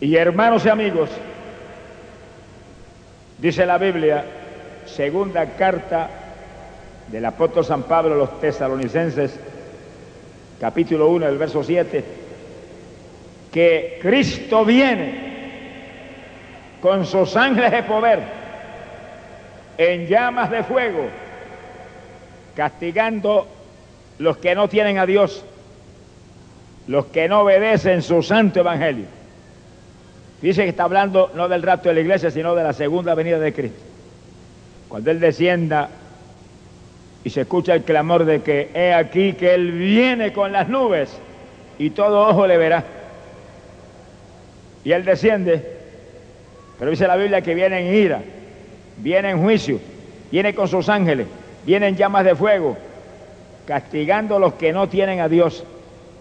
Y hermanos y amigos, dice la Biblia, segunda carta del apóstol San Pablo a los tesalonicenses, capítulo 1, del verso 7, que Cristo viene con sus ángeles de poder en llamas de fuego, castigando los que no tienen a Dios, los que no obedecen su santo evangelio. Dice que está hablando no del rapto de la iglesia, sino de la segunda venida de Cristo. Cuando Él descienda y se escucha el clamor de que he aquí que Él viene con las nubes y todo ojo le verá. Y Él desciende, pero dice la Biblia que viene en ira, viene en juicio, viene con sus ángeles, viene en llamas de fuego, castigando a los que no tienen a Dios,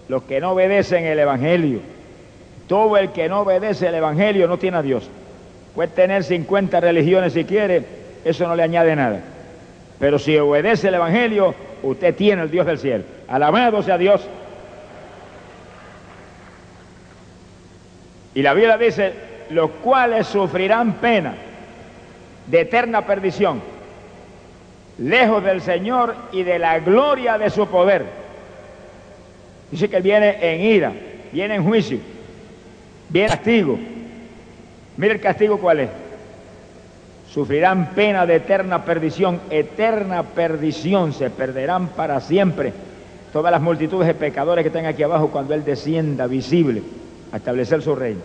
los que no obedecen el Evangelio. Todo el que no obedece el Evangelio no tiene a Dios. Puede tener 50 religiones si quiere, eso no le añade nada. Pero si obedece el Evangelio, usted tiene el Dios del cielo. Alabado sea Dios. Y la Biblia dice, los cuales sufrirán pena de eterna perdición, lejos del Señor y de la gloria de su poder. Dice que viene en ira, viene en juicio, viene castigo. Mire el castigo cuál es. Sufrirán pena de eterna perdición, eterna perdición, se perderán para siempre todas las multitudes de pecadores que están aquí abajo cuando Él descienda visible a establecer su reino.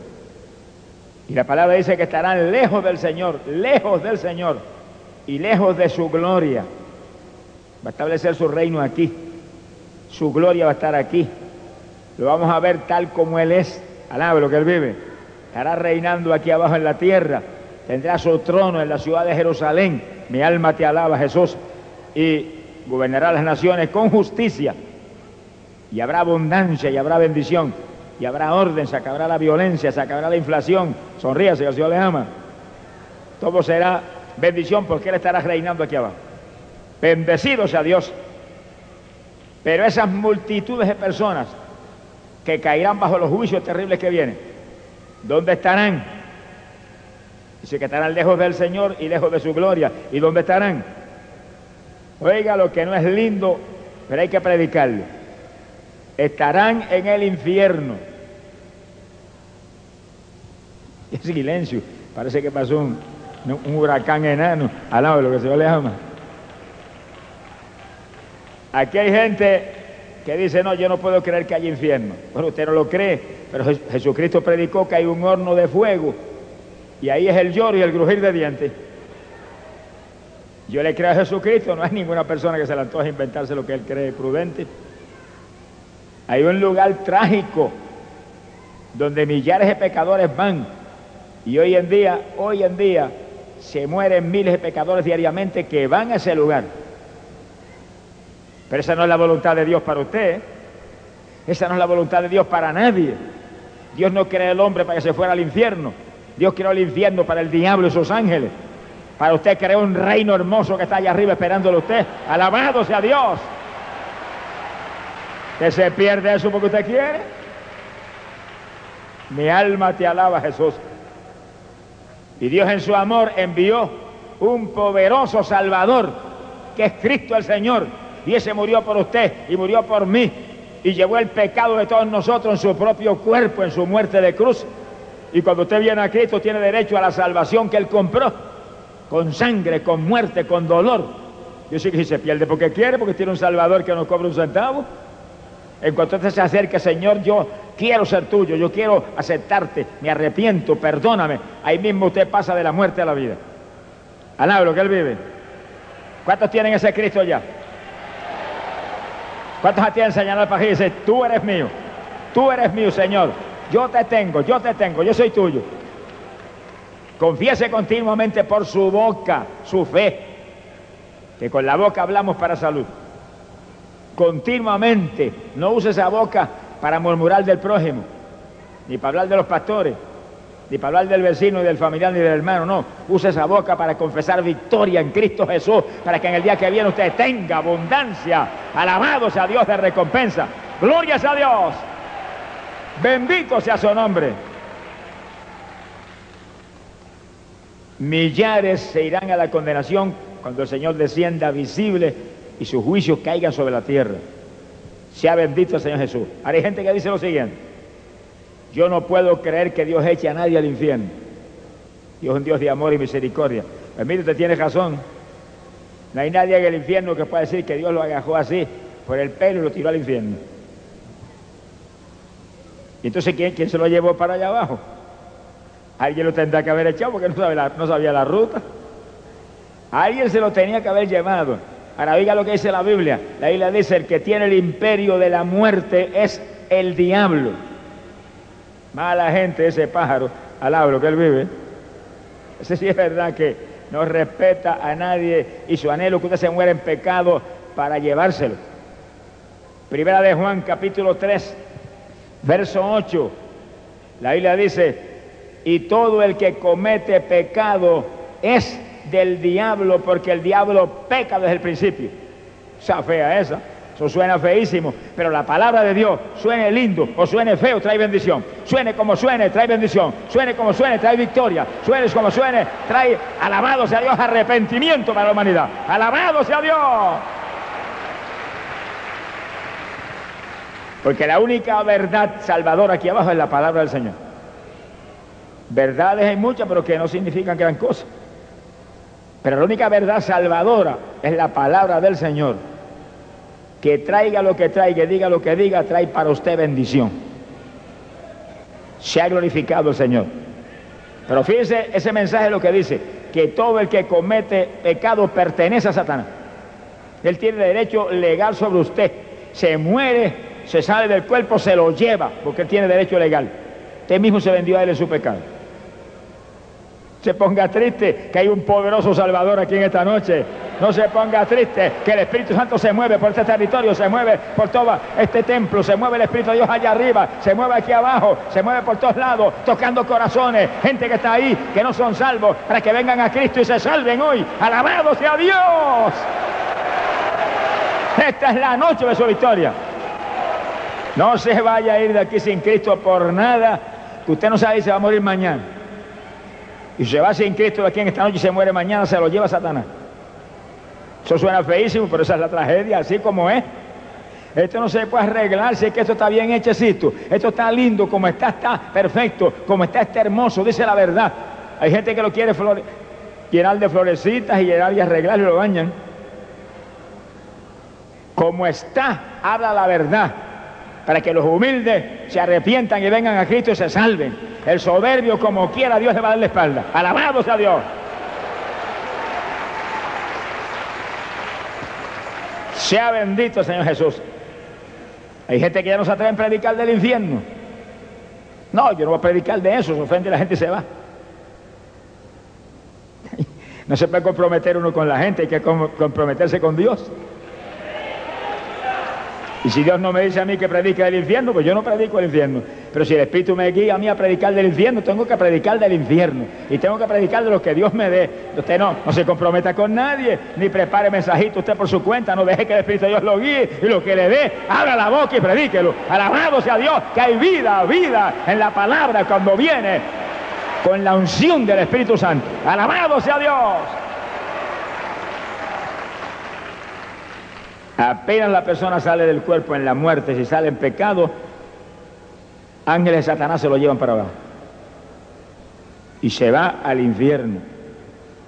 Y la palabra dice que estarán lejos del Señor, lejos del Señor y lejos de su gloria. Va a establecer su reino aquí. Su gloria va a estar aquí. Lo vamos a ver tal como Él es. Alabe lo que Él vive. Estará reinando aquí abajo en la tierra. Tendrá su trono en la ciudad de Jerusalén. Mi alma te alaba, Jesús. Y gobernará las naciones con justicia. Y habrá abundancia y habrá bendición y habrá orden, se acabará la violencia, se acabará la inflación. Sonríase, el Señor le ama. Todo será bendición porque Él estará reinando aquí abajo. Bendecido sea Dios. Pero esas multitudes de personas que caerán bajo los juicios terribles que vienen, ¿dónde estarán? Dice que estarán lejos del Señor y lejos de su gloria. ¿Y dónde estarán? Oiga lo que no es lindo, pero hay que predicarlo estarán en el infierno. Silencio, parece que pasó un, huracán enano al lado de lo que se le llama. Aquí hay gente que dice, no, yo no puedo creer que haya infierno. Bueno, usted no lo cree, pero Jesucristo predicó que hay un horno de fuego y ahí es el lloro y el crujir de dientes. Yo le creo a Jesucristo, no hay ninguna persona que se le antoje inventarse lo que él cree prudente. Hay un lugar trágico donde millares de pecadores van y hoy en día, hoy en día se mueren miles de pecadores diariamente que van a ese lugar. Pero esa no es la voluntad de Dios para usted. Esa no es la voluntad de Dios para nadie. Dios no creó el hombre para que se fuera al infierno. Dios creó el infierno para el diablo y sus ángeles. Para usted creó un reino hermoso que está allá arriba esperándolo a usted. Alabado sea Dios que se pierde eso porque usted quiere. Mi alma te alaba, Jesús. Y Dios en su amor envió un poderoso Salvador, que es Cristo el Señor. Y ese murió por usted y murió por mí. Y llevó el pecado de todos nosotros en su propio cuerpo, en su muerte de cruz. Y cuando usted viene a Cristo tiene derecho a la salvación que Él compró. Con sangre, con muerte, con dolor. Yo sé que si se pierde porque quiere, porque tiene un Salvador que no cobra un centavo. En cuanto usted se acerque, Señor, yo quiero ser tuyo, yo quiero aceptarte, me arrepiento, perdóname. Ahí mismo usted pasa de la muerte a la vida. Alaba lo que Él vive. ¿Cuántos tienen ese Cristo ya? ¿Cuántos tienen señalado al pajín dice, tú eres mío, tú eres mío, Señor, yo te tengo, yo te tengo, yo soy tuyo? Confiese continuamente por su boca su fe, que con la boca hablamos para salud continuamente. No use esa boca para murmurar del prójimo, ni para hablar de los pastores, ni para hablar del vecino, ni del familiar, ni del hermano, no. Use esa boca para confesar victoria en Cristo Jesús, para que en el día que viene usted tenga abundancia. Alabado sea Dios de recompensa. Gloria a Dios. Bendito sea su nombre. Millares se irán a la condenación cuando el Señor descienda visible y sus juicios caigan sobre la tierra. Sea bendito el Señor Jesús. Ahora hay gente que dice lo siguiente. Yo no puedo creer que Dios eche a nadie al infierno. Dios es un Dios de amor y misericordia. Pues mire, tiene razón. No hay nadie en el infierno que pueda decir que Dios lo agajó así por el pelo y lo tiró al infierno. ¿Y entonces quién, quién se lo llevó para allá abajo? Alguien lo tendrá que haber echado porque no sabía la, no sabía la ruta. Alguien se lo tenía que haber llevado. Ahora oiga lo que dice la Biblia. La Biblia dice, el que tiene el imperio de la muerte es el diablo. Mala gente ese pájaro, al lo que él vive. Ese sí es verdad que no respeta a nadie y su anhelo que usted se muera en pecado para llevárselo. Primera de Juan capítulo 3, verso 8. La Biblia dice, y todo el que comete pecado es del diablo porque el diablo peca desde el principio. Esa fea esa. Eso suena feísimo, pero la palabra de Dios suene lindo o suene feo, trae bendición. Suene como suene, trae bendición. Suene como suene, trae victoria. Suene como suene, trae alabado sea Dios, arrepentimiento para la humanidad. Alabado sea Dios. Porque la única verdad salvadora aquí abajo es la palabra del Señor. Verdades hay muchas, pero que no significan gran cosa. Pero la única verdad salvadora es la palabra del Señor. Que traiga lo que traiga, diga lo que diga, trae para usted bendición. Se ha glorificado el Señor. Pero fíjese ese mensaje lo que dice, que todo el que comete pecado pertenece a Satanás. Él tiene derecho legal sobre usted. Se muere, se sale del cuerpo, se lo lleva, porque él tiene derecho legal. Usted mismo se vendió a él en su pecado se ponga triste, que hay un poderoso Salvador aquí en esta noche. No se ponga triste, que el Espíritu Santo se mueve por este territorio, se mueve por todo este templo, se mueve el Espíritu de Dios allá arriba, se mueve aquí abajo, se mueve por todos lados, tocando corazones, gente que está ahí, que no son salvos, para que vengan a Cristo y se salven hoy. Alabado sea Dios. Esta es la noche de su victoria. No se vaya a ir de aquí sin Cristo por nada, usted no sabe si se va a morir mañana y se va sin Cristo de aquí en esta noche y se muere mañana, se lo lleva Satanás. Eso suena feísimo, pero esa es la tragedia, así como es. Esto no se puede arreglar si es que esto está bien hechecito. Esto está lindo, como está, está perfecto, como está, está hermoso, dice la verdad. Hay gente que lo quiere llenar de florecitas y llenar y arreglar y lo bañan. Como está, habla la verdad para que los humildes se arrepientan y vengan a Cristo y se salven. El soberbio, como quiera, Dios le va a dar la espalda. Alabado sea Dios. Sea bendito Señor Jesús. Hay gente que ya no se atreve a predicar del infierno. No, yo no voy a predicar de eso, se ofende la gente y se va. No se puede comprometer uno con la gente, hay que comprometerse con Dios. Y si Dios no me dice a mí que predique del infierno, pues yo no predico el infierno. Pero si el Espíritu me guía a mí a predicar del infierno, tengo que predicar del infierno. Y tengo que predicar de lo que Dios me dé. Usted no, no se comprometa con nadie, ni prepare mensajito usted por su cuenta. No deje que el Espíritu de Dios lo guíe y lo que le dé, abra la boca y predíquelo. Alabado sea Dios, que hay vida, vida en la palabra cuando viene con la unción del Espíritu Santo. Alabado sea Dios. Apenas la persona sale del cuerpo en la muerte, si sale en pecado, ángeles de Satanás se lo llevan para abajo. Y se va al infierno.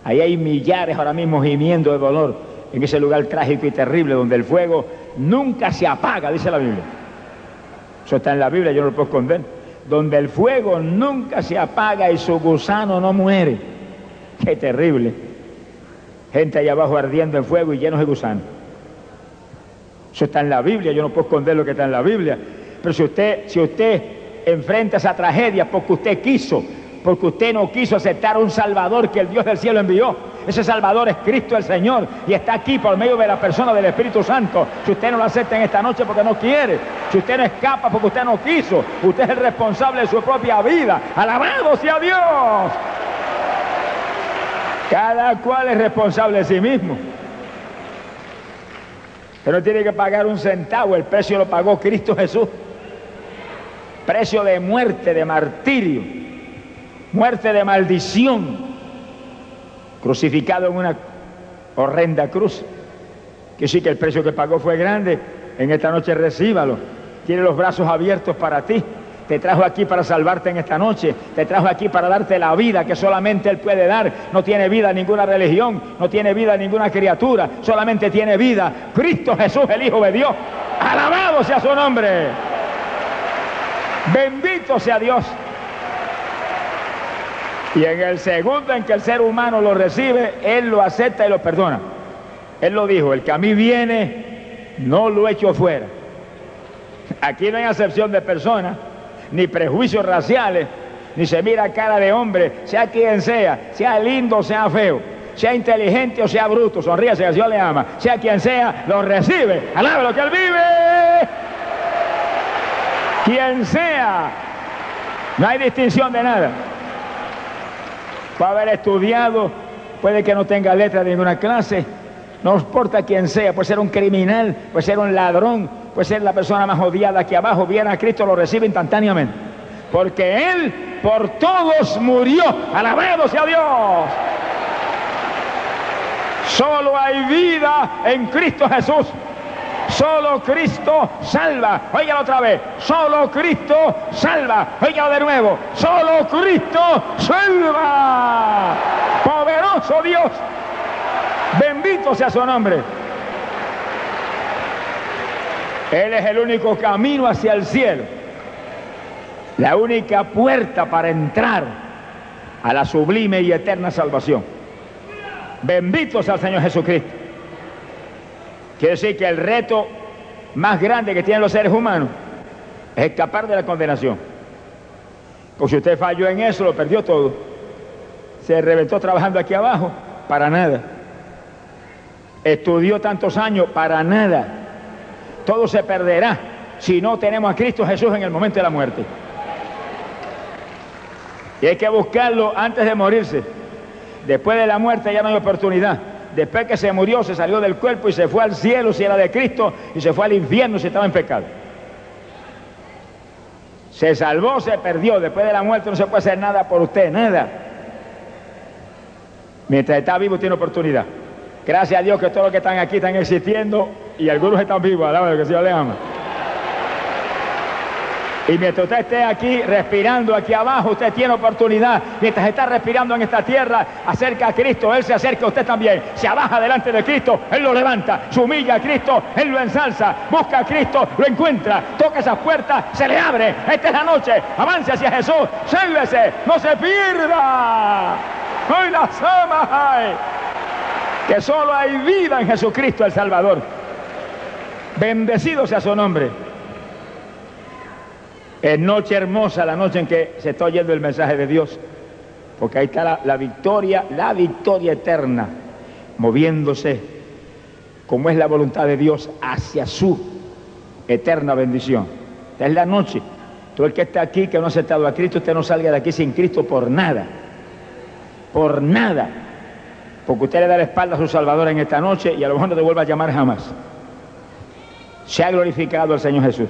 Ahí hay millares ahora mismo gimiendo de dolor en ese lugar trágico y terrible donde el fuego nunca se apaga, dice la Biblia. Eso está en la Biblia, yo no lo puedo esconder. Donde el fuego nunca se apaga y su gusano no muere. Qué terrible. Gente allá abajo ardiendo en fuego y llenos de gusanos. Eso está en la Biblia, yo no puedo esconder lo que está en la Biblia. Pero si usted, si usted enfrenta esa tragedia porque usted quiso, porque usted no quiso aceptar un Salvador que el Dios del cielo envió. Ese Salvador es Cristo el Señor y está aquí por medio de la persona del Espíritu Santo. Si usted no lo acepta en esta noche porque no quiere, si usted no escapa porque usted no quiso, usted es el responsable de su propia vida. Alabado sea Dios. Cada cual es responsable de sí mismo. Pero no tiene que pagar un centavo, el precio lo pagó Cristo Jesús. Precio de muerte, de martirio, muerte de maldición. crucificado en una horrenda cruz. Que sí que el precio que pagó fue grande. En esta noche recíbalo. Tiene los brazos abiertos para ti. Te trajo aquí para salvarte en esta noche. Te trajo aquí para darte la vida que solamente Él puede dar. No tiene vida ninguna religión. No tiene vida ninguna criatura. Solamente tiene vida Cristo Jesús, el Hijo de Dios. Alabado sea su nombre. Bendito sea Dios. Y en el segundo en que el ser humano lo recibe, Él lo acepta y lo perdona. Él lo dijo, el que a mí viene, no lo echo fuera. Aquí no hay acepción de personas, ni prejuicios raciales, ni se mira cara de hombre, sea quien sea, sea lindo o sea feo, sea inteligente o sea bruto, sonríe si Dios le ama, sea quien sea, lo recibe, alabe lo que él vive. Quien sea, no hay distinción de nada. Puede haber estudiado, puede que no tenga letra de ninguna clase, no importa quién sea, puede ser un criminal, puede ser un ladrón, puede ser la persona más odiada aquí abajo, viene a Cristo, lo recibe instantáneamente. Porque Él por todos murió. Alabado sea Dios. Solo hay vida en Cristo Jesús. Solo Cristo salva. Óigalo otra vez. Solo Cristo salva. Óigalo de nuevo. Solo Cristo salva. Poderoso Dios. Bendito sea su nombre. Él es el único camino hacia el cielo. La única puerta para entrar a la sublime y eterna salvación. Bendito sea el Señor Jesucristo. Quiere decir que el reto más grande que tienen los seres humanos es escapar de la condenación. Pues si usted falló en eso, lo perdió todo. Se reventó trabajando aquí abajo, para nada. Estudió tantos años, para nada. Todo se perderá si no tenemos a Cristo Jesús en el momento de la muerte. Y hay que buscarlo antes de morirse. Después de la muerte ya no hay oportunidad. Después que se murió, se salió del cuerpo y se fue al cielo si era de Cristo y se fue al infierno si estaba en pecado. Se salvó, se perdió. Después de la muerte no se puede hacer nada por usted, nada. Mientras está vivo tiene oportunidad. Gracias a Dios que todos los que están aquí están existiendo y algunos están vivos. Alaba que el Señor le ama. Y mientras usted esté aquí respirando aquí abajo, usted tiene oportunidad. Mientras está respirando en esta tierra, acerca a Cristo, Él se acerca a usted también. Se abaja delante de Cristo, Él lo levanta. Se humilla a Cristo, Él lo ensalza. Busca a Cristo, lo encuentra. Toca esas puertas, se le abre. Esta es la noche. Avance hacia Jesús. Sálvese, no se pierda. Hoy las amas Que solo hay vida en Jesucristo el Salvador. Bendecido sea su nombre. Es noche hermosa la noche en que se está oyendo el mensaje de Dios, porque ahí está la, la, victoria, la victoria eterna, moviéndose como es la voluntad de Dios hacia su eterna bendición. Esta es la noche. Todo el que está aquí, que no ha aceptado a Cristo, usted no salga de aquí sin Cristo por nada. Por nada. Porque usted le da la espalda a su Salvador en esta noche y a lo mejor no te vuelva a llamar jamás. Se ha glorificado el Señor Jesús.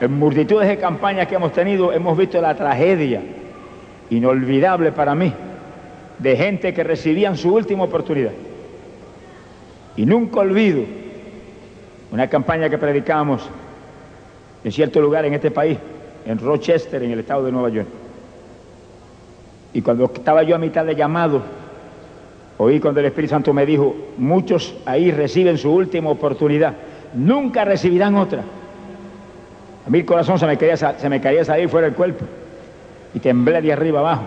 En multitudes de campañas que hemos tenido hemos visto la tragedia inolvidable para mí de gente que recibían su última oportunidad. Y nunca olvido una campaña que predicamos en cierto lugar en este país, en Rochester, en el estado de Nueva York. Y cuando estaba yo a mitad de llamado, oí cuando el Espíritu Santo me dijo, muchos ahí reciben su última oportunidad, nunca recibirán otra. A mí el corazón se me, quería, se salir fuera del cuerpo y temblé de arriba abajo.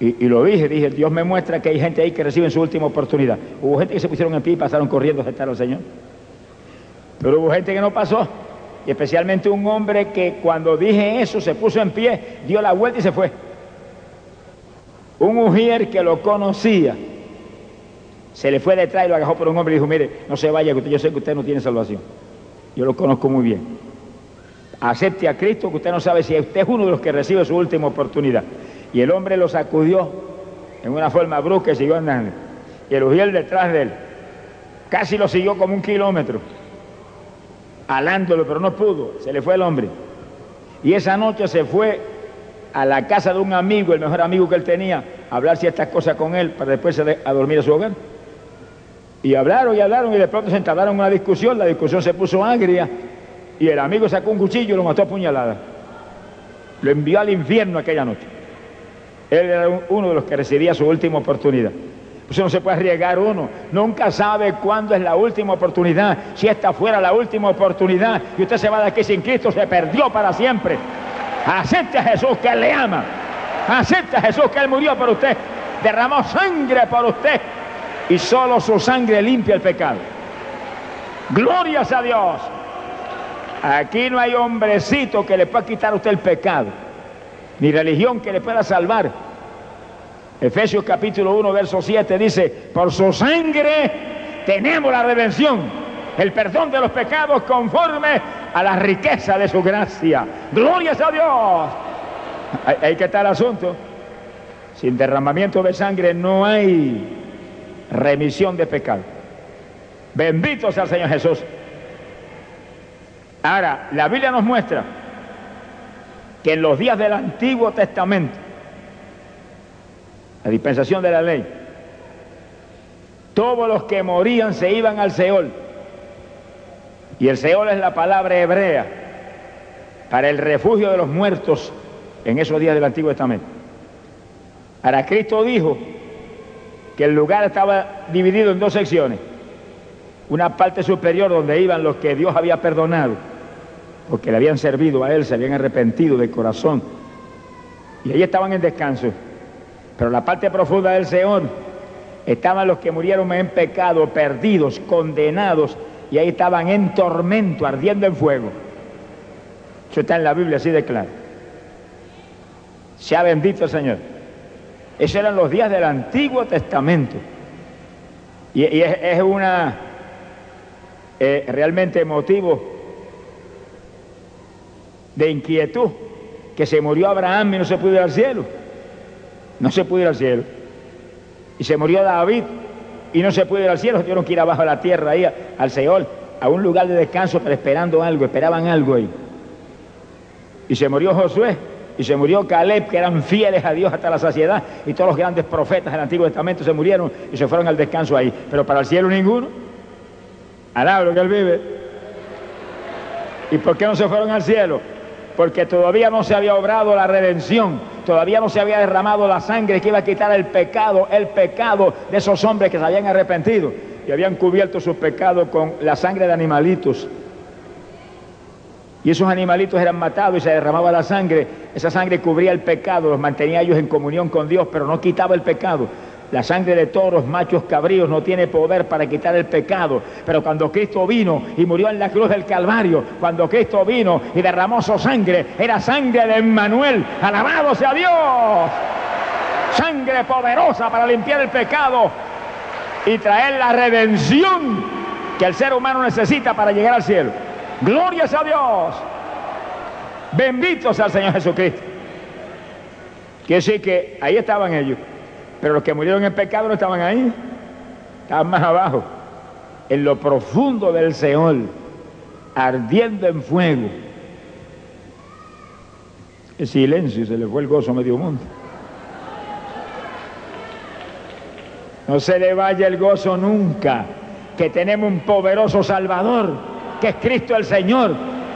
Y, y, lo dije, dije, Dios me muestra que hay gente ahí que recibe su última oportunidad. Hubo gente que se pusieron en pie y pasaron corriendo a aceptar al Señor. Pero hubo gente que no pasó. Y especialmente un hombre que cuando dije eso se puso en pie, dio la vuelta y se fue. Un mujer que lo conocía, se le fue detrás y lo agarró por un hombre y dijo, mire, no se vaya, que usted, yo sé que usted no tiene salvación. Yo lo conozco muy bien acepte a Cristo, que usted no sabe si usted es uno de los que recibe su última oportunidad. Y el hombre lo sacudió en una forma brusca y siguió andando. Y el ujiel detrás de él. Casi lo siguió como un kilómetro, alándolo, pero no pudo, se le fue el hombre. Y esa noche se fue a la casa de un amigo, el mejor amigo que él tenía, hablar ciertas cosas con él para después a dormir a su hogar. Y hablaron y hablaron y de pronto se entablaron una discusión, la discusión se puso agria y el amigo sacó un cuchillo y lo mató a puñalada. Lo envió al infierno aquella noche. Él era uno de los que recibía su última oportunidad. Eso no se puede arriesgar uno. Nunca sabe cuándo es la última oportunidad. Si esta fuera la última oportunidad y usted se va de aquí sin Cristo, se perdió para siempre. Acepte a Jesús que Él le ama. Acepte a Jesús que Él murió por usted. Derramó sangre por usted. Y solo su sangre limpia el pecado. Glorias a Dios. Aquí no hay hombrecito que le pueda quitar a usted el pecado. Ni religión que le pueda salvar. Efesios capítulo 1, verso 7 dice, por su sangre tenemos la redención, el perdón de los pecados conforme a la riqueza de su gracia. Glorias a Dios. Hay, que estar el asunto. Sin derramamiento de sangre no hay remisión de pecado. Bendito sea el Señor Jesús. Ahora, la Biblia nos muestra que en los días del Antiguo Testamento, la dispensación de la ley, todos los que morían se iban al Seol. Y el Seol es la palabra hebrea para el refugio de los muertos en esos días del Antiguo Testamento. Ahora Cristo dijo que el lugar estaba dividido en dos secciones. Una parte superior donde iban los que Dios había perdonado, porque le habían servido a Él, se habían arrepentido de corazón. Y ahí estaban en descanso. Pero la parte profunda del Señor estaban los que murieron en pecado, perdidos, condenados, y ahí estaban en tormento, ardiendo en fuego. Eso está en la Biblia así de claro. Sea bendito el Señor. Esos eran los días del Antiguo Testamento. Y, es, una eh, realmente motivo de inquietud que se murió Abraham y no se pudo ir al cielo. No se pudo ir al cielo. Y se murió David y no se pudo ir al cielo. Tuvieron que ir abajo a la tierra, ahí al Seol, a un lugar de descanso, pero esperando algo, esperaban algo ahí. Y se murió Josué y se murió Caleb, que eran fieles a Dios hasta la saciedad, y todos los grandes profetas del Antiguo Testamento se murieron y se fueron al descanso ahí. Pero para el cielo ninguno. Alabro que él vive. ¿Y por qué no se fueron al cielo? Porque todavía no se había obrado la redención, todavía no se había derramado la sangre que iba a quitar el pecado, el pecado de esos hombres que se habían arrepentido y habían cubierto sus pecados con la sangre de animalitos y esos animalitos eran matados y se derramaba la sangre. Esa sangre cubría el pecado, los mantenía ellos en comunión con Dios, pero no quitaba el pecado. La sangre de toros, machos, cabríos no tiene poder para quitar el pecado. Pero cuando Cristo vino y murió en la cruz del Calvario, cuando Cristo vino y derramó su sangre, era sangre de Emmanuel. Alabado sea Dios. Sangre poderosa para limpiar el pecado y traer la redención que el ser humano necesita para llegar al cielo. Glorias a Dios. Bendito sea el Señor Jesucristo. Quiere decir que ahí estaban ellos. Pero los que murieron en pecado no estaban ahí. Estaban más abajo. En lo profundo del Señor. Ardiendo en fuego. El silencio, se le fue el gozo a medio mundo. No se le vaya el gozo nunca, que tenemos un poderoso Salvador que es Cristo el Señor,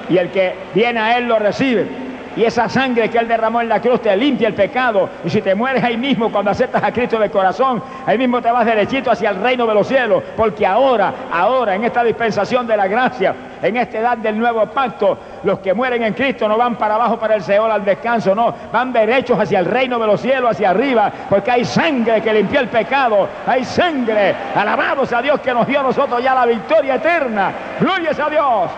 y el que viene a Él lo recibe. Y esa sangre que Él derramó en la cruz te limpia el pecado. Y si te mueres ahí mismo cuando aceptas a Cristo de corazón, ahí mismo te vas derechito hacia el reino de los cielos. Porque ahora, ahora, en esta dispensación de la gracia, en esta edad del nuevo pacto, los que mueren en Cristo no van para abajo para el Seol al descanso, no, van derechos hacia el reino de los cielos, hacia arriba, porque hay sangre que limpia el pecado, hay sangre, alabados a Dios que nos dio a nosotros ya la victoria eterna. Gloria a Dios.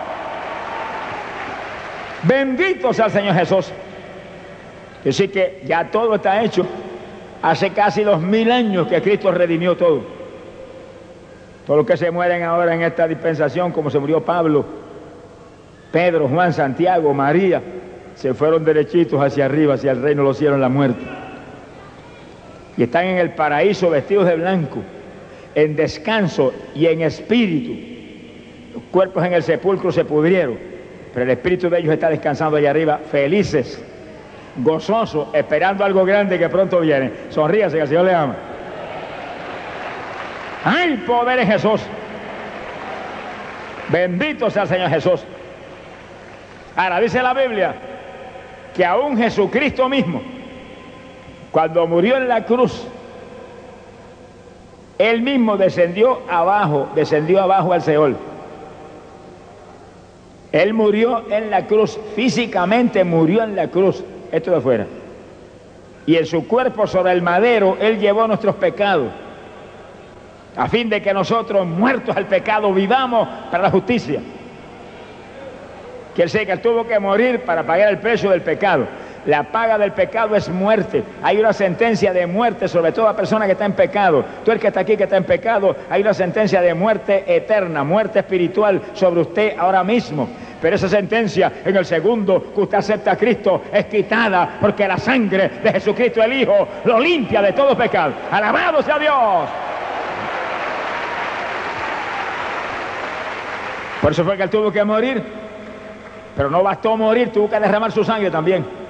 Bendito sea el Señor Jesús. Así que ya todo está hecho. Hace casi dos mil años que Cristo redimió todo. Todos los que se mueren ahora en esta dispensación, como se murió Pablo, Pedro, Juan, Santiago, María, se fueron derechitos hacia arriba, hacia el reino los cielos, la muerte. Y están en el paraíso vestidos de blanco, en descanso y en espíritu. Los cuerpos en el sepulcro se pudrieron pero el espíritu de ellos está descansando allá arriba, felices, gozoso, esperando algo grande que pronto viene. Sonríase que el Señor le ama. ¡Ay, poder en Jesús! Bendito sea el Señor Jesús. Ahora dice la Biblia que aún Jesucristo mismo, cuando murió en la cruz, él mismo descendió abajo, descendió abajo al Seol. Él murió en la cruz, físicamente murió en la cruz, esto de afuera. Y en su cuerpo sobre el madero, Él llevó nuestros pecados, a fin de que nosotros, muertos al pecado, vivamos para la justicia. Que tuvo que morir para pagar el precio del pecado. La paga del pecado es muerte. Hay una sentencia de muerte sobre toda persona que está en pecado. Tú el que está aquí que está en pecado, hay una sentencia de muerte eterna, muerte espiritual sobre usted ahora mismo. Pero esa sentencia en el segundo que usted acepta a Cristo es quitada porque la sangre de Jesucristo el Hijo lo limpia de todo pecado. Alabado sea Dios. Por eso fue que él tuvo que morir. Pero no bastó morir, tuvo que derramar su sangre también.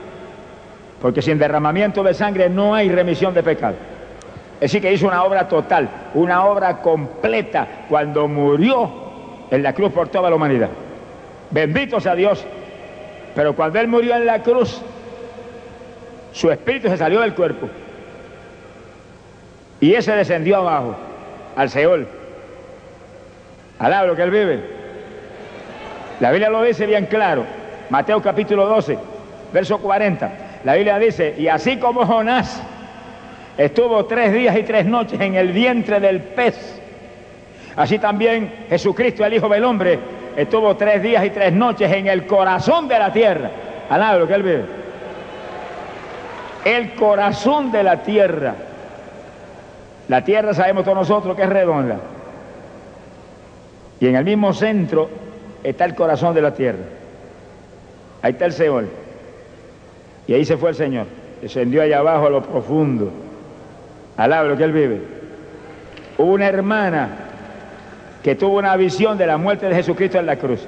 Porque sin derramamiento de sangre no hay remisión de pecado. Decir, que hizo una obra total, una obra completa cuando murió en la cruz por toda la humanidad. Bendito sea Dios. Pero cuando Él murió en la cruz, su espíritu se salió del cuerpo. Y ese descendió abajo, al Seol. Alaba lo que Él vive. La Biblia lo dice bien claro. Mateo capítulo 12, verso 40. La Biblia dice, y así como Jonás estuvo tres días y tres noches en el vientre del pez, así también Jesucristo, el Hijo del Hombre, estuvo tres días y tres noches en el corazón de la tierra. Alaba lo que él vive. El corazón de la tierra. La tierra sabemos todos nosotros que es redonda. Y en el mismo centro está el corazón de la tierra. Ahí está el Seol. Y ahí se fue el Señor. Descendió allá abajo a lo profundo. Alaba lo que él vive. Una hermana que tuvo una visión de la muerte de Jesucristo en la cruz.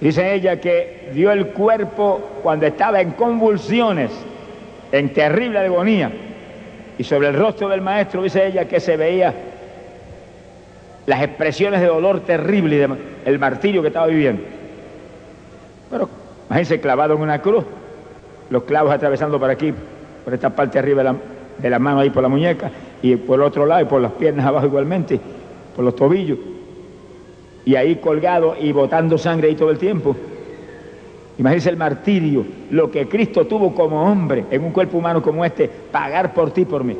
Dice ella que dio el cuerpo cuando estaba en convulsiones, en terrible agonía. Y sobre el rostro del maestro dice ella que se veía las expresiones de dolor terrible y de el martirio que estaba viviendo. Pero imagínense clavado en una cruz, los clavos atravesando por aquí, por esta parte arriba de la, de la mano ahí por la muñeca, y por el otro lado y por las piernas abajo igualmente por los tobillos, y ahí colgado y botando sangre ahí todo el tiempo. Imagínense el martirio, lo que Cristo tuvo como hombre en un cuerpo humano como este, pagar por ti, por mí.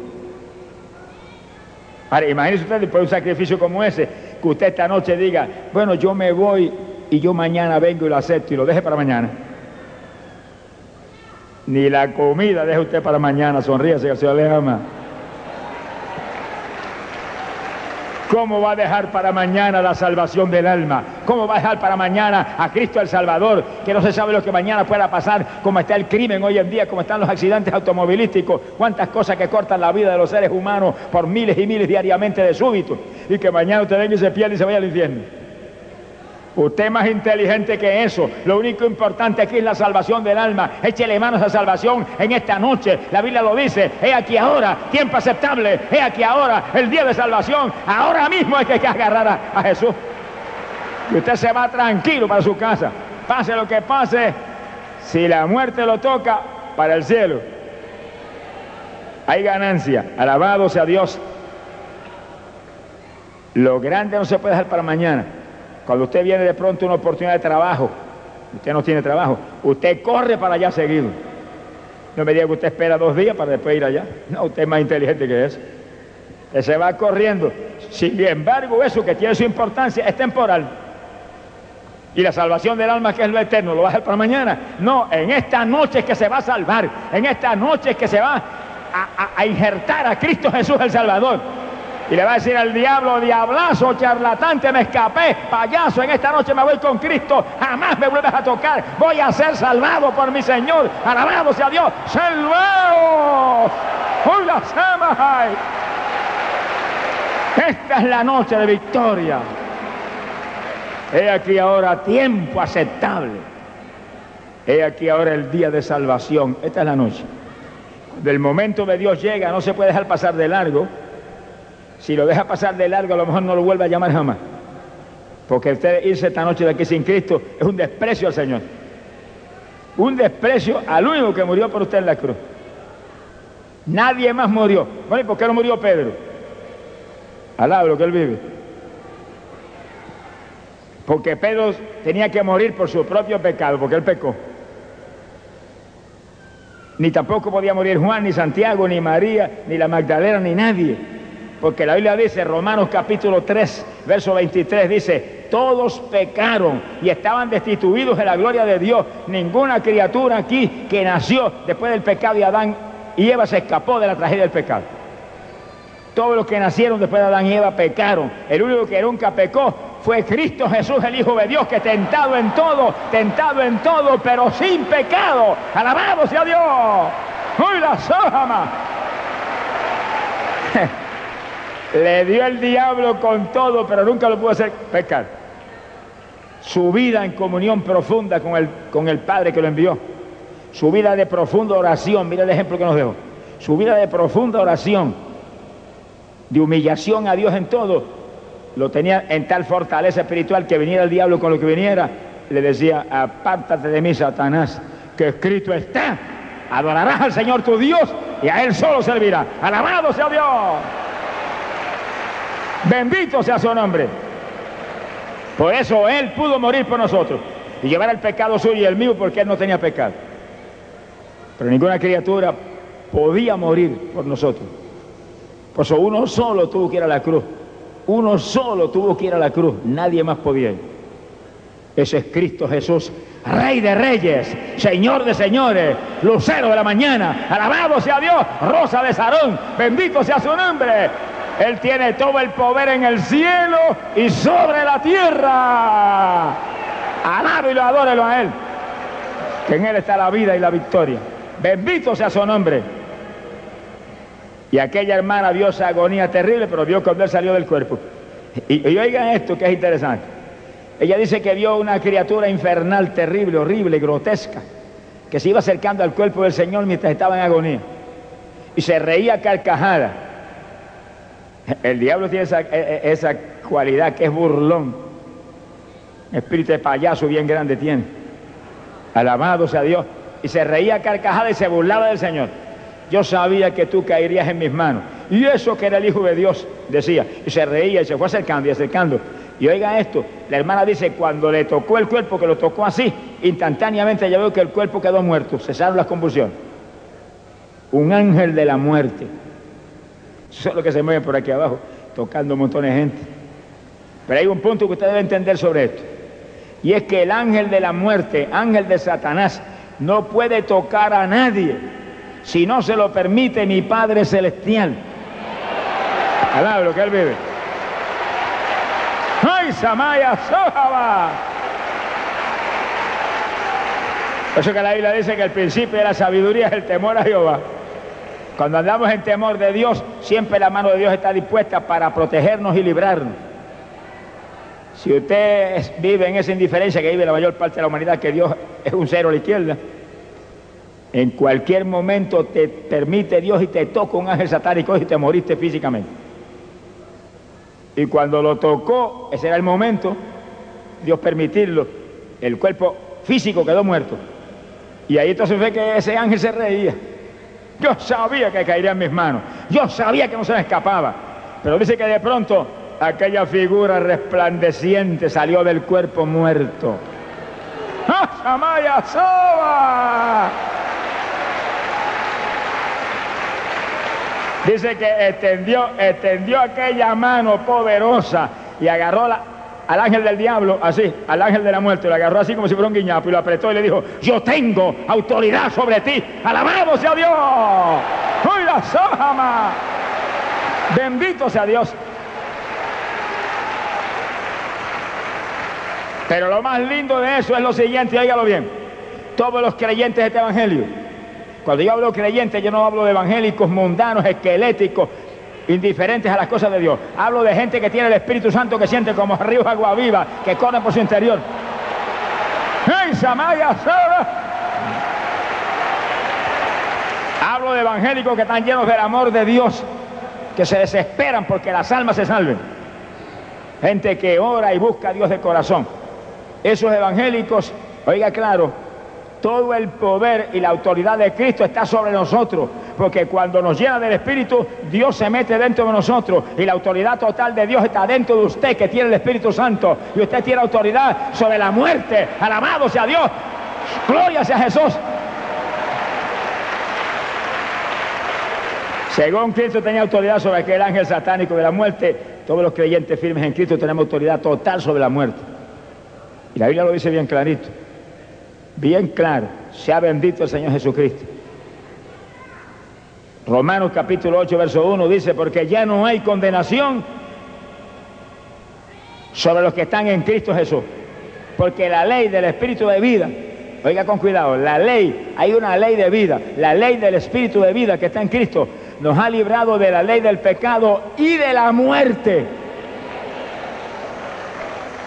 Ahora, imagínense usted después de un sacrificio como ese, que usted esta noche diga, bueno, yo me voy y yo mañana vengo y lo acepto y lo deje para mañana. Ni la comida deje usted para mañana, sonríase que el Señor le ama. ¿Cómo va a dejar para mañana la salvación del alma? ¿Cómo va a dejar para mañana a Cristo el Salvador? Que no se sabe lo que mañana pueda pasar, cómo está el crimen hoy en día, cómo están los accidentes automovilísticos, cuántas cosas que cortan la vida de los seres humanos por miles y miles diariamente de súbito. Y que mañana usted venga y se pierde y se vaya al infierno. Usted es más inteligente que eso. Lo único importante aquí es la salvación del alma. Échele manos a salvación en esta noche. La Biblia lo dice. He aquí ahora, tiempo aceptable. He aquí ahora, el día de salvación. Ahora mismo hay que agarrar a Jesús. Y usted se va tranquilo para su casa. Pase lo que pase. Si la muerte lo toca, para el cielo. Hay ganancia. Alabado sea Dios. Lo grande no se puede dejar para mañana. Cuando usted viene de pronto una oportunidad de trabajo, usted no tiene trabajo, usted corre para allá seguido. No me diga que usted espera dos días para después ir allá. No, usted es más inteligente que eso. Usted se va corriendo. Sin embargo, eso que tiene su importancia es temporal. Y la salvación del alma, que es lo eterno, ¿lo va a hacer para mañana? No, en esta noche es que se va a salvar. En esta noche es que se va a injertar a Cristo Jesús el Salvador. Y le va a decir al diablo, diablazo, charlatán, me escapé, payaso, en esta noche me voy con Cristo, jamás me vuelves a tocar, voy a ser salvado por mi Señor, alabado sea Dios, salvado, hola Esta es la noche de victoria. He aquí ahora tiempo aceptable. He aquí ahora el día de salvación. Esta es la noche. Del momento de Dios llega, no se puede dejar pasar de largo. Si lo deja pasar de largo, a lo mejor no lo vuelve a llamar jamás. Porque usted irse esta noche de aquí sin Cristo es un desprecio al Señor. Un desprecio al único que murió por usted en la cruz. Nadie más murió. Bueno, ¿y por qué no murió Pedro? Alaba lo que él vive. Porque Pedro tenía que morir por su propio pecado, porque él pecó. Ni tampoco podía morir Juan, ni Santiago, ni María, ni la Magdalena, ni nadie. Porque la Biblia dice, Romanos capítulo 3, verso 23, dice, todos pecaron y estaban destituidos de la gloria de Dios. Ninguna criatura aquí que nació después del pecado de Adán y Eva se escapó de la tragedia del pecado. Todos los que nacieron después de Adán y Eva pecaron. El único que nunca pecó fue Cristo Jesús, el Hijo de Dios, que tentado en todo, tentado en todo, pero sin pecado. Alabado sea Dios. ¡Uy, la sojama! Le dio el diablo con todo, pero nunca lo pudo hacer pecar. Su vida en comunión profunda con el, con el Padre que lo envió. Su vida de profunda oración, mira el ejemplo que nos dejó. Su vida de profunda oración, de humillación a Dios en todo, lo tenía en tal fortaleza espiritual que viniera el diablo con lo que viniera, le decía, apártate de mí, Satanás, que escrito está, adorarás al Señor tu Dios y a Él solo servirá. Alabado sea Dios. Bendito sea su nombre. Por eso Él pudo morir por nosotros y llevar el pecado suyo y el mío porque Él no tenía pecado. Pero ninguna criatura podía morir por nosotros. Por eso uno solo tuvo que ir a la cruz. Uno solo tuvo que ir a la cruz. Nadie más podía ir. Ese es Cristo Jesús, Rey de Reyes, Señor de Señores, Lucero de la Mañana. Alabado sea Dios, Rosa de Sarón. Bendito sea su nombre. Él tiene todo el poder en el cielo y sobre la tierra. Alaba y lo adórelo a Él. Que en Él está la vida y la victoria. Bendito sea su nombre. Y aquella hermana vio esa agonía terrible, pero vio cuando él salió del cuerpo. Y, y, oigan esto que es interesante. Ella dice que vio una criatura infernal, terrible, horrible, grotesca, que se iba acercando al cuerpo del Señor mientras estaba en agonía. Y se reía carcajada. El diablo tiene esa, e, e, esa cualidad que es burlón. Espíritu de payaso bien grande tiene. Alabado sea Dios y se reía carcajada y se burlaba del Señor. Yo sabía que tú caerías en mis manos. Y eso que era el Hijo de Dios, decía. Y se reía y se fue acercando y acercando. Y oiga esto, la hermana dice, cuando le tocó el cuerpo, que lo tocó así, instantáneamente ya veo que el cuerpo quedó muerto, cesaron las convulsiones. Un ángel de la muerte. Eso es lo que se mueve por aquí abajo, tocando montones de gente. Pero hay un punto que usted debe entender sobre esto. Y es que el ángel de la muerte, ángel de Satanás, no puede tocar a nadie si no se lo permite mi Padre Celestial. Alaba que él vive. ¡Ay, Samaya Sojaba! Por eso que la Biblia dice que el principio de la sabiduría es el temor a Jehová. Cuando andamos en temor de Dios, siempre la mano de Dios está dispuesta para protegernos y librarnos. Si usted vive en esa indiferencia que vive la mayor parte de la humanidad, que Dios es un cero a la izquierda, en cualquier momento te permite Dios y te toca un ángel satánico y te moriste físicamente. Y cuando lo tocó, ese era el momento, Dios permitirlo, el cuerpo físico quedó muerto. Y ahí entonces ve que ese ángel se reía. Yo sabía que caería en mis manos. Yo sabía que no se me escapaba. Pero dice que de pronto aquella figura resplandeciente salió del cuerpo muerto. ¡Ah, Samaya Soba! Dice que extendió, extendió aquella mano poderosa y agarró la, al ángel del diablo, así, al ángel de la muerte, lo agarró así como si fuera un guiñapo y lo apretó y le dijo, yo tengo autoridad sobre ti, alabado sea Dios, ¡Uy, la sojama! Bendito sea Dios. Pero lo más lindo de eso es lo siguiente, óigalo bien. Todos los creyentes de este evangelio, cuando yo hablo de creyentes, yo no hablo de evangélicos mundanos, esqueléticos, indiferentes a las cosas de Dios. Hablo de gente que tiene el Espíritu Santo que siente como ríos agua viva, que corre por su interior. ¡Hey, Samaya, Hablo de evangélicos que están llenos del amor de Dios, que se desesperan porque las almas se salven. Gente que ora y busca a Dios de corazón. Esos evangélicos, oiga claro, todo el poder y la autoridad de Cristo está sobre nosotros, porque cuando nos llena del Espíritu, Dios se mete dentro de nosotros y la autoridad total de Dios está dentro de usted que tiene el Espíritu Santo y usted tiene autoridad sobre la muerte. Alabado sea Dios. Gloria sea Jesús. Según Cristo tenía autoridad sobre aquel ángel satánico de la muerte, todos los creyentes firmes en Cristo tenemos autoridad total sobre la muerte. Y la Biblia lo dice bien clarito bien claro, sea bendito el Señor Jesucristo. Romanos capítulo 8, verso 1 dice, porque ya no hay condenación sobre los que están en Cristo Jesús. Porque la ley del Espíritu de vida, oiga con cuidado, la ley, hay una ley de vida, la ley del Espíritu de vida que está en Cristo, nos ha librado de la ley del pecado y de la muerte.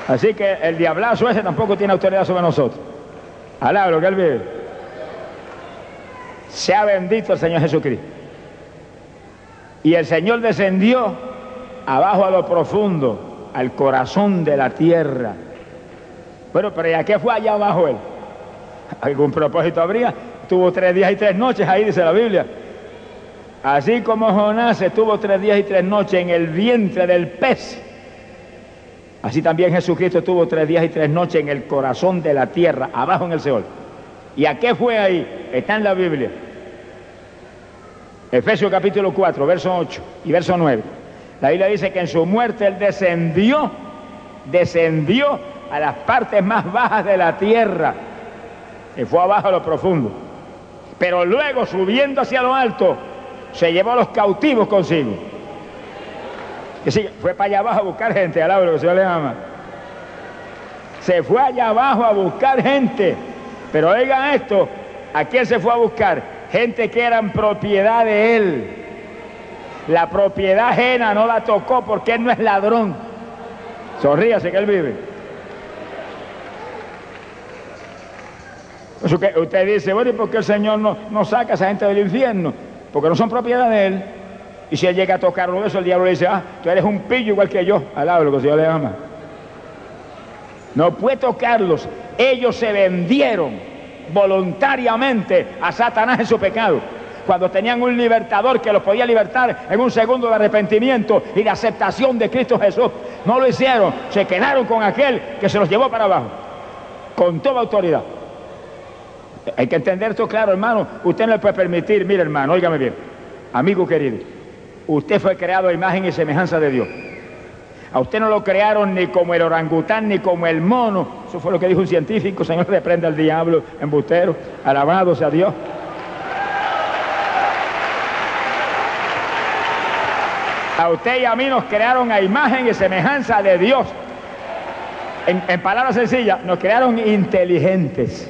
Así que el diablazo ese tampoco tiene autoridad sobre nosotros. Alá lo que él vive. Sea bendito el Señor Jesucristo. Y el Señor descendió abajo a lo profundo, al corazón de la tierra. Bueno, pero ¿y qué fue allá abajo él? ¿Algún propósito habría? Tuvo tres días y tres noches, ahí dice la Biblia. Así como Jonás estuvo tres días y tres noches en el vientre del pez, Así también Jesucristo estuvo tres días y tres noches en el corazón de la tierra, abajo en el Seol. ¿Y a qué fue ahí? Está en la Biblia. Efesios capítulo 4, verso 8 y verso 9. La Biblia dice que en su muerte él descendió, descendió a las partes más bajas de la tierra, y fue abajo a lo profundo. Pero luego, subiendo hacia lo alto, se llevó a los cautivos consigo que sí, fue para allá abajo a buscar gente, alaba lo que se le ama. Se fue allá abajo a buscar gente. Pero oigan esto, ¿a quién se fue a buscar? Gente que eran propiedad de él. La propiedad ajena no la tocó porque él no es ladrón. Sonríase que él vive. usted dice, bueno, ¿y por qué el Señor no, no saca a esa gente del infierno? Porque no son propiedad de él. Y si él llega a tocar uno de eso, el diablo le dice, ah, tú eres un pillo igual que yo. Alaba lo que el Señor le ama. No puede tocarlos. Ellos se vendieron voluntariamente a Satanás en su pecado. Cuando tenían un libertador que los podía libertar en un segundo de arrepentimiento y de aceptación de Cristo Jesús. No lo hicieron. Se quedaron con aquel que se los llevó para abajo. Con toda autoridad. Hay que entender esto claro, hermano. Usted no le puede permitir, mire hermano, óigame bien, amigo querido Usted fue creado a imagen y semejanza de Dios. A usted no lo crearon ni como el orangután ni como el mono. Eso fue lo que dijo un científico. Señor, reprenda al diablo, embustero. Alabado sea Dios. A usted y a mí nos crearon a imagen y semejanza de Dios. En, en palabras sencillas, nos crearon inteligentes.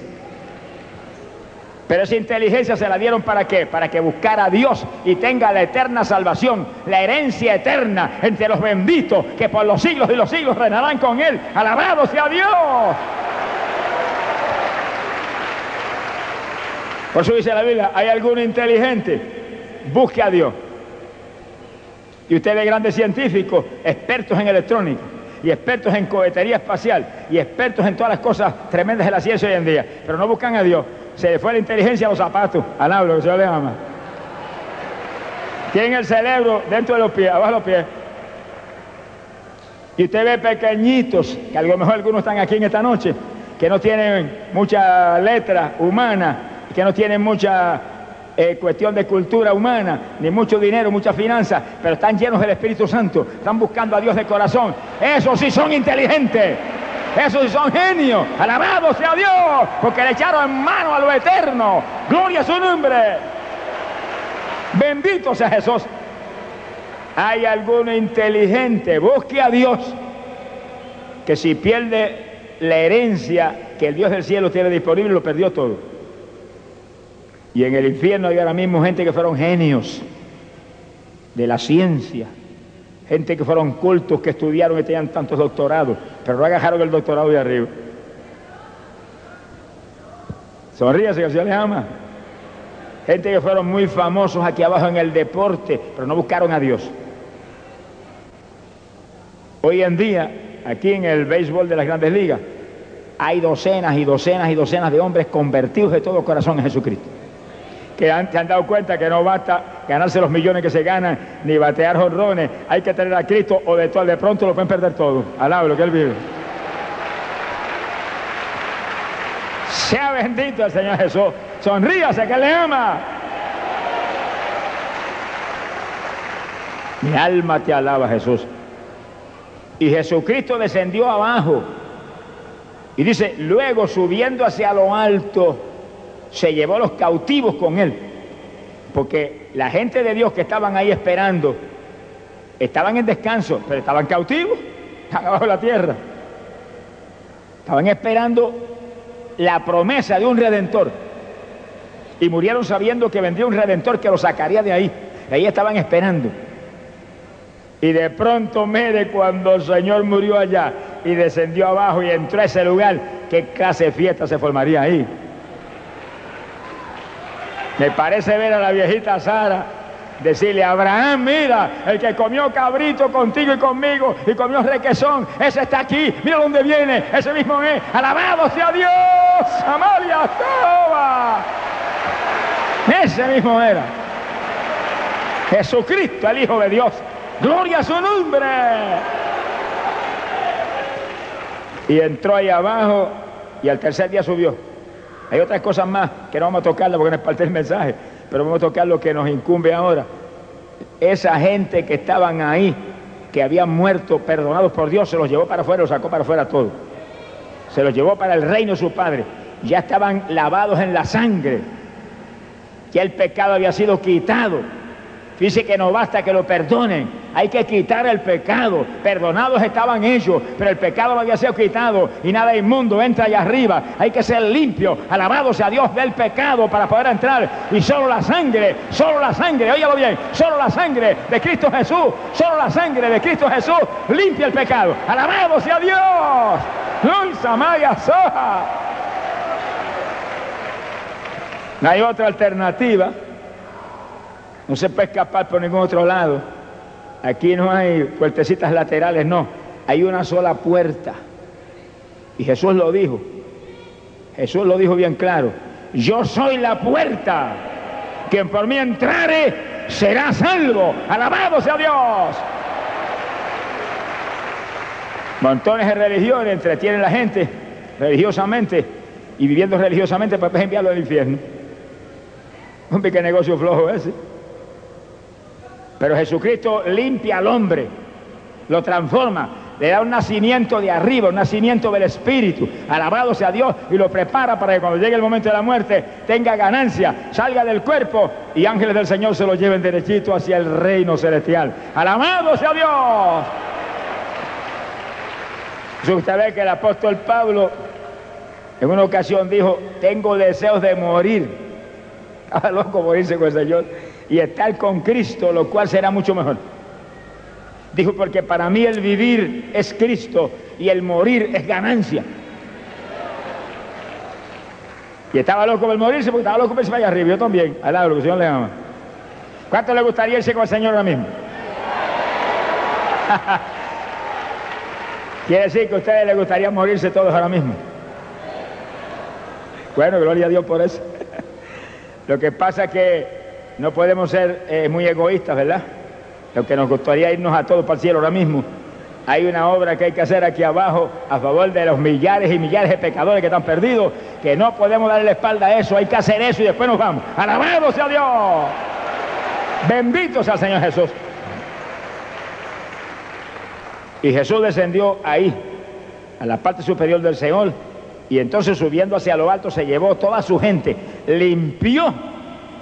Pero esa inteligencia se la dieron para qué? Para que buscara a Dios y tenga la eterna salvación, la herencia eterna entre los benditos que por los siglos y los siglos reinarán con Él. Alabado sea Dios. Por eso dice la Biblia, ¿hay alguno inteligente? Busque a Dios. Y usted ve grandes científicos, expertos en electrónica, y expertos en cohetería espacial, y expertos en todas las cosas tremendas de la ciencia hoy en día, pero no buscan a Dios se le fue la inteligencia a los zapatos, al hablo que se le ama. Tiene el cerebro dentro de los pies, abajo los pies. Y usted ve pequeñitos, que a lo mejor algunos están aquí en esta noche, que no tienen mucha letra humana, que no tienen mucha cuestión de cultura humana, ni mucho dinero, mucha finanza, pero están llenos del Espíritu Santo, están buscando a Dios de corazón. Esos sí son inteligentes. Esos son genios. Alabado sea Dios, porque le echaron en mano a lo eterno. Gloria a su nombre. Bendito sea Jesús. Hay alguno inteligente, busque a Dios, que si pierde la herencia que el Dios del cielo tiene disponible, lo perdió todo. Y en el infierno hay ahora mismo gente que fueron genios de la ciencia, gente que fueron cultos, que estudiaron y tenían tantos doctorados, pero no agarraron el doctorado de arriba. Sonríase que se le ama. Gente que fueron muy famosos aquí abajo en el deporte, pero no buscaron a Dios. Hoy en día, aquí en el béisbol de las grandes ligas, hay docenas y docenas y docenas de hombres convertidos de todo corazón en Jesucristo. Que han, se han dado cuenta que no basta ganarse los millones que se ganan, ni batear jorrones, hay que tener a Cristo o de de pronto lo pueden perder todo. Alaba lo que Él vive. Sea bendito el Señor Jesús. Sonríase que le ama. Mi alma te alaba, Jesús. Y Jesucristo descendió abajo. Y dice, luego subiendo hacia lo alto, se llevó los cautivos con él. Porque la gente de Dios que estaban ahí esperando, estaban en descanso, pero estaban cautivos, estaban abajo de la tierra. Estaban esperando la promesa de un redentor. Y murieron sabiendo que vendría un redentor que los sacaría de ahí. ahí estaban esperando. Y de pronto, mire, cuando el Señor murió allá y descendió abajo y entró a ese lugar, ¿qué clase de fiesta se formaría ahí? Me parece ver a la viejita Sara decirle Abraham, mira, el que comió cabrito contigo y conmigo y comió requesón, ese está aquí, mira dónde viene, ese mismo es, alabado sea Dios, Amalia, toma. Ese mismo era. Jesucristo, el Hijo de Dios. Gloria a su nombre. Y entró ahí abajo y al tercer día subió. Hay otras cosas más que no vamos a tocarlas porque no es parte del mensaje, pero vamos a tocar lo que nos incumbe ahora. Esa gente que estaban ahí, que habían muerto, perdonados por Dios, se los llevó para afuera, los sacó para afuera todo. Se los llevó para el reino de su Padre. Ya estaban lavados en la sangre. Ya el pecado había sido quitado Dice que no basta que lo perdonen, hay que quitar el pecado. Perdonados estaban ellos, pero el pecado no había sido quitado y nada inmundo entra allá arriba. Hay que ser limpio, alabado sea Dios del pecado para poder entrar. Y solo la sangre, solo la sangre, óyalo bien, solo la sangre de Cristo Jesús, solo la sangre de Cristo Jesús limpia el pecado. Alabado sea Dios. Maya Soja. No hay otra alternativa no se puede escapar por ningún otro lado. Aquí no hay puertecitas laterales, no. Hay una sola puerta. Y Jesús lo dijo. Jesús lo dijo bien claro. Yo soy la puerta. Quien por mí entrare será salvo. Alabado sea Dios. Montones de religiones entretienen a la gente religiosamente y viviendo religiosamente para enviarlo al infierno. Un qué negocio flojo ese. Pero Jesucristo limpia al hombre, lo transforma, le da un nacimiento de arriba, un nacimiento del Espíritu, alabado sea Dios, y lo prepara para que cuando llegue el momento de la muerte tenga ganancia, salga del cuerpo y ángeles del Señor se lo lleven derechito hacia el reino celestial. Alabado sea Dios. Usted ve que el apóstol Pablo en una ocasión dijo, tengo deseos de morir. Estaba loco morirse con el Señor y estar con Cristo, lo cual será mucho mejor. Dijo, porque para mí el vivir es Cristo y el morir es ganancia. Y estaba loco por morirse porque estaba loco por irse vaya arriba. Yo también, al lado, que el Señor le ama. ¿Cuánto le gustaría irse con el Señor ahora mismo? Quiere decir que a ustedes les gustaría morirse todos ahora mismo. Bueno, gloria a Dios por eso. Lo que pasa es que no podemos ser eh, muy egoístas, ¿verdad? Lo que nos gustaría irnos a todos para el cielo ahora mismo. Hay una obra que hay que hacer aquí abajo a favor de los millares y millares de pecadores que están perdidos, que no podemos darle la espalda a eso, hay que hacer eso y después nos vamos. ¡Alabado sea Dios! Bendito sea el Señor Jesús. Y Jesús descendió ahí, a la parte superior del Señor, y entonces subiendo hacia lo alto se llevó toda su gente, limpió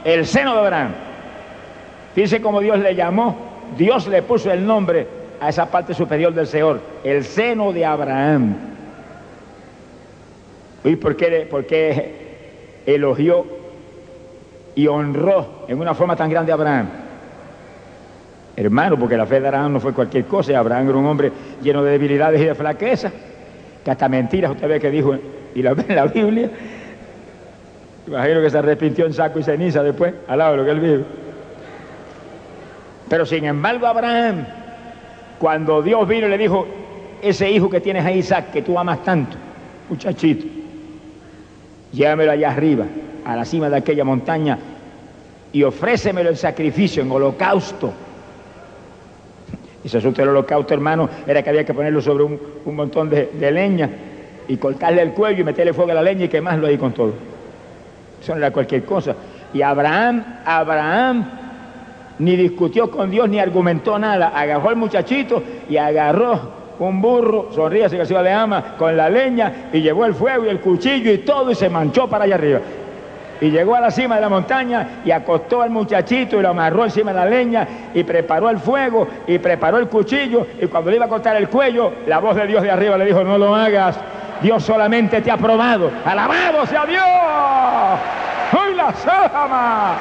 el seno de Abraham. Fíjense cómo Dios le llamó, Dios le puso el nombre a esa parte superior del Señor, el seno de Abraham. ¿Y por qué, por qué elogió y honró en una forma tan grande a Abraham? Hermano, porque la fe de Abraham no fue cualquier cosa, Abraham era un hombre lleno de debilidades y de flaqueza, que hasta mentiras usted ve que dijo y la ve en la Biblia, Imagino que se arrepintió en saco y ceniza después, al lado de lo que él vive. Pero sin embargo, Abraham, cuando Dios vino y le dijo, ese hijo que tienes ahí, Isaac, que tú amas tanto, muchachito, llévamelo allá arriba, a la cima de aquella montaña, y ofrécemelo en sacrificio, en holocausto. Y se asusta el holocausto, hermano, era que había que ponerlo sobre un, montón de, de, leña y cortarle el cuello y meterle fuego a la leña y quemarlo ahí con todo. Eso era cualquier cosa. Y Abraham, Abraham ni discutió con Dios ni argumentó nada. Agarró al muchachito y agarró un burro, sonríe que se de ama, con la leña y llevó el fuego y el cuchillo y todo y se manchó para allá arriba. Y llegó a la cima de la montaña y acostó al muchachito y lo amarró encima de la leña y preparó el fuego y preparó el cuchillo y cuando le iba a cortar el cuello, la voz de Dios de arriba le dijo, no lo hagas, Dios solamente te ha probado. Alabado sea Dios. ¡Hoy la sama!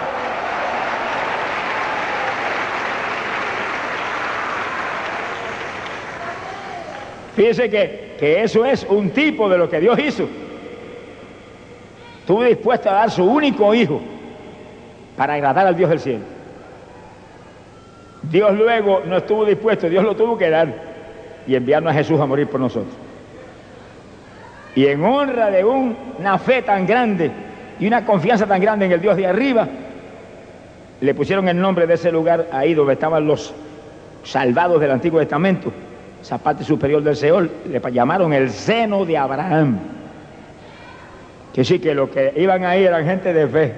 Fíjese que, que eso es un tipo de lo que Dios hizo. Estuvo dispuesto a dar su único hijo para agradar al Dios del cielo. Dios luego no estuvo dispuesto, Dios lo tuvo que dar y enviarnos a Jesús a morir por nosotros. Y en honra de una fe tan grande y una confianza tan grande en el Dios de arriba, le pusieron el nombre de ese lugar ahí donde estaban los salvados del Antiguo Testamento, esa parte superior del Seol, le llamaron el seno de Abraham. Que sí, que los que iban ahí eran gente de fe.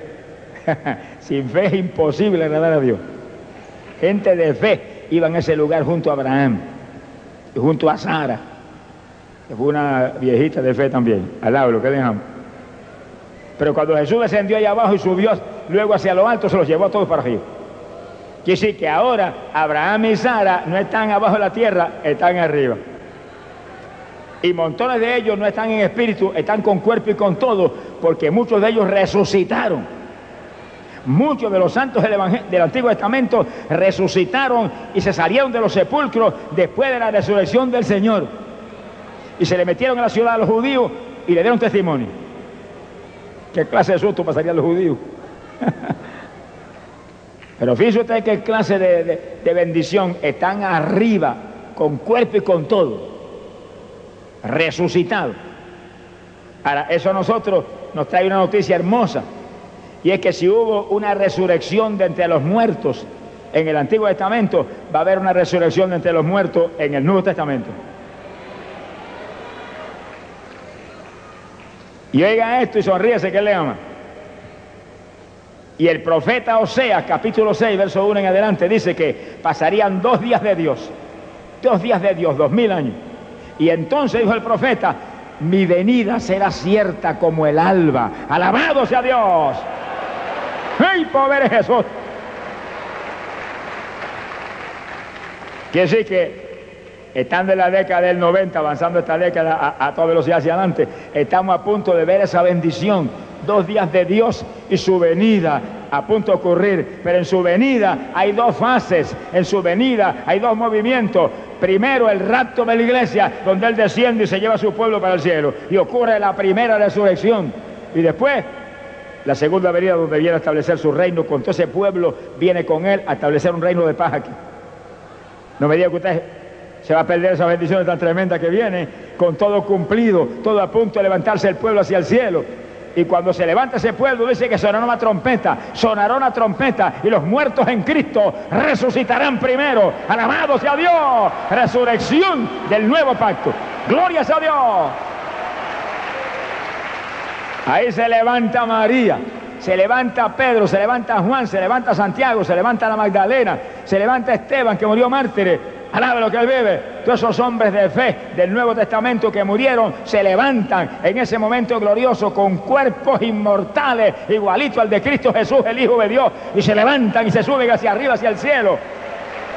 Sin fe es imposible agradar a Dios. Gente de fe iban a ese lugar junto a Abraham junto a Sara, fue una viejita de fe también, al lado de lo que dejamos. Pero cuando Jesús descendió allá abajo y subió luego hacia lo alto, se los llevó a todos para arriba. Quiere decir que ahora Abraham y Sara no están abajo de la tierra, están arriba. Y montones de ellos no están en espíritu, están con cuerpo y con todo, porque muchos de ellos resucitaron. Muchos de los santos del, del, Antiguo Testamento resucitaron y se salieron de los sepulcros después de la resurrección del Señor. Y se le metieron a la ciudad a los judíos y le dieron testimonio. ¿Qué clase de susto pasarían los judíos? Pero fíjese usted qué clase de, bendición están arriba, con cuerpo y con todo, resucitado. Ahora, eso a nosotros nos trae una noticia hermosa, y es que si hubo una resurrección de entre los muertos en el Antiguo Testamento, va a haber una resurrección de entre los muertos en el Nuevo Testamento. Y oiga esto y sonríese que le ama. Y el profeta Oseas, capítulo 6, verso 1 en adelante, dice que pasarían dos días de Dios, dos días de Dios, dos mil años. Y entonces dijo el profeta, mi venida será cierta como el alba. Alabado sea Dios. ¡Ay, pobre Jesús! Quiere decir que estando en la década del 90, avanzando esta década a, a toda velocidad hacia adelante, estamos a punto de ver esa bendición dos días de Dios y su venida a punto de ocurrir, pero en su venida hay dos fases, en su venida hay dos movimientos. Primero el rapto de la iglesia, donde Él desciende y se lleva a su pueblo para el cielo, y ocurre la primera resurrección. Y después la segunda venida donde viene a establecer su reino, con todo ese pueblo viene con Él a establecer un reino de paz aquí. No me diga que usted se va a perder esas bendiciones tan tremendas que viene, con todo cumplido, todo a punto de levantarse el pueblo hacia el cielo. Y cuando se levanta ese pueblo, dice que sonará una trompeta, sonará una trompeta, y los muertos en Cristo resucitarán primero. Alabado sea Dios. Resurrección del nuevo pacto. Gloria sea Dios. Ahí se levanta María, se levanta Pedro, se levanta Juan, se levanta Santiago, se levanta la Magdalena, se levanta Esteban que murió mártir Alabe lo que él vive. Todos esos hombres de fe del Nuevo Testamento que murieron se levantan en ese momento glorioso con cuerpos inmortales, igualito al de Cristo Jesús, el Hijo de Dios, y se levantan y se suben hacia arriba, hacia el cielo,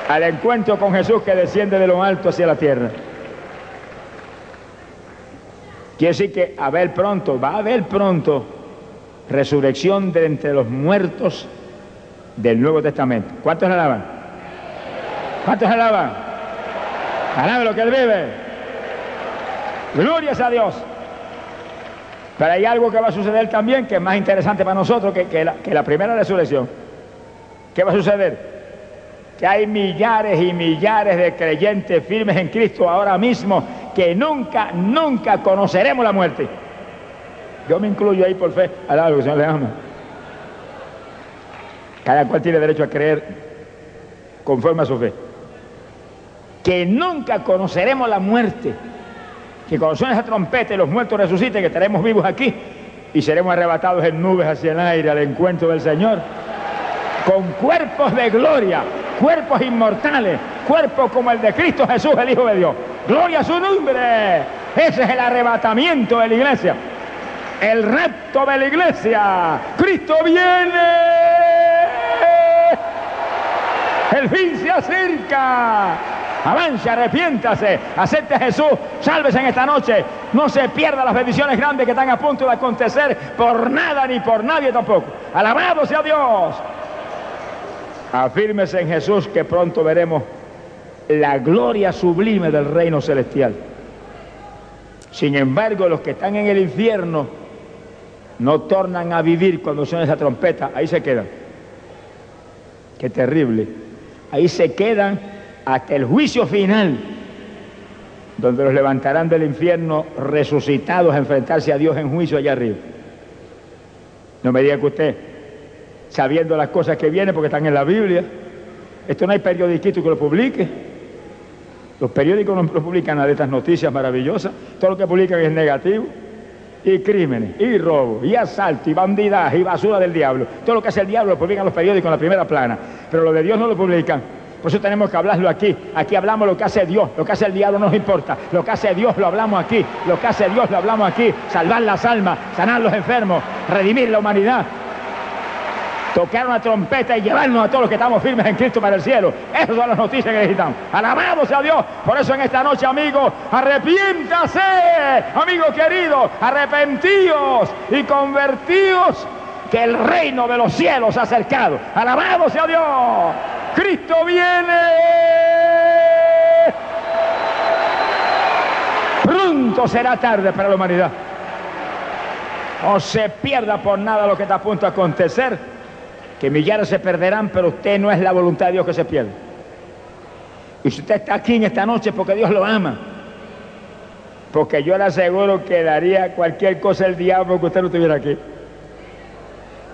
al encuentro con Jesús que desciende de lo alto hacia la tierra. Quiere decir que a ver pronto, va a haber pronto resurrección de entre los muertos del Nuevo Testamento. ¿Cuántos alaban? ¿Cuántos alaban? Alabe lo que él vive. Glorias a Dios. Pero hay algo que va a suceder también que es más interesante para nosotros que, la, que la primera resurrección. ¿Qué va a suceder? que hay millares y millares de creyentes firmes en Cristo ahora mismo que nunca, nunca conoceremos la muerte. Yo me incluyo ahí por fe, al lado que el Señor le ama. Cada cual tiene derecho a creer conforme a su fe. Que nunca conoceremos la muerte. Que cuando suene esa trompeta y los muertos resuciten, que estaremos vivos aquí y seremos arrebatados en nubes hacia el aire al encuentro del Señor. Con cuerpos de gloria cuerpos inmortales, cuerpos como el de Cristo Jesús, el Hijo de Dios. Gloria a su nombre. Ese es el arrebatamiento de la iglesia. El rapto de la iglesia. Cristo viene. El fin se acerca. Avance, arrepiéntase, acepte a Jesús, sálvese en esta noche. No se pierda las bendiciones grandes que están a punto de acontecer por nada ni por nadie tampoco. Alabado sea Dios. Afírmese en Jesús que pronto veremos la gloria sublime del reino celestial. Sin embargo, los que están en el infierno no tornan a vivir cuando suena esa trompeta, ahí se quedan. Qué terrible. Ahí se quedan hasta el juicio final, donde los levantarán del infierno resucitados a enfrentarse a Dios en juicio allá arriba. No me diga que usted sabiendo las cosas que vienen porque están en la Biblia. Esto no hay periodiquito que lo publique. Los periódicos no publican nada de estas noticias maravillosas. Todo lo que publican es negativo. Y crímenes, y robo, y asalto, y bandidaje, y basura del diablo. Todo lo que hace el diablo lo publican los periódicos en la primera plana. Pero lo de Dios no lo publican. Por eso tenemos que hablarlo aquí. Aquí hablamos lo que hace Dios. Lo que hace el diablo no nos importa. Lo que hace Dios lo hablamos aquí. Lo que hace Dios lo hablamos aquí. Salvar las almas, sanar los enfermos, redimir la humanidad tocar una trompeta y llevarnos a todos los que estamos firmes en Cristo para el cielo. Esas son las noticias que necesitamos. Alabamos a Dios. Por eso en esta noche, amigo, arrepiéntase, amigo querido, arrepentíos y convertíos que el reino de los cielos ha acercado. Alabado sea Dios. Cristo viene. Pronto será tarde para la humanidad. No se pierda por nada lo que está a punto de acontecer que millares se perderán, pero usted no es la voluntad de Dios que se pierda. Y si usted está aquí en esta noche porque Dios lo ama, porque yo le aseguro que daría cualquier cosa el diablo que usted no estuviera aquí.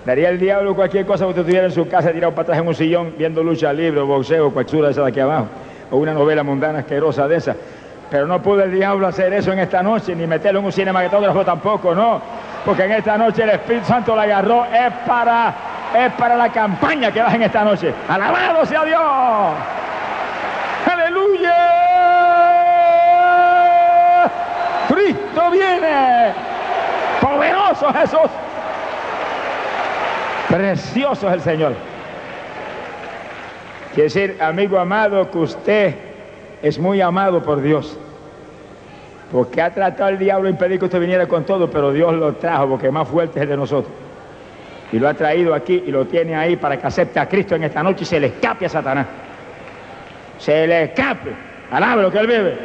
Daría el diablo cualquier cosa que usted estuviera en su casa tirado para atrás en un sillón viendo lucha libre, boxeo, cualquiera de esa de aquí abajo, o una novela mundana asquerosa de esa. Pero no pudo el diablo hacer eso en esta noche, ni meterlo en un cinematógrafo tampoco, no. Porque en esta noche el Espíritu Santo la agarró, es para es para la campaña que vas en esta noche. Alabado sea Dios. Aleluya. Cristo viene. Poderoso Jesús. Precioso es el Señor. Quiere decir, amigo amado, que usted es muy amado por Dios. Porque ha tratado el diablo de impedir que usted viniera con todo, pero Dios lo trajo porque más fuerte es el de nosotros y lo ha traído aquí y lo tiene ahí para que acepte a Cristo en esta noche y se le escape a Satanás. Se le escape. Alabe lo que él vive.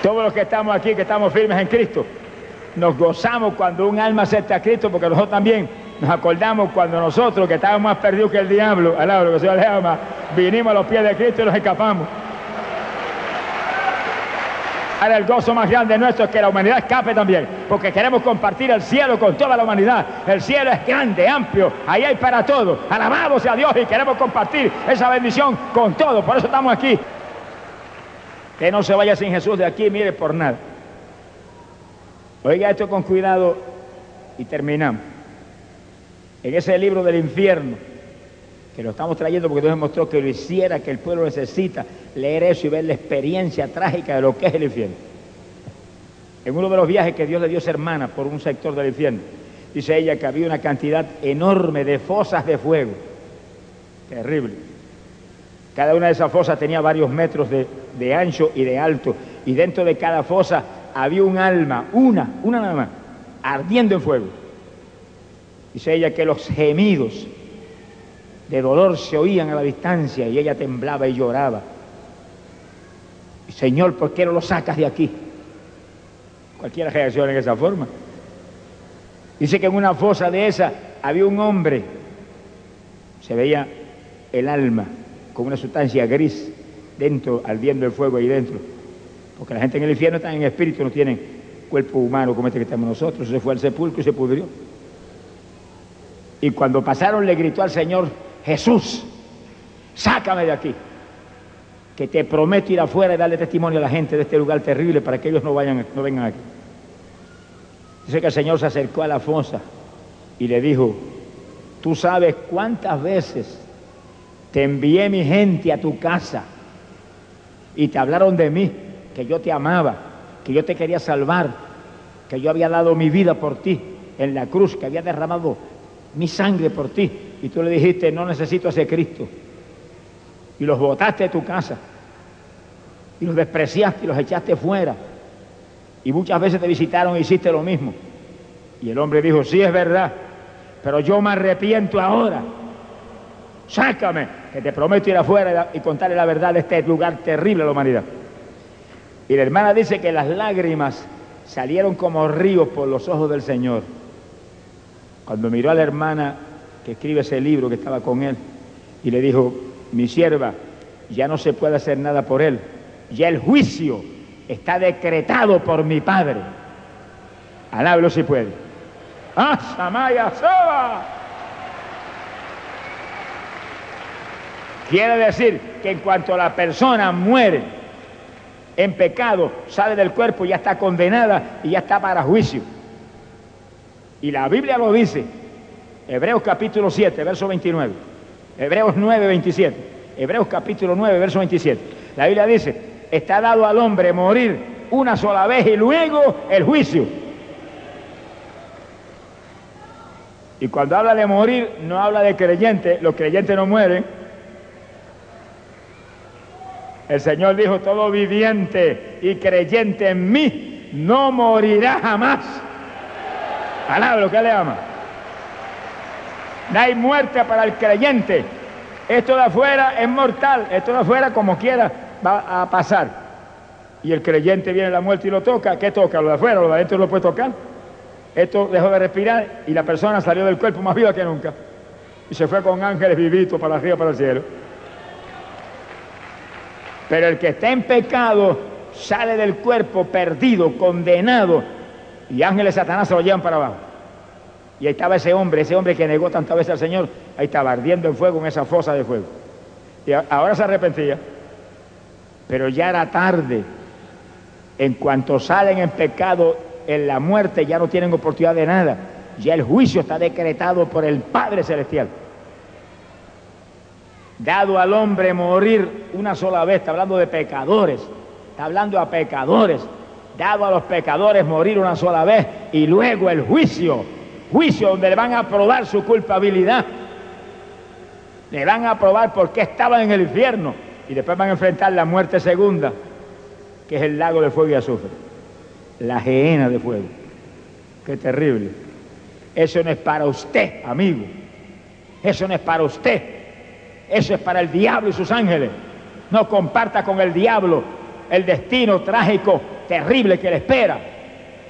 Todos los que estamos aquí, que estamos firmes en Cristo, nos gozamos cuando un alma acepta a Cristo, porque nosotros también nos acordamos cuando nosotros, que estábamos más perdidos que el diablo, alabe lo que Señor le ama, vinimos a los pies de Cristo y nos escapamos. Ahora el gozo más grande nuestro es que la humanidad escape también, porque queremos compartir el cielo con toda la humanidad. El cielo es grande, amplio, ahí hay para todo. Alabado sea Dios y queremos compartir esa bendición con todos. Por eso estamos aquí. Que no se vaya sin Jesús de aquí, mire por nada. Oiga esto con cuidado y terminamos. En ese libro del infierno, que lo estamos trayendo porque Dios demostró que lo hiciera, que el pueblo necesita leer eso y ver la experiencia trágica de lo que es el infierno. En uno de los viajes que Dios le dio a su hermana por un sector del infierno, dice ella que había una cantidad enorme de fosas de fuego. Terrible. Cada una de esas fosas tenía varios metros de ancho y de alto. Y dentro de cada fosa había un alma, una, una nada más, ardiendo en fuego. Dice ella que los gemidos de dolor se oían a la distancia y ella temblaba y lloraba. Señor, ¿por qué no lo sacas de aquí? Cualquiera reacciona en esa forma. Dice que en una fosa de esa había un hombre, se veía el alma con una sustancia gris dentro, ardiendo el fuego ahí dentro. Porque la gente en el infierno está en espíritu, no tienen cuerpo humano como este que tenemos nosotros. Se fue al sepulcro y se pudrió. Y cuando pasaron le gritó al Señor, Jesús, sácame de aquí, que te prometo ir afuera y darle testimonio a la gente de este lugar terrible para que ellos no, vayan, no vengan aquí. Dice que el Señor se acercó a la fosa y le dijo, tú sabes cuántas veces te envié mi gente a tu casa y te hablaron de mí, que yo te amaba, que yo te quería salvar, que yo había dado mi vida por ti en la cruz, que había derramado mi sangre por ti. Y tú le dijiste, no necesito a ese Cristo. Y los botaste de tu casa. Y los despreciaste y los echaste fuera. Y muchas veces te visitaron e hiciste lo mismo. Y el hombre dijo, sí es verdad, pero yo me arrepiento ahora. Sácame, que te prometo ir afuera y contarle la verdad de este lugar terrible a la humanidad. Y la hermana dice que las lágrimas salieron como ríos por los ojos del Señor. Cuando miró a la hermana que escribe ese libro que estaba con él y le dijo, mi sierva, ya no se puede hacer nada por él, ya el juicio está decretado por mi padre. Alábelo si puede. ¡Ah, Soba! Quiere decir que en cuanto la persona muere en pecado, sale del cuerpo, ya está condenada y ya está para juicio. Y la Biblia lo dice, Hebreos capítulo 7, verso 29, Hebreos 9, 27, Hebreos capítulo 9, verso 27. La Biblia dice, está dado al hombre morir una sola vez y luego el juicio. Y cuando habla de morir, no habla de creyente, los creyentes no mueren. El Señor dijo, todo viviente y creyente en mí no morirá jamás. Alaba que le ama. No hay muerte para el creyente. Esto de afuera es mortal, esto de afuera como quiera va a pasar. Y el creyente viene la muerte y lo toca, ¿qué toca? ¿Lo de afuera? ¿Lo de adentro lo puede tocar? Esto dejó de respirar y la persona salió del cuerpo más viva que nunca. Y se fue con ángeles vivitos para arriba, para el cielo. Pero el que está en pecado sale del cuerpo perdido, condenado, y ángeles Satanás se lo llevan para abajo. Y ahí estaba ese hombre, ese hombre que negó tantas veces al Señor, ahí estaba ardiendo en fuego en esa fosa de fuego. Y ahora se arrepentía, pero ya era tarde. En cuanto salen en pecado, en la muerte ya no tienen oportunidad de nada. Ya el juicio está decretado por el Padre Celestial. Dado al hombre morir una sola vez, está hablando de pecadores, está hablando a pecadores. Dado a los pecadores morir una sola vez y luego el juicio, juicio donde le van a probar su culpabilidad. Le van a probar por qué estaban en el infierno y después van a enfrentar la muerte segunda, que es el lago de fuego y azufre la gehenna de fuego. Qué terrible. Eso no es para usted, amigo. Eso no es para usted. Eso es para el diablo y sus ángeles. No comparta con el diablo el destino trágico, terrible que le espera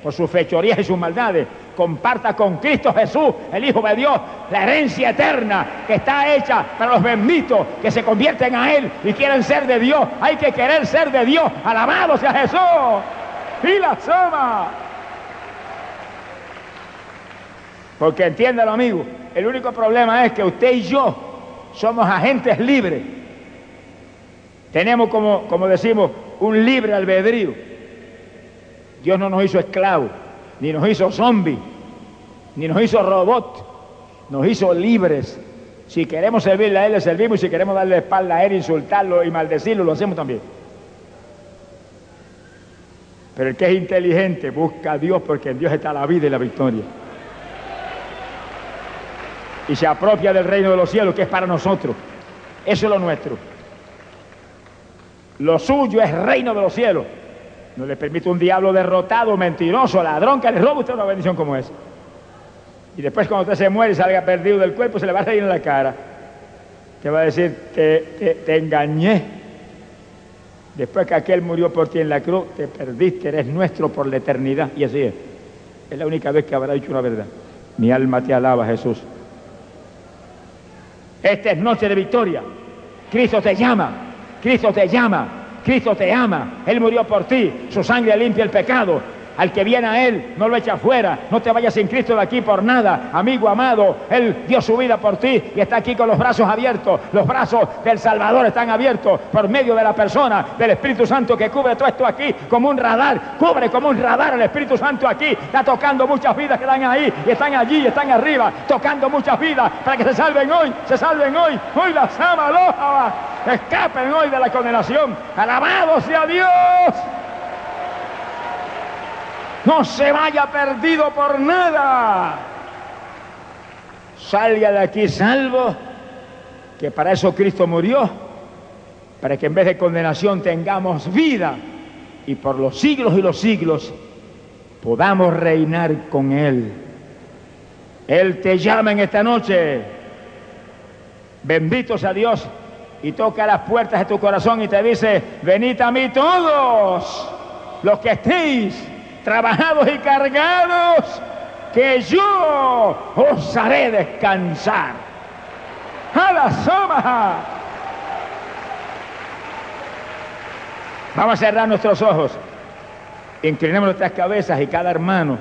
por sus fechorías y sus maldades. Comparta con Cristo Jesús, el Hijo de Dios, la herencia eterna que está hecha para los benditos que se convierten a Él y quieren ser de Dios. Hay que querer ser de Dios. Alabado sea Jesús y la soma. Porque entiéndalo, amigo, el único problema es que usted y yo somos agentes libres. Tenemos, como, como decimos, un libre albedrío. Dios no nos hizo esclavos, ni nos hizo zombies, ni nos hizo robots, nos hizo libres. Si queremos servirle a Él, le servimos, y si queremos darle espalda a Él, insultarlo y maldecirlo, lo hacemos también. Pero el que es inteligente busca a Dios porque en Dios está la vida y la victoria. Y se apropia del reino de los cielos que es para nosotros. Eso es lo nuestro. Lo suyo es reino de los cielos. No le permite un diablo derrotado, mentiroso, ladrón que le roba usted una bendición como esa. Y después cuando usted se muere y salga perdido del cuerpo, se le va a reír en la cara. Te va a decir, te, te engañé. Después que aquel murió por ti en la cruz, te perdiste, eres nuestro por la eternidad. Y así es. Es la única vez que habrá dicho una verdad. Mi alma te alaba, Jesús. Esta es noche de victoria. Cristo te llama. Cristo te llama. Cristo te ama. Él murió por ti. Su sangre limpia el pecado. Al que viene a Él, no lo echa fuera. No te vayas sin Cristo de aquí por nada. Amigo amado, Él dio su vida por ti y está aquí con los brazos abiertos. Los brazos del Salvador están abiertos por medio de la persona del Espíritu Santo que cubre todo esto aquí como un radar. Cubre como un radar el Espíritu Santo aquí. Está tocando muchas vidas que están ahí y están allí y están arriba. Tocando muchas vidas para que se salven hoy. Se salven hoy. Hoy las ama, Escapen hoy de la condenación. Alabado sea Dios no se vaya perdido por nada. Salga de aquí salvo, que para eso Cristo murió, para que en vez de condenación tengamos vida y por los siglos y los siglos podamos reinar con Él. Él te llama en esta noche. Bendito sea Dios y toca las puertas de tu corazón y te dice, venid a mí todos los que estéis trabajados y cargados, que yo os haré descansar. A la soma. Vamos a cerrar nuestros ojos. Inclinemos nuestras cabezas y cada hermano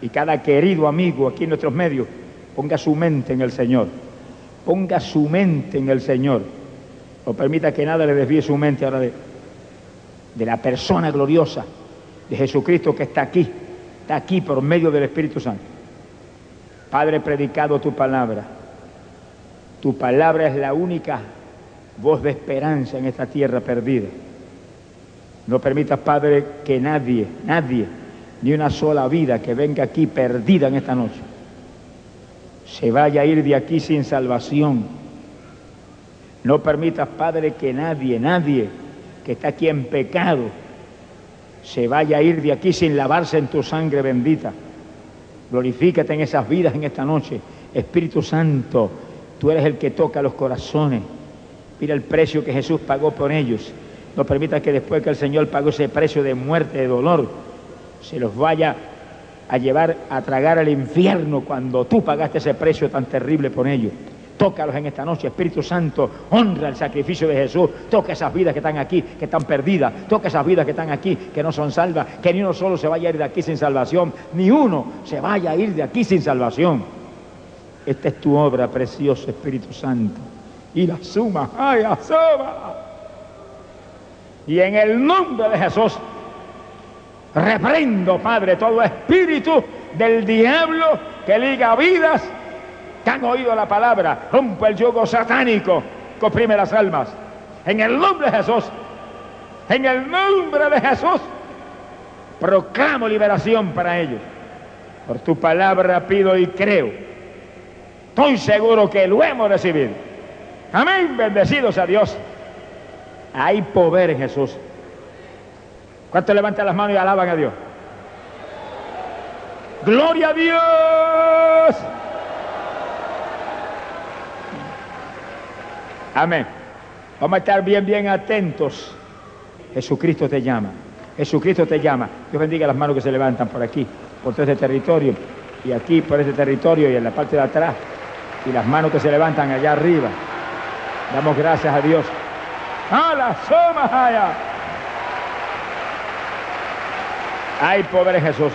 y cada querido amigo aquí en nuestros medios ponga su mente en el Señor. Ponga su mente en el Señor. No permita que nada le desvíe su mente ahora de, de la persona gloriosa de Jesucristo que está aquí, está aquí por medio del Espíritu Santo. Padre, predicado tu palabra. Tu palabra es la única voz de esperanza en esta tierra perdida. No permitas, Padre, que nadie, nadie, ni una sola vida que venga aquí perdida en esta noche, se vaya a ir de aquí sin salvación. No permitas, Padre, que nadie, nadie que está aquí en pecado, se vaya a ir de aquí sin lavarse en tu sangre bendita. Glorifícate en esas vidas en esta noche. Espíritu Santo, tú eres el que toca los corazones. Mira el precio que Jesús pagó por ellos. No permita que después que el Señor pagó ese precio de muerte, de dolor, se los vaya a llevar a tragar al infierno cuando tú pagaste ese precio tan terrible por ellos. Tócalos en esta noche, Espíritu Santo, honra el sacrificio de Jesús. Toca esas vidas que están aquí, que están perdidas. Toca esas vidas que están aquí, que no son salvas. Que ni uno solo se vaya a ir de aquí sin salvación. Ni uno se vaya a ir de aquí sin salvación. Esta es tu obra, precioso Espíritu Santo. Y la suma, ay, la suma. Y en el nombre de Jesús, reprendo, Padre, todo espíritu del diablo que liga vidas que han oído la palabra, rompe el yugo satánico que oprime las almas. En el nombre de Jesús, en el nombre de Jesús, proclamo liberación para ellos. Por tu palabra pido y creo. Estoy seguro que lo hemos recibido. Amén, bendecidos a Dios. Hay poder en Jesús. ¿Cuántos levantan las manos y alaban a Dios? Gloria a Dios. Amén. Vamos a estar bien, bien atentos. Jesucristo te llama. Jesucristo te llama. Dios bendiga las manos que se levantan por aquí, por todo este territorio, y aquí por este territorio y en la parte de atrás, y las manos que se levantan allá arriba. Damos gracias a Dios. ¡A la soma! Hay poder en Jesús.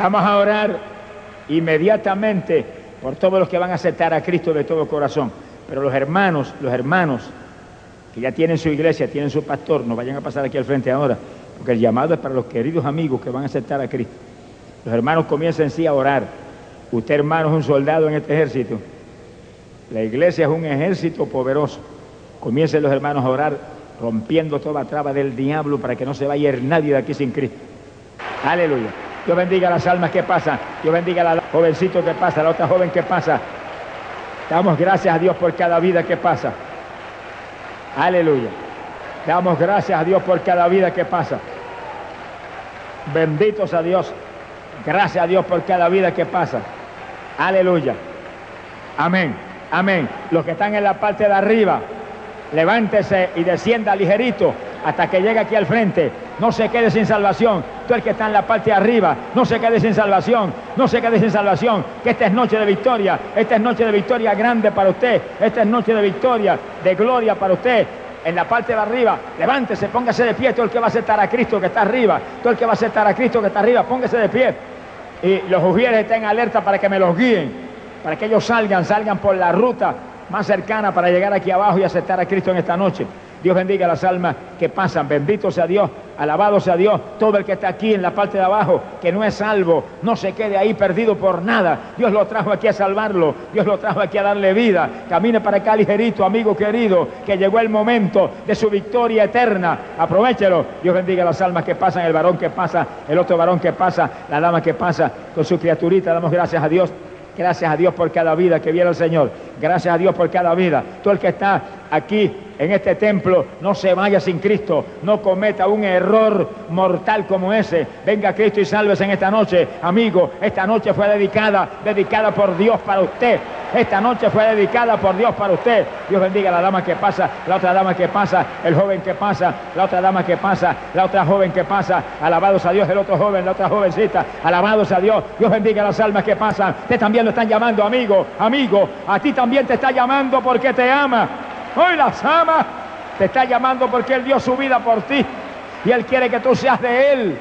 Vamos a orar inmediatamente por todos los que van a aceptar a Cristo de todo corazón. Pero los hermanos, los hermanos que ya tienen su iglesia, tienen su pastor, no vayan a pasar aquí al frente ahora, porque el llamado es para los queridos amigos que van a aceptar a Cristo. Los hermanos comiencen sí a orar. Usted hermano es un soldado en este ejército. La iglesia es un ejército poderoso. Comiencen los hermanos a orar rompiendo toda traba del diablo para que no se vaya nadie de aquí sin Cristo. Aleluya. Dios bendiga las almas que pasan. Dios bendiga a la jovencito que pasa, a la otra joven que pasa. Damos gracias a Dios por cada vida que pasa. Aleluya. Damos gracias a Dios por cada vida que pasa. Benditos a Dios. Gracias a Dios por cada vida que pasa. Aleluya. Amén, amén. Los que están en la parte de arriba, levántese y descienda ligerito hasta que llegue aquí al frente. No se quede sin salvación. Tú el que está en la parte de arriba, no se quede sin salvación. No se quede sin salvación. Que esta es noche de victoria. Esta es noche de victoria grande para usted. Esta es noche de victoria, de gloria para usted. En la parte de arriba, levántese, póngase de pie. Todo el que va a aceptar a Cristo que está arriba. Todo el que va a aceptar a Cristo que está arriba, póngase de pie. Y los ujieres estén alerta para que me los guíen para que ellos salgan, salgan por la ruta más cercana para llegar aquí abajo y aceptar a Cristo en esta noche. Dios bendiga las almas que pasan. Bendito sea Dios, alabado sea Dios. Todo el que está aquí en la parte de abajo, que no es salvo, no se quede ahí perdido por nada. Dios lo trajo aquí a salvarlo. Dios lo trajo aquí a darle vida. Camine para acá ligerito, amigo querido, que llegó el momento de su victoria eterna. Aprovechelo. Dios bendiga las almas que pasan, el varón que pasa, el otro varón que pasa, la dama que pasa con su criaturita. Damos gracias a Dios Gracias a Dios por cada vida que viene el Señor. Gracias a Dios por cada vida. Todo el que está aquí en este templo no se vaya sin Cristo, no cometa un error mortal como ese. Venga Cristo y sálvese en esta noche, amigo. Esta noche fue dedicada, dedicada por Dios para usted. Esta noche fue dedicada por Dios para usted. Dios bendiga a la dama que pasa, la otra dama que pasa, el joven que pasa, la otra dama que pasa, la otra joven que pasa. Alabados a Dios, el otro joven, la otra jovencita. Alabados a Dios. Dios bendiga a las almas que pasan. Usted también lo están llamando, amigo, amigo. A ti también te está llamando porque te ama. Hoy las ama. Te está llamando porque Él dio su vida por ti. Y Él quiere que tú seas de Él.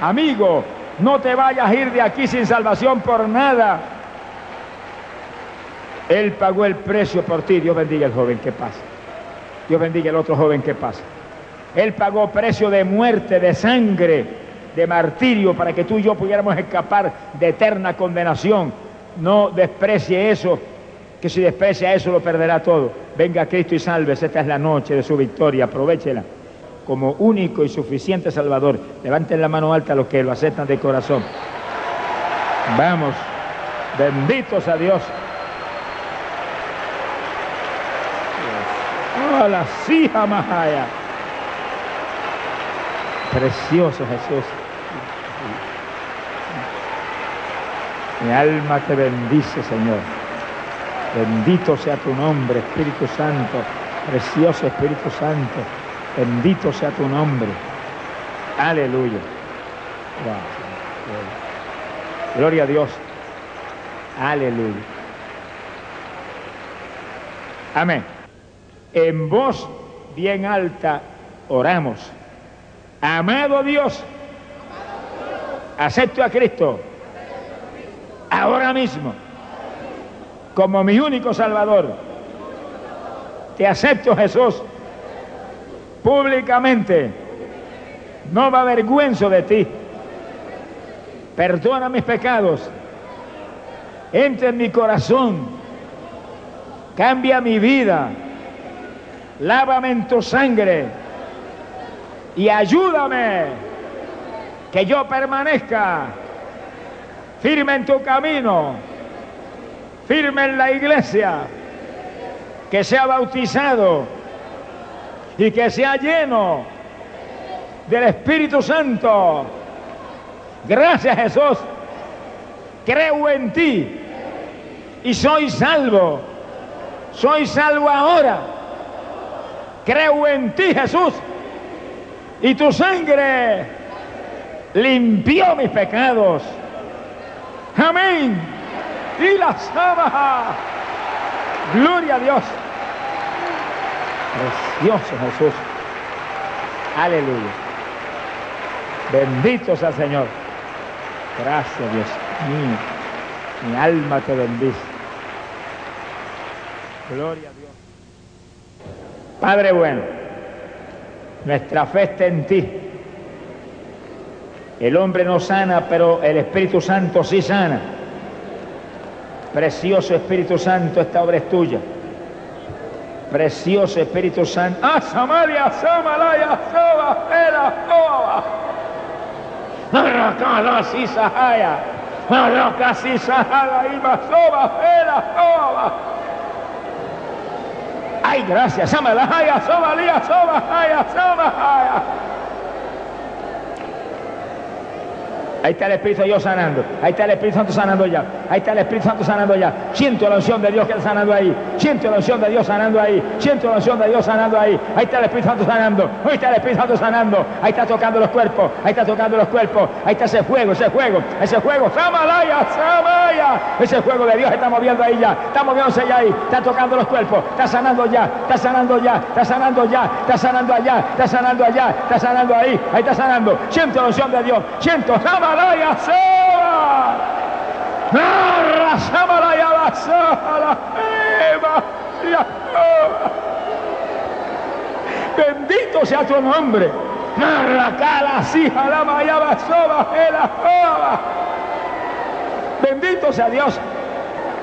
Amigo, no te vayas a ir de aquí sin salvación por nada. Él pagó el precio por ti. Dios bendiga al joven que pasa. Dios bendiga al otro joven que pasa. Él pagó precio de muerte, de sangre, de martirio para que tú y yo pudiéramos escapar de eterna condenación. No desprecie eso que si desprecia eso lo perderá todo. Venga Cristo y salves, esta es la noche de su victoria, aprovechela como único y suficiente Salvador. Levanten la mano alta los que lo aceptan de corazón. Vamos, benditos a Dios. Hola, sí, allá. Precioso Jesús. Mi alma te bendice, Señor. Bendito sea tu nombre, Espíritu Santo, precioso Espíritu Santo. Bendito sea tu nombre. Aleluya. Gloria a Dios. Aleluya. Amén. En voz bien alta oramos. Amado Dios, acepto a Cristo ahora mismo como mi único Salvador. Te acepto, Jesús, públicamente. No me avergüenzo de ti. Perdona mis pecados. Entra en mi corazón. Cambia mi vida. Lávame en tu sangre. Y ayúdame que yo permanezca firme en tu camino firme en la iglesia, que sea bautizado y que sea lleno del Espíritu Santo. Gracias Jesús. Creo en ti y soy salvo. Soy salvo ahora. Creo en ti Jesús. Y tu sangre limpió mis pecados. Amén y las ama. Gloria a Dios. Precioso Jesús. Aleluya. Bendito sea el Señor. Gracias Dios mío. Mi alma te bendice. Gloria a Dios. Padre bueno, nuestra fe está en ti. El hombre no sana, pero el Espíritu Santo sí sana. Precioso Espíritu Santo, esta obra es tuya. Precioso Espíritu Santo. ¡Ah, Samaria, Samalaya, Soba, Era, Soba! Arracala, Sisahaya. Arraca, Sisahaya, Ima, Soba, Era, Soba. ¡Ay, gracias! Samalaya, Sobalía, Soba, Haya, Soba, Haya. Ahí está el Espíritu de Dios sanando. Ahí está el Espíritu Santo sanando ya. Ahí está el Espíritu Santo sanando ya. Siento la unción de Dios que está sanando ahí. Siento la unción de Dios sanando ahí. Siento la unción de Dios sanando ahí. Ahí está el Espíritu Santo sanando. Ahí está el Espíritu Santo sanando. Ahí está tocando los cuerpos. Ahí está tocando los cuerpos. Ahí está ese fuego, ese fuego, ese fuego. Samalaya, Samaya. Ese fuego de Dios está moviendo ahí ya. Está moviéndose ya ahí. Está tocando los cuerpos. Está sanando ya. Está sanando ya. Está sanando ya. Está sanando allá. Está sanando allá. Está sanando ahí. Ahí está sanando. Siento la unción de Dios. Siento. Samalaya, Bendito sea tu nombre. Bendito sea Dios.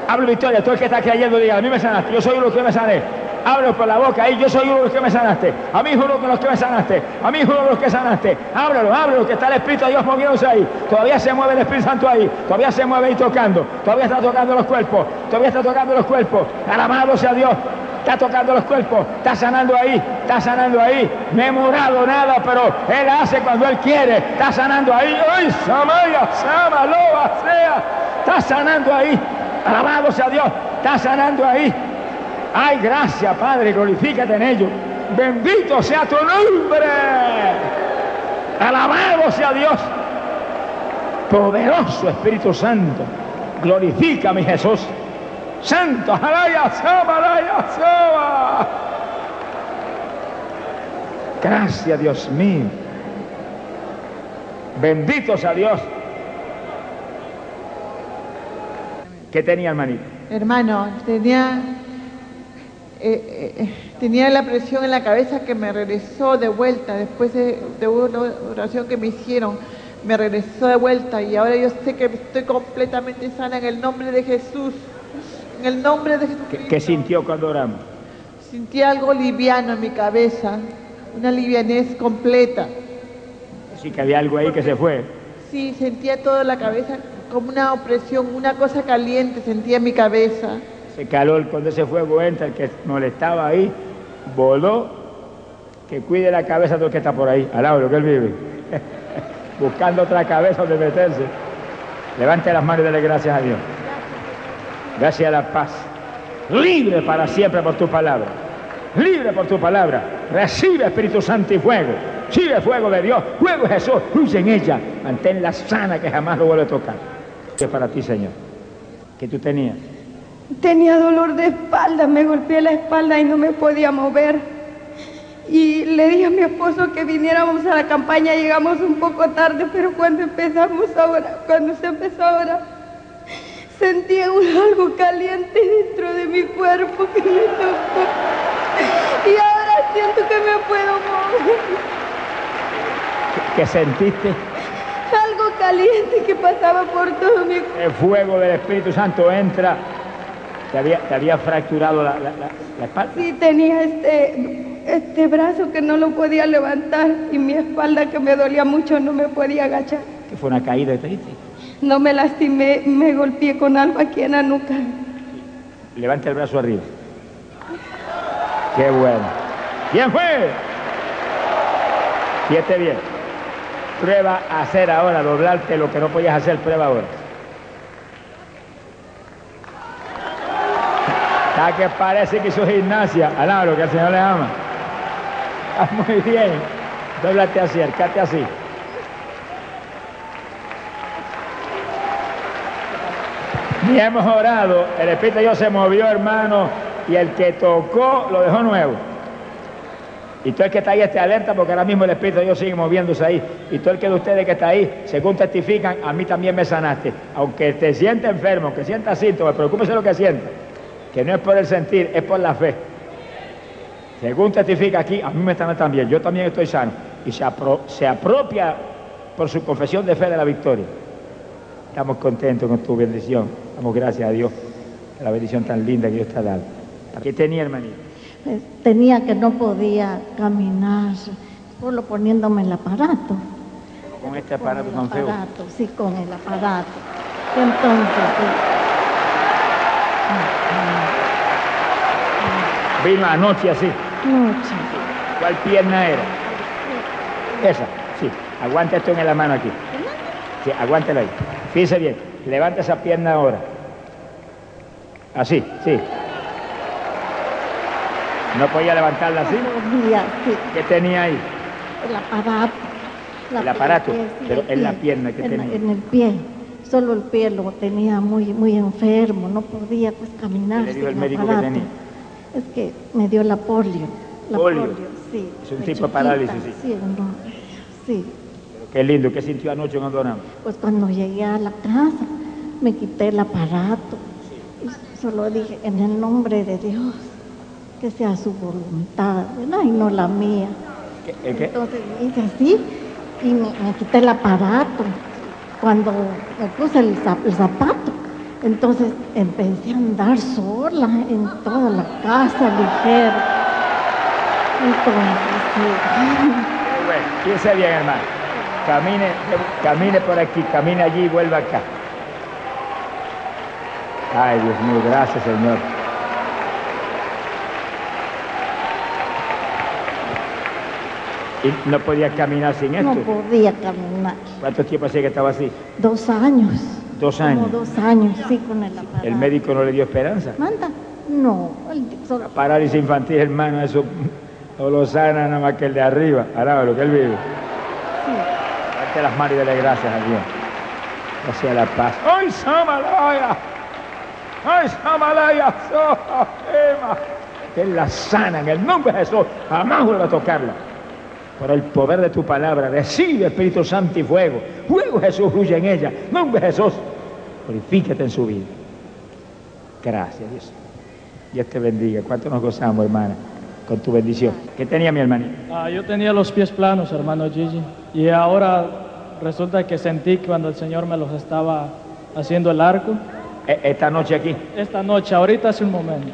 Hablo victoria. Todo el que está creyendo diga, a mí me sanaste. Yo soy uno que me sané. Ábrelo por la boca ahí, yo soy uno de los que me sanaste. A mí uno de los que me sanaste. A mí uno de los que sanaste. Ábrelo, ábrelo, que está el Espíritu de Dios moviéndose ahí. Todavía se mueve el Espíritu Santo ahí. Todavía se mueve ahí tocando. Todavía está tocando los cuerpos. Todavía está tocando los cuerpos. Alabado sea Dios. Está tocando los cuerpos. Está sanando ahí. Está sanando ahí. No he morado nada, pero Él hace cuando Él quiere. Está sanando ahí. ¡Ay, Samaya, Sama, Loba, sea! Está sanando ahí. Alabado sea Dios. Está sanando ahí. Ay, gracias, Padre, glorifícate en ello. Bendito sea tu nombre. Alabado sea Dios. Poderoso Espíritu Santo. Glorifica Jesús. Santo, alaya, sama, alaya, sama. Gracias, Dios mío. Bendito sea Dios. ¿Qué tenía, hermanito? Hermano, tenía eh, eh, tenía la presión en la cabeza que me regresó de vuelta después de, una oración que me hicieron. Me regresó de vuelta y ahora yo sé que estoy completamente sana en el nombre de Jesús. En el nombre de Jesús. ¿Qué, sintió cuando oramos? Sentí algo liviano en mi cabeza, una livianez completa. Sí, que había algo ahí que se fue. Sí, sentía toda la cabeza como una opresión, una cosa caliente sentía en mi cabeza ese calor, cuando ese fuego entra, el que molestaba ahí, voló, que cuide la cabeza de lo que está por ahí, al lado lo que él vive, buscando otra cabeza donde meterse. Levante las manos y dale gracias a Dios. Gracias a la paz. Libre para siempre por tu palabra. Libre por tu palabra. Recibe Espíritu Santo y fuego. Recibe fuego de Dios. Fuego Jesús. Fluye en ella. Manténla sana que jamás lo vuelve a tocar. Es para ti, Señor. Que tú tenías. Tenía dolor de espalda, me golpeé la espalda y no me podía mover. Y le dije a mi esposo que viniéramos a la campaña, llegamos un poco tarde, pero cuando empezamos ahora, cuando se empezó ahora, sentí algo caliente dentro de mi cuerpo que me tocó. Y ahora siento que me puedo mover. ¿Qué sentiste? Algo caliente que pasaba por todo mi cuerpo. El fuego del Espíritu Santo entra ¿Te había, fracturado la, espalda? Sí, tenía este, este brazo que no lo podía levantar y mi espalda que me dolía mucho no me podía agachar. ¿Que fue una caída que te No me lastimé, me golpeé con algo aquí en la nuca. Levanta el brazo arriba. Qué bueno. ¿Quién fue? Siete bien. Prueba a hacer ahora, doblarte lo que no podías hacer, prueba ahora. ¿A que parece que hizo gimnasia? Alabro, que el Señor le ama. Ah, muy bien. Dóblate así, acércate así. Y hemos orado, el Espíritu de Dios se movió, hermano, y el que tocó lo dejó nuevo. Y todo el que está ahí esté alerta porque ahora mismo el Espíritu de Dios sigue moviéndose ahí. Y todo el que de ustedes que está ahí, según testifican, a mí también me sanaste. Aunque te sienta enfermo, aunque sienta síntomas, preocúpese lo que sienta que no es por el sentir, es por la fe. Según testifica aquí, a mí me están también, yo también estoy sano. Y se, se apropia por su confesión de fe de la victoria. Estamos contentos con tu bendición. Damos gracias a Dios por la bendición tan linda que Dios te ha dado. ¿Qué tenía, hermanito? Eh, tenía que no podía caminar, solo poniéndome el aparato. ¿Con este aparato tan feo? Sí, con el aparato. Entonces, Vino anoche así. ¿Cuál pierna era? Esa, sí. Aguanta esto en la mano aquí. Sí, aguántelo ahí. Fíjese bien. Levanta esa pierna ahora. Así, sí. ¿No podía levantarla así? ¿Qué tenía ahí? El aparato. El aparato, pero en la pie, pierna que en, tenía. En el pie. Solo el pie lo tenía muy, muy enfermo, no podía pues caminar. ¿Qué le dijo el médico que aparato. tenía? Es que me dio la polio. La Polio. polio, sí. Es un tipo de parálisis, sí. Sí, no, sí. Qué lindo. ¿Qué sintió anoche cuando oramos? Pues cuando llegué a la casa, me quité el aparato. Y solo dije, en el nombre de Dios, que sea su voluntad, ¿verdad? y no la mía. ¿Qué- qué? Entonces hice así y me, me quité el aparato. Cuando me puse el zapato, entonces empecé a andar sola en toda la casa, ligera. Entonces, bueno. Piense bien, hermano. Camine, camine por aquí, camine allí y vuelva acá. Ay, Dios mío, gracias, Señor. Y no podía caminar sin esto. no podía caminar. ¿Cuánto tiempo hacía que estaba así? Dos años. Dos años. Como dos años, sí, con el aparato. ¿El médico no le dio esperanza? ¿Manda? No, el- solo- La parálisis infantil, hermano, eso no lo sana nada más que el de arriba. Ahora lo que él vive. sí. Darte las manos y dale gracias a Dios. Gracias a la paz. ¡Ay, Samalaya! ¡Ay, Samalaya! Que Él la sana en el nombre de Jesús. Jamás vuelva a tocarla. Por el poder de tu palabra, recibe Espíritu Santo y fuego. Fuego Jesús fluye en ella. Nombre Jesús. Glorifícate en su vida. Gracias, Dios. Dios te bendiga. ¿Cuánto nos gozamos, hermana? Con tu bendición. ¿Qué tenía mi hermanito? Ah, yo tenía los pies planos, hermano Gigi, y ahora resulta que sentí que cuando el Señor me los estaba haciendo el arco, E- Esta noche aquí. esta noche, ahorita hace un momento.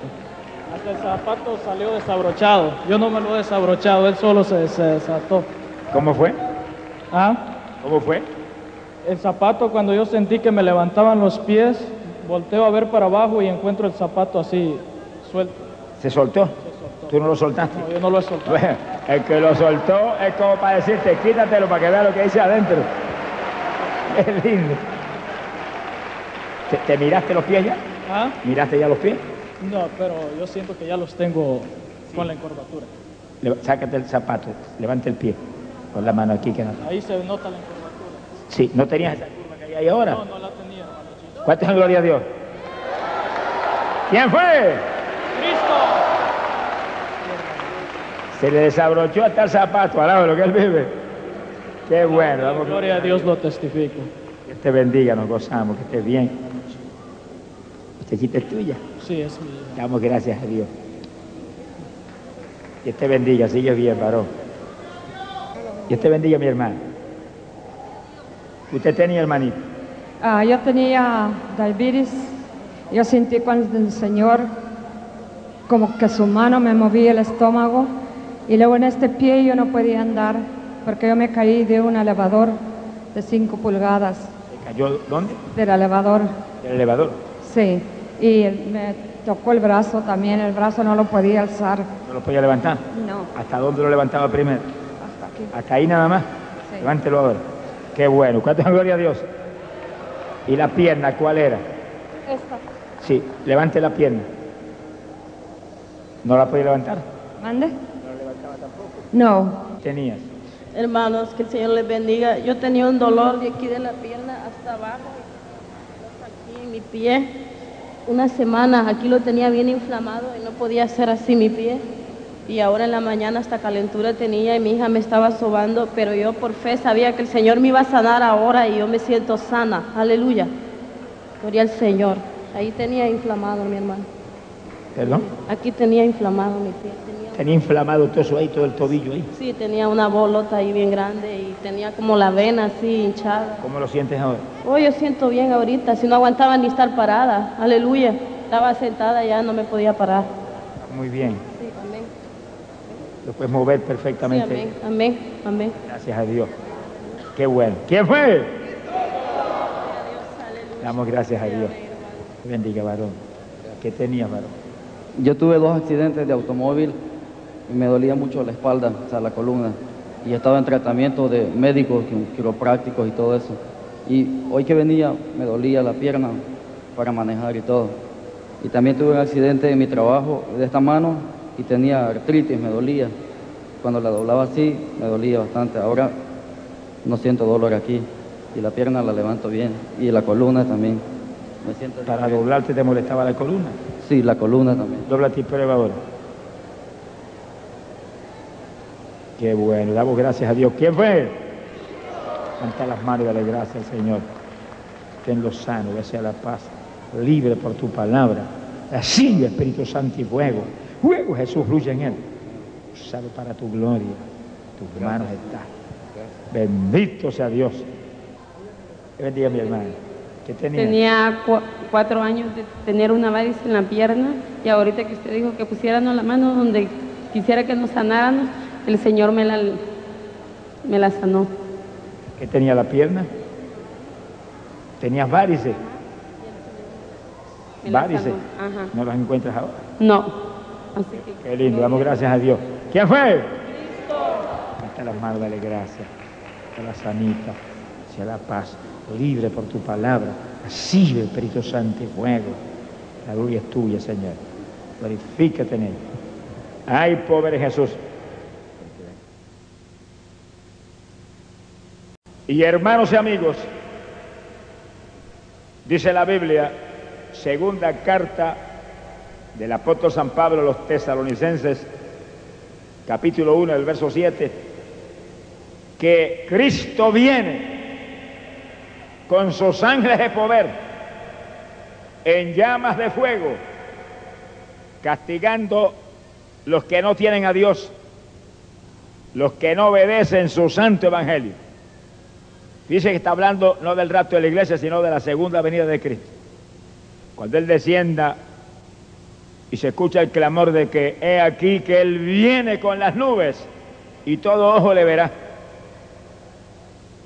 El zapato salió desabrochado. Yo no me lo he desabrochado, él solo se, se desató. ¿Cómo fue? ¿Ah? ¿Cómo fue? El zapato, cuando yo sentí que me levantaban los pies, volteo a ver para abajo y encuentro el zapato así, suelto. ¿Se soltó? ¿Tú no lo soltaste? No, yo no lo he soltado. Bueno, el que lo soltó es como para decirte, quítatelo para que vea lo que dice adentro. Es lindo. ¿Te, te miraste los pies ya? ¿Ah? ¿Miraste ya los pies? No, pero yo siento que ya los tengo con la encorvatura. Le- sácate el zapato, levanta el pie. Con la mano aquí que no. Ahí se nota la encorvatura. Sí, ¿no tenías esa curva que hay ahí ahora? No, no la tenía, hermano Gigi. ¿Cuántos en gloria a Dios? ¿Quién fue? ¡Cristo! Se le desabrochó hasta el zapato, al lado de lo que él vive. Qué bueno. Vamos, Gloria a Dios lo testifico. Dios te bendiga, nos gozamos, que estés bien. Esta es tuya. Sí, es mi. Damos gracias a Dios. Dios te bendiga, sigue bien, varón. Dios te bendiga, mi hermano. Usted tenía hermanito. Ah, yo tenía diabetes. Yo sentí cuando el Señor, como que su mano me movía el estómago. Y luego en este pie yo no podía andar porque yo me caí de un elevador de 5 pulgadas. ¿Se cayó dónde? Del elevador, Del elevador. sí. Y me tocó el brazo también. El brazo no lo podía alzar. No lo podía levantar. No, ¿Hasta dónde lo levantaba primero? hasta aquí. Hasta ahí nada más. Sí. Levántelo ahora. Qué bueno. ¿Cuánto es gloria a Dios? ¿Y la pierna cuál era? Esta. Sí, levante la pierna. ¿No la podía levantar? ¿Mande? No. Tenías. Hermanos, que el Señor les bendiga. Yo tenía un dolor de aquí de la pierna hasta abajo, hasta aquí en mi pie. Una semana aquí lo tenía bien inflamado y no podía hacer así mi pie. Y ahora en la mañana hasta calentura tenía y mi hija me estaba sobando, pero yo por fe sabía que el Señor me iba a sanar ahora y yo me siento sana. Aleluya. Gloria al Señor. Ahí tenía inflamado mi hermano. ¿Perdón? Aquí tenía inflamado mi pie. Tenía Tenía inflamado todo eso ahí, todo el tobillo ahí. Sí, tenía una bolota ahí bien grande y tenía como la vena así hinchada. ¿Cómo lo sientes ahora? Oh, yo siento bien ahorita, si no aguantaba ni estar parada. Aleluya. Estaba sentada ya, no me podía parar. Muy bien. Sí, amén. Lo puedes mover Sí, perfectamente. amén, amén, amén. Gracias a Dios. Qué bueno. ¿Quién fue? Damos gracias a Dios. Bendiga, varón. ¿Qué tenías, varón? Yo tuve dos accidentes de automóvil me dolía mucho la espalda, o sea, la columna. Y estaba en tratamiento de médicos, qui- quiroprácticos y todo eso. Y hoy que venía me dolía la pierna para manejar y todo. Y también tuve un accidente en mi trabajo de esta mano y tenía artritis, me dolía. Cuando la doblaba así, me dolía bastante. Ahora no siento dolor aquí y la pierna la levanto bien y la columna también. Me siento Para doblarte te molestaba la columna. Sí, la columna también. Dóblate y prueba ahora. Qué bueno, damos gracias a Dios. ¿Quién fue? Levanta las manos y dale gracias al Señor. Tenlo sano, desea la paz, libre por tu palabra. Así, Espíritu Santo y fuego. Fuego, Jesús, fluye en él. Usado para tu gloria. Tus manos están. Bendito sea Dios. Que bendiga mi hermano. ¿Qué tenía? Tenía cu- cuatro años de tener una varice en la pierna y ahorita que usted dijo que pusiéramos la mano donde quisiera que nos sanáramos, el Señor me la, me la sanó. ¿Qué tenía la pierna? ¿Tenías varices? Varices. Ajá. No las encuentras ahora. No. Así que Qué lindo, damos gracias a Dios. ¿Quién fue? Hasta las manos, dale gracias. A la sanita, sea la paz, libre por tu palabra. Así, Espíritu Santo y fuego. La gloria es tuya, Señor. Glorifícate en ella. Ay, pobre Jesús. Y hermanos y amigos, dice la Biblia, segunda carta del apóstol San Pablo a los tesalonicenses, capítulo 1, del verso 7, que Cristo viene con sus ángeles de poder en llamas de fuego, castigando los que no tienen a Dios, los que no obedecen su santo evangelio. Dice que está hablando no del rapto de la iglesia, sino de la segunda venida de Cristo. Cuando Él descienda y se escucha el clamor de que he aquí que Él viene con las nubes y todo ojo le verá.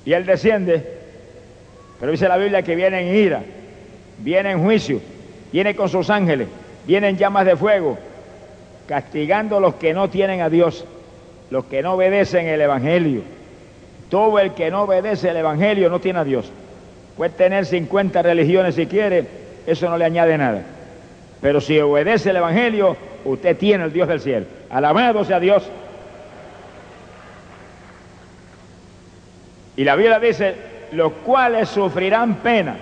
Y Él desciende, pero dice la Biblia que viene en ira, viene en juicio, viene con sus ángeles, viene en llamas de fuego, castigando a los que no tienen a Dios, los que no obedecen el Evangelio. Todo el que no obedece el Evangelio no tiene a Dios. Puede tener 50 religiones si quiere, eso no le añade nada. Pero si obedece el Evangelio, usted tiene el Dios del cielo. Alabado sea Dios. Y la Biblia dice, los cuales sufrirán pena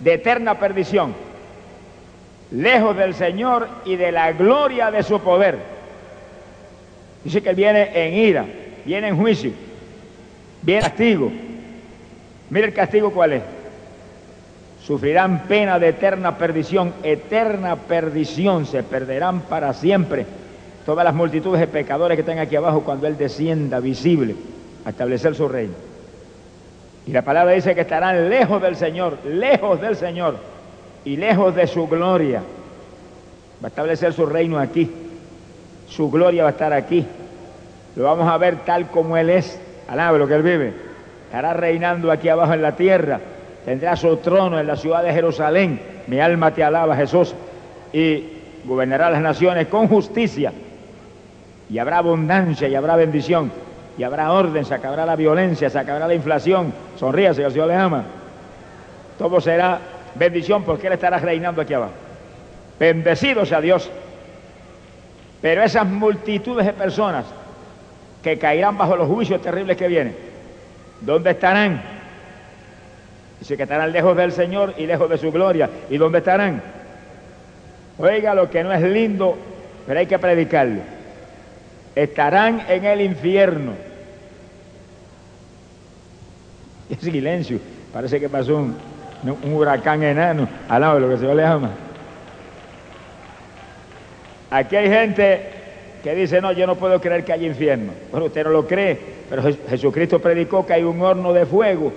de eterna perdición, lejos del Señor y de la gloria de su poder. Dice que Él viene en ira, viene en juicio, viene castigo. Mire el castigo cuál es. Sufrirán pena de eterna perdición, eterna perdición, se perderán para siempre todas las multitudes de pecadores que están aquí abajo cuando Él descienda visible a establecer su reino. Y la palabra dice que estarán lejos del Señor, lejos del Señor y lejos de su gloria. Va a establecer su reino aquí. Su gloria va a estar aquí. Lo vamos a ver tal como Él es. Alabe lo que Él vive. Estará reinando aquí abajo en la tierra. Tendrá su trono en la ciudad de Jerusalén. Mi alma te alaba, Jesús. Y gobernará las naciones con justicia. Y habrá abundancia y habrá bendición. Y habrá orden, se acabará la violencia, se acabará la inflación. Sonríase, el Señor le ama. Todo será bendición porque Él estará reinando aquí abajo. Bendecido sea Dios. Pero esas multitudes de personas que caerán bajo los juicios terribles que vienen, ¿dónde estarán? Dice que estarán lejos del Señor y lejos de su gloria. ¿Y dónde estarán? Oiga lo que no es lindo, pero hay que predicarlo. Estarán en el infierno. Silencio. Parece que pasó un, un huracán enano al lado de lo que se le llama. Aquí hay gente que dice, no, yo no puedo creer que hay infierno. Bueno, usted no lo cree, pero Jes- Jesucristo predicó que hay un horno de fuego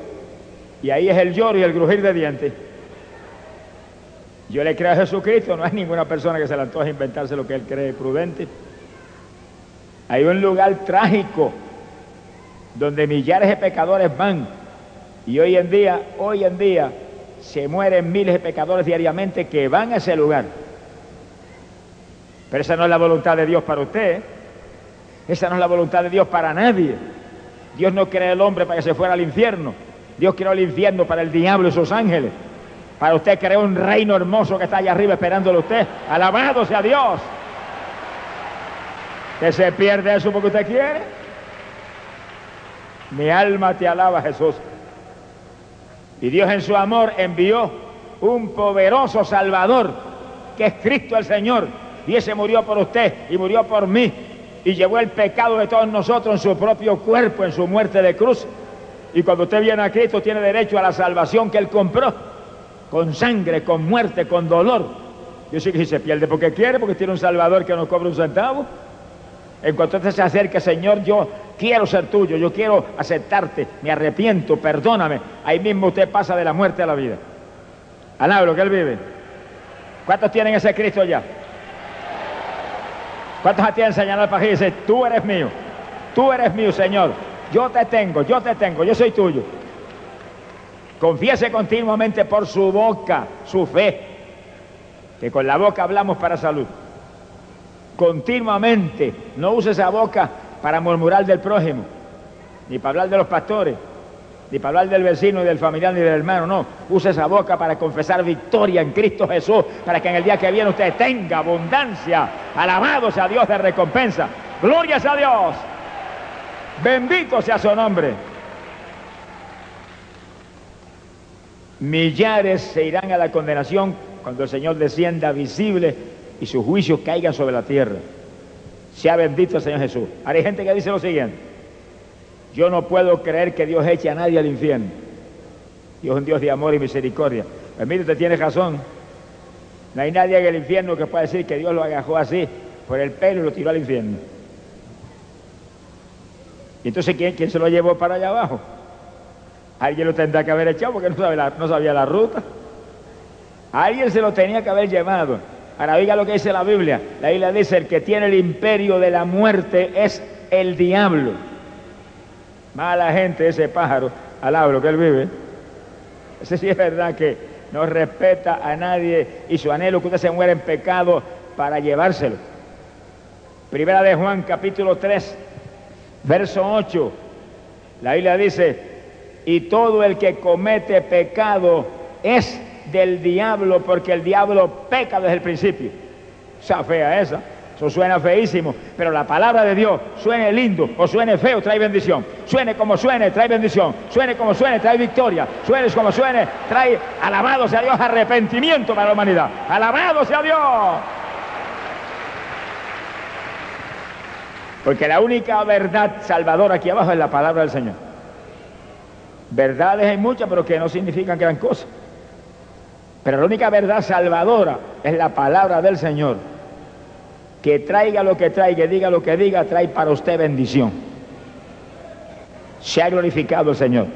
y ahí es el lloro y el crujir de dientes. Yo le creo a Jesucristo, no hay ninguna persona que se le antoje inventarse lo que él cree prudente. Hay un lugar trágico donde millares de pecadores van y hoy en día, hoy en día, se mueren miles de pecadores diariamente que van a ese lugar. Pero esa no es la voluntad de Dios para usted. Esa no es la voluntad de Dios para nadie. Dios no crea el hombre para que se fuera al infierno. Dios creó el infierno para el diablo y sus ángeles. Para usted creó un reino hermoso que está allá arriba esperándole a usted. Alabado sea Dios. Que se pierde eso porque usted quiere. Mi alma te alaba, Jesús. Y Dios en su amor envió un poderoso Salvador, que es Cristo el Señor. Y ese murió por usted y murió por mí. Y llevó el pecado de todos nosotros en su propio cuerpo, en su muerte de cruz. Y cuando usted viene a Cristo tiene derecho a la salvación que Él compró. Con sangre, con muerte, con dolor. Yo sé que si se pierde porque quiere, porque tiene un Salvador que no cobra un centavo. En cuanto usted se acerque, Señor, yo quiero ser tuyo, yo quiero aceptarte, me arrepiento, perdóname. Ahí mismo usted pasa de la muerte a la vida. Alaba que Él vive. ¿Cuántos tienen ese Cristo ya? ¿Cuántos a ti enseñado al país y dice, tú eres mío, tú eres mío, Señor, yo te tengo, yo te tengo, yo soy tuyo? Confiese continuamente por su boca su fe, que con la boca hablamos para salud. Continuamente, no use esa boca para murmurar del prójimo, ni para hablar de los pastores, ni para hablar del vecino, ni del familiar, ni del hermano, no. Use esa boca para confesar victoria en Cristo Jesús, para que en el día que viene usted tenga abundancia. Alabado sea Dios de recompensa. Gloria a Dios. Bendito sea su nombre. Millares se irán a la condenación cuando el Señor descienda visible y sus juicios caigan sobre la tierra. Sea bendito el Señor Jesús. Ahora hay gente que dice lo siguiente. Yo no puedo creer que Dios eche a nadie al infierno. Dios es un Dios de amor y misericordia. Pues mire, usted tiene razón. No hay nadie en el infierno que pueda decir que Dios lo agajó así por el pelo y lo tiró al infierno. ¿Y entonces quién, quién se lo llevó para allá abajo? Alguien lo tendrá que haber echado porque no sabía la, no sabía la ruta. Alguien se lo tenía que haber llevado. Ahora oiga lo que dice la Biblia. La Biblia dice, el que tiene el imperio de la muerte es el diablo. Mala gente ese pájaro, alaba lo que él vive. Ese sí es verdad que no respeta a nadie y su anhelo que usted se muera en pecado para llevárselo. Primera de Juan capítulo 3, verso 8. La Biblia dice, y todo el que comete pecado es del diablo porque el diablo peca desde el principio. Esa fea esa. Eso suena feísimo, pero la palabra de Dios suene lindo o suene feo, trae bendición. Suene como suene, trae bendición. Suene como suene, trae victoria. Suene como suene, trae alabado sea Dios, arrepentimiento para la humanidad. Alabado sea Dios. Porque la única verdad salvadora aquí abajo es la palabra del Señor. Verdades hay muchas, pero que no significan gran cosa. Pero la única verdad salvadora es la palabra del Señor. Que traiga lo que traiga, diga lo que diga, trae para usted bendición. Se ha glorificado el Señor.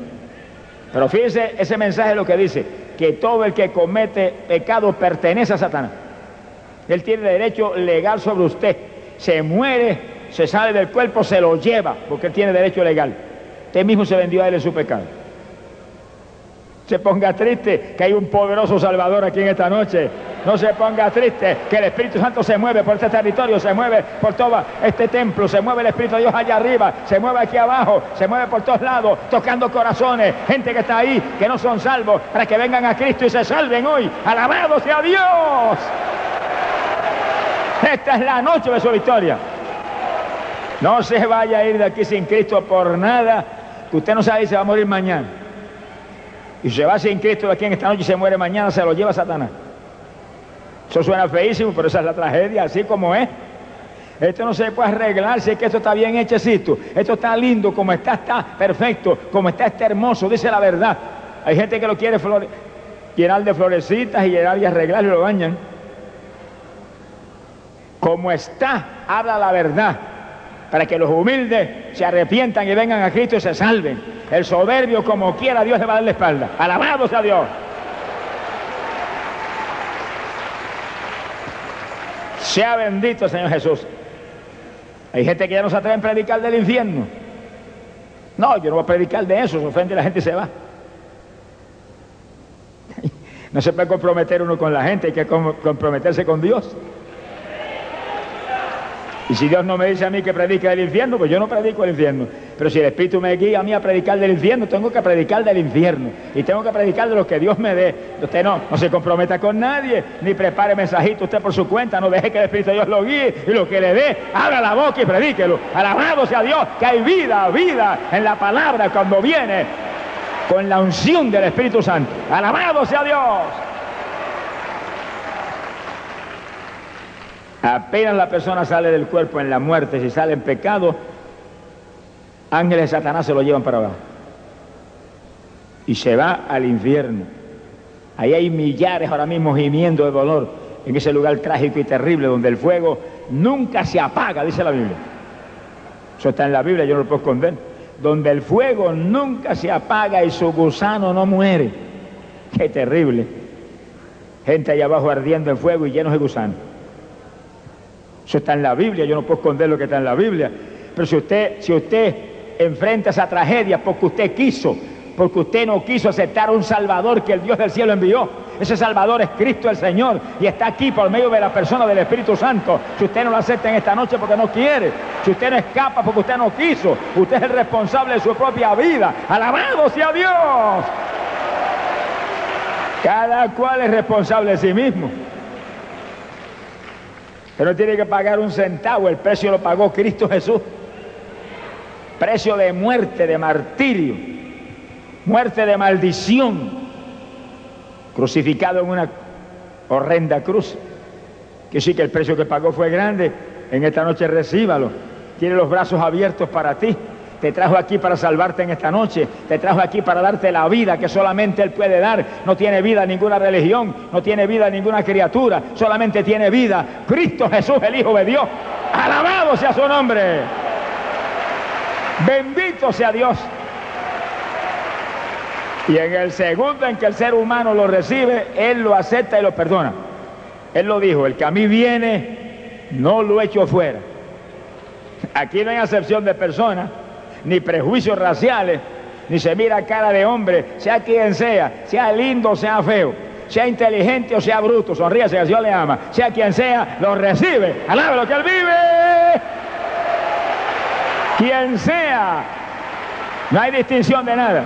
Pero fíjese ese mensaje lo que dice, que todo el que comete pecado pertenece a Satanás. Él tiene derecho legal sobre usted. Se muere, se sale del cuerpo, se lo lleva, porque él tiene derecho legal. Usted mismo se vendió a él en su pecado se ponga triste que hay un poderoso Salvador aquí en esta noche. No se ponga triste que el Espíritu Santo se mueve por este territorio, se mueve por todo este templo, se mueve el Espíritu de Dios allá arriba, se mueve aquí abajo, se mueve por todos lados, tocando corazones, gente que está ahí, que no son salvos, para que vengan a Cristo y se salven hoy. Alabado sea Dios. Esta es la noche de su victoria. No se vaya a ir de aquí sin Cristo por nada, usted no sabe si va a morir mañana y se va sin Cristo de aquí en esta noche y se muere mañana, se lo lleva Satanás. Eso suena feísimo, pero esa es la tragedia, así como es. Esto no se puede arreglar si es que esto está bien hechecito. Esto está lindo, como está, está perfecto, como está, está hermoso, dice la verdad. Hay gente que lo quiere llenar de florecitas y llenar y arreglar y lo bañan. Como está, habla la verdad para que los humildes se arrepientan y vengan a Cristo y se salven. El soberbio, como quiera, Dios le va a dar la espalda. Alabado sea Dios. Sea bendito Señor Jesús. Hay gente que ya no se atreve a predicar del infierno. No, yo no voy a predicar de eso, se ofende y la gente se va. No se puede comprometer uno con la gente, hay que comprometerse con Dios. Y si Dios no me dice a mí que predique del infierno, pues yo no predico el infierno. Pero si el Espíritu me guía a mí a predicar del infierno, tengo que predicar del infierno. Y tengo que predicar de lo que Dios me dé. Usted no, no se comprometa con nadie, ni prepare mensajito usted por su cuenta. No deje que el Espíritu de Dios lo guíe y lo que le dé, abra la boca y predíquelo. Alabado sea Dios, que hay vida, vida en la palabra cuando viene con la unción del Espíritu Santo. Alabado sea Dios. Apenas la persona sale del cuerpo en la muerte, si sale en pecado, ángeles de Satanás se lo llevan para abajo. Y se va al infierno. Ahí hay millares ahora mismo gimiendo de dolor en ese lugar trágico y terrible donde el fuego nunca se apaga, dice la Biblia. Eso está en la Biblia, yo no lo puedo esconder. Donde el fuego nunca se apaga y su gusano no muere. Qué terrible. Gente allá abajo ardiendo en fuego y llenos de gusanos. Eso está en la Biblia, yo no puedo esconder lo que está en la Biblia. Pero si usted, si usted enfrenta esa tragedia porque usted quiso, porque usted no quiso aceptar un Salvador que el Dios del cielo envió, ese Salvador es Cristo el Señor y está aquí por medio de la persona del Espíritu Santo. Si usted no lo acepta en esta noche porque no quiere, si usted no escapa porque usted no quiso, usted es el responsable de su propia vida. Alabado sea Dios. Cada cual es responsable de sí mismo. Pero no tiene que pagar un centavo, el precio lo pagó Cristo Jesús. Precio de muerte, de martirio, muerte de maldición, crucificado en una horrenda cruz. Que sí que el precio que pagó fue grande, en esta noche recíbalo. Tiene los brazos abiertos para ti. Te trajo aquí para salvarte en esta noche. Te trajo aquí para darte la vida que solamente Él puede dar. No tiene vida ninguna religión, no tiene vida ninguna criatura. Solamente tiene vida Cristo Jesús, el Hijo de Dios. Alabado sea su nombre. Bendito sea Dios. Y en el segundo en que el ser humano lo recibe, Él lo acepta y lo perdona. Él lo dijo, el que a mí viene, no lo echo fuera. Aquí no hay acepción de personas ni prejuicios raciales, ni se mira cara de hombre, sea quien sea, sea lindo o sea feo, sea inteligente o sea bruto, sonríe si Dios le ama, sea quien sea, lo recibe, alabe lo que él vive. Quien sea, no hay distinción de nada.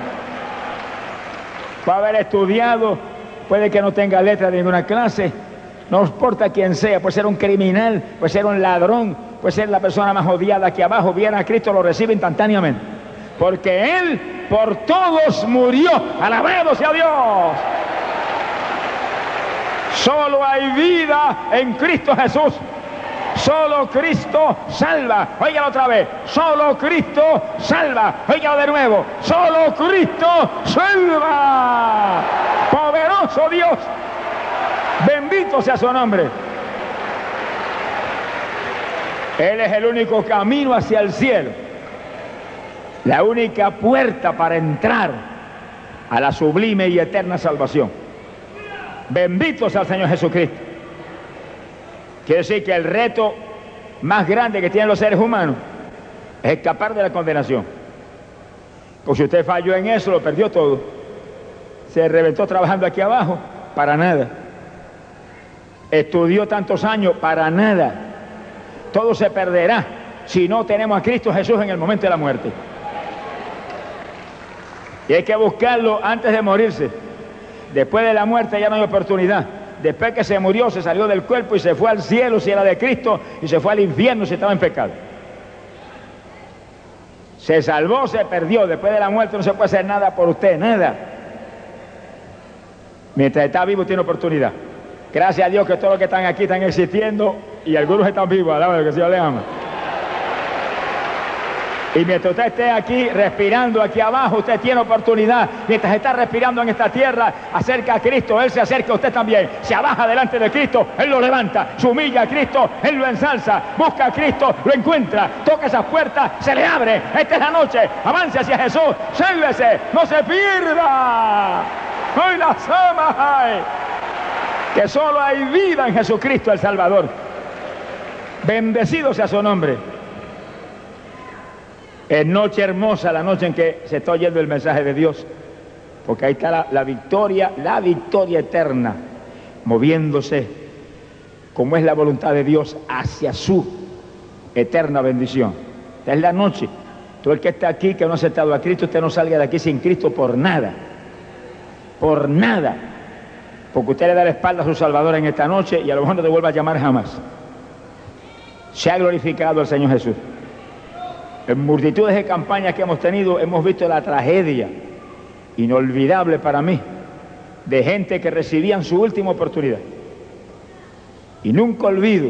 Puede haber estudiado, puede que no tenga letra de ninguna clase, no importa quién sea, puede ser un criminal, puede ser un ladrón, puede ser la persona más odiada aquí abajo, viene a Cristo, lo recibe instantáneamente. Porque Él por todos murió. Alabado sea Dios. Solo hay vida en Cristo Jesús. Solo Cristo salva. Óigalo otra vez. Solo Cristo salva. Óigalo de nuevo. Solo Cristo salva. Poderoso Dios. Bendito sea su nombre. Él es el único camino hacia el cielo. La única puerta para entrar a la sublime y eterna salvación. Bendito sea el Señor Jesucristo. Quiere decir que el reto más grande que tienen los seres humanos es escapar de la condenación. Pues si usted falló en eso, lo perdió todo. Se reventó trabajando aquí abajo, para nada. Estudió tantos años, para nada. Todo se perderá si no tenemos a Cristo Jesús en el momento de la muerte. Y hay que buscarlo antes de morirse. Después de la muerte ya no hay oportunidad. Después que se murió, se salió del cuerpo y se fue al cielo si era de Cristo y se fue al infierno si estaba en pecado. Se salvó, se perdió. Después de la muerte no se puede hacer nada por usted, nada. Mientras está vivo tiene oportunidad. Gracias a Dios que todos los que están aquí están existiendo y algunos están vivos. Alaba que Señor le ama. Y mientras usted esté aquí respirando aquí abajo, usted tiene oportunidad. Mientras está respirando en esta tierra, acerca a Cristo, Él se acerca a usted también. Se abaja delante de Cristo, Él lo levanta. Se humilla a Cristo, Él lo ensalza. Busca a Cristo, lo encuentra. Toca esas puertas, se le abre. Esta es la noche. Avance hacia Jesús. Sálvese, no se pierda. Hoy las amas Que solo hay vida en Jesucristo el Salvador. Bendecido sea su nombre. Es noche hermosa la noche en que se está oyendo el mensaje de Dios, porque ahí está la, victoria, la victoria eterna, moviéndose como es la voluntad de Dios hacia su eterna bendición. Esta es la noche. Todo el que está aquí, que no ha aceptado a Cristo, usted no salga de aquí sin Cristo por nada. Por nada. Porque usted le da la espalda a su Salvador en esta noche y a lo mejor no te vuelva a llamar jamás. Se ha glorificado el Señor Jesús. En multitudes de campañas que hemos tenido hemos visto la tragedia inolvidable para mí de gente que recibían su última oportunidad. Y nunca olvido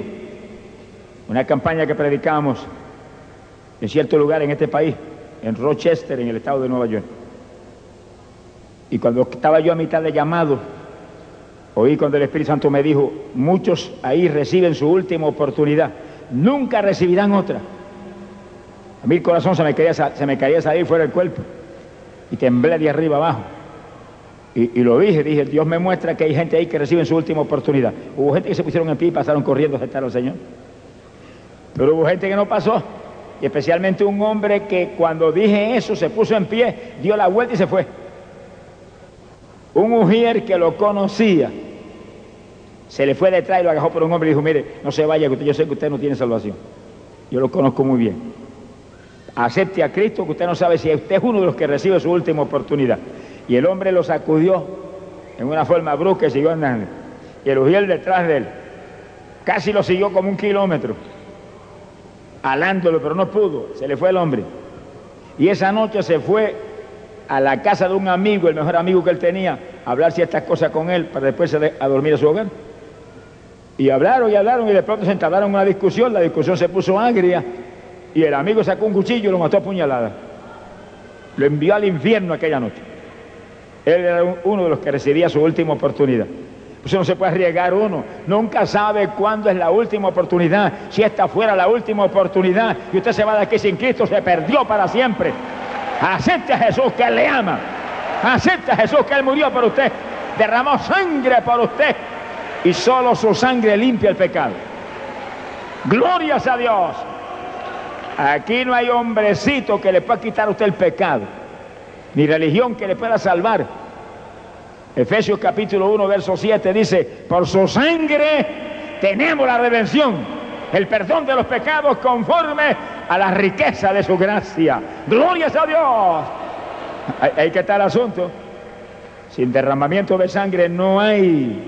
una campaña que predicamos en cierto lugar en este país, en Rochester, en el estado de Nueva York. Y cuando estaba yo a mitad de llamado, oí cuando el Espíritu Santo me dijo, muchos ahí reciben su última oportunidad, nunca recibirán otra. A mí el corazón se me quería, se me quería salir fuera del cuerpo y temblé de arriba abajo. Y, lo dije, dije, Dios me muestra que hay gente ahí que recibe su última oportunidad. Hubo gente que se pusieron en pie y pasaron corriendo a aceptar al Señor. Pero hubo gente que no pasó. Y especialmente un hombre que cuando dije eso se puso en pie, dio la vuelta y se fue. Un mujer que lo conocía, se le fue detrás y lo agarró por un hombre y dijo, mire, no se vaya, que yo sé que usted no tiene salvación. Yo lo conozco muy bien. Acepte a Cristo, que usted no sabe si usted es uno de los que recibe su última oportunidad. Y el hombre lo sacudió en una forma brusca y siguió andando. Y el ujiel detrás de él. Casi lo siguió como un kilómetro, alándolo, pero no pudo. Se le fue el hombre. Y esa noche se fue a la casa de un amigo, el mejor amigo que él tenía, a hablar ciertas cosas con él para después a dormir a su hogar. Y hablaron y hablaron y de pronto se entablaron una discusión, la discusión se puso agria y el amigo sacó un cuchillo y lo mató a puñalada. Lo envió al infierno aquella noche. Él era uno de los que recibía su última oportunidad. Pues no se puede arriesgar uno. Nunca sabe cuándo es la última oportunidad. Si esta fuera la última oportunidad y usted se va de aquí sin Cristo, se perdió para siempre. Acepte a Jesús que le ama. Acepte a Jesús que Él murió por usted. Derramó sangre por usted. Y solo su sangre limpia el pecado. Glorias a Dios. Aquí no hay hombrecito que le pueda quitar a usted el pecado, ni religión que le pueda salvar. Efesios capítulo 1, verso 7 dice, por su sangre tenemos la redención, el perdón de los pecados conforme a la riqueza de su gracia. Glorias a Dios. Hay, que estar el asunto. Sin derramamiento de sangre no hay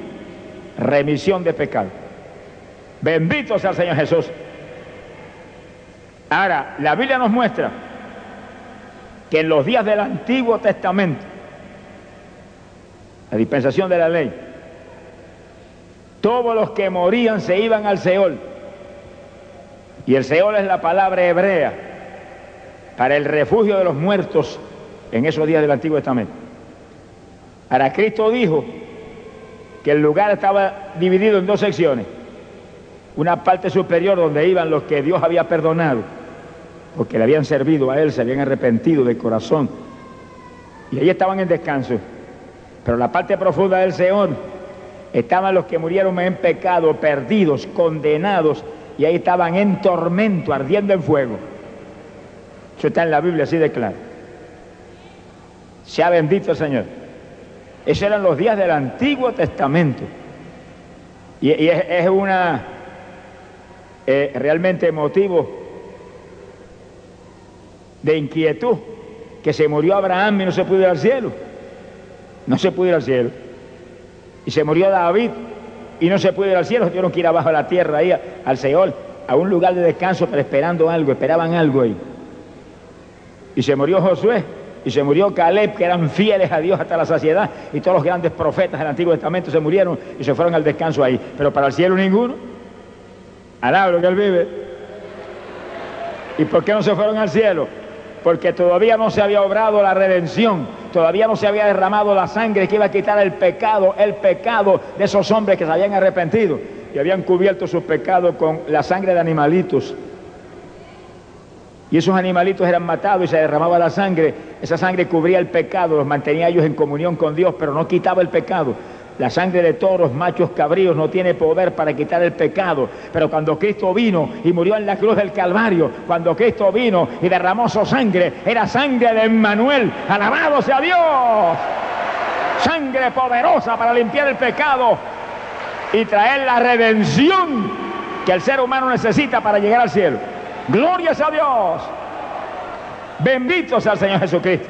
remisión de pecado. Bendito sea el Señor Jesús. Ahora, la Biblia nos muestra que en los días del Antiguo Testamento, la dispensación de la ley, todos los que morían se iban al Seol. Y el Seol es la palabra hebrea para el refugio de los muertos en esos días del Antiguo Testamento. Ahora Cristo dijo que el lugar estaba dividido en dos secciones. Una parte superior donde iban los que Dios había perdonado porque le habían servido a él, se habían arrepentido de corazón. Y ahí estaban en descanso. Pero la parte profunda del Señor estaban los que murieron en pecado, perdidos, condenados, y ahí estaban en tormento, ardiendo en fuego. Eso está en la Biblia así de claro. ha bendito el Señor. Esos eran los días del Antiguo Testamento. Y, es, una eh, realmente motivo de inquietud, que se murió Abraham y no se pudo ir al cielo. No se pudo ir al cielo. Y se murió David y no se pudo ir al cielo, tuvieron que ir abajo a la tierra, ahí al Seol, a un lugar de descanso, pero esperando algo, esperaban algo ahí. Y se murió Josué y se murió Caleb, que eran fieles a Dios hasta la saciedad, y todos los grandes profetas del Antiguo Testamento se murieron y se fueron al descanso ahí. Pero para el cielo ninguno. Alabro que él vive. ¿Y por qué no se fueron al cielo? Porque todavía no se había obrado la redención, todavía no se había derramado la sangre que iba a quitar el pecado, el pecado de esos hombres que se habían arrepentido y habían cubierto sus pecados con la sangre de animalitos. Y esos animalitos eran matados y se derramaba la sangre. Esa sangre cubría el pecado, los mantenía ellos en comunión con Dios, pero no quitaba el pecado. La sangre de toros, machos, cabríos no tiene poder para quitar el pecado. Pero cuando Cristo vino y murió en la cruz del Calvario, cuando Cristo vino y derramó su sangre, era sangre de Emmanuel. Alabado sea Dios. Sangre poderosa para limpiar el pecado y traer la redención que el ser humano necesita para llegar al cielo. Glorias a Dios. Benditos al Señor Jesucristo.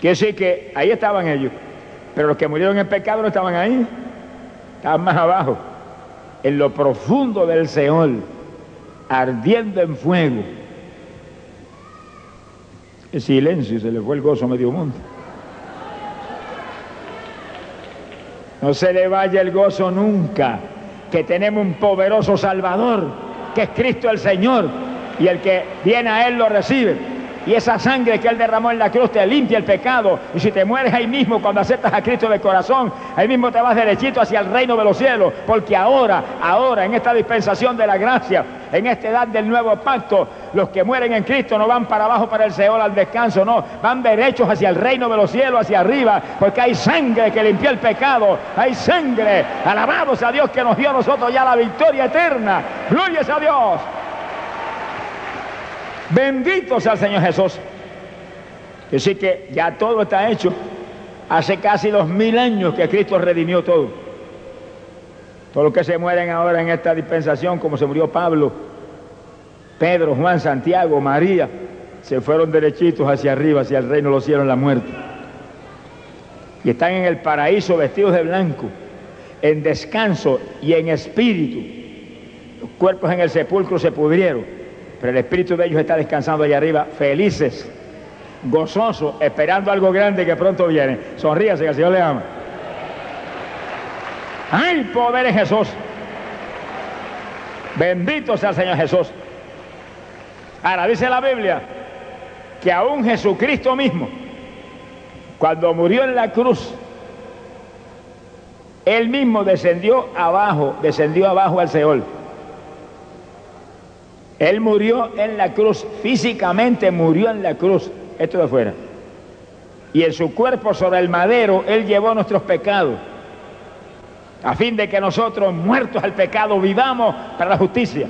Quiere decir que ahí estaban ellos, pero los que murieron en pecado no estaban ahí, estaban más abajo, en lo profundo del Seol, ardiendo en fuego. El silencio, se le fue el gozo a medio mundo. No se le vaya el gozo nunca, que tenemos un poderoso Salvador, que es Cristo el Señor, y el que viene a Él lo recibe. Y esa sangre que Él derramó en la cruz te limpia el pecado. Y si te mueres ahí mismo cuando aceptas a Cristo de corazón, ahí mismo te vas derechito hacia el reino de los cielos. Porque ahora, ahora, en esta dispensación de la gracia, en esta edad del nuevo pacto, los que mueren en Cristo no van para abajo para el Seol al descanso, no, van derechos hacia el reino de los cielos, hacia arriba, porque hay sangre que limpió el pecado, hay sangre, alabados a Dios que nos dio a nosotros ya la victoria eterna, gloria a Dios. Bendito sea el Señor Jesús. Así que ya todo está hecho. Hace casi dos mil años que Cristo redimió todo. Todos los que se mueren ahora en esta dispensación, como se murió Pablo, Pedro, Juan, Santiago, María, se fueron derechitos hacia arriba, hacia el reino los cielos, la muerte. Y están en el paraíso vestidos de blanco, en descanso y en espíritu. Los cuerpos en el sepulcro se pudrieron pero el espíritu de ellos está descansando allá arriba, felices, gozosos, esperando algo grande que pronto viene. Sonríase que el Señor le ama. ¡Hay poder en Jesús! Bendito sea el Señor Jesús. Ahora dice la Biblia que aún Jesucristo mismo, cuando murió en la cruz, él mismo descendió abajo, descendió abajo al Seol. Él murió en la cruz, físicamente murió en la cruz, esto de afuera. Y en su cuerpo sobre el madero, Él llevó nuestros pecados, a fin de que nosotros, muertos al pecado, vivamos para la justicia.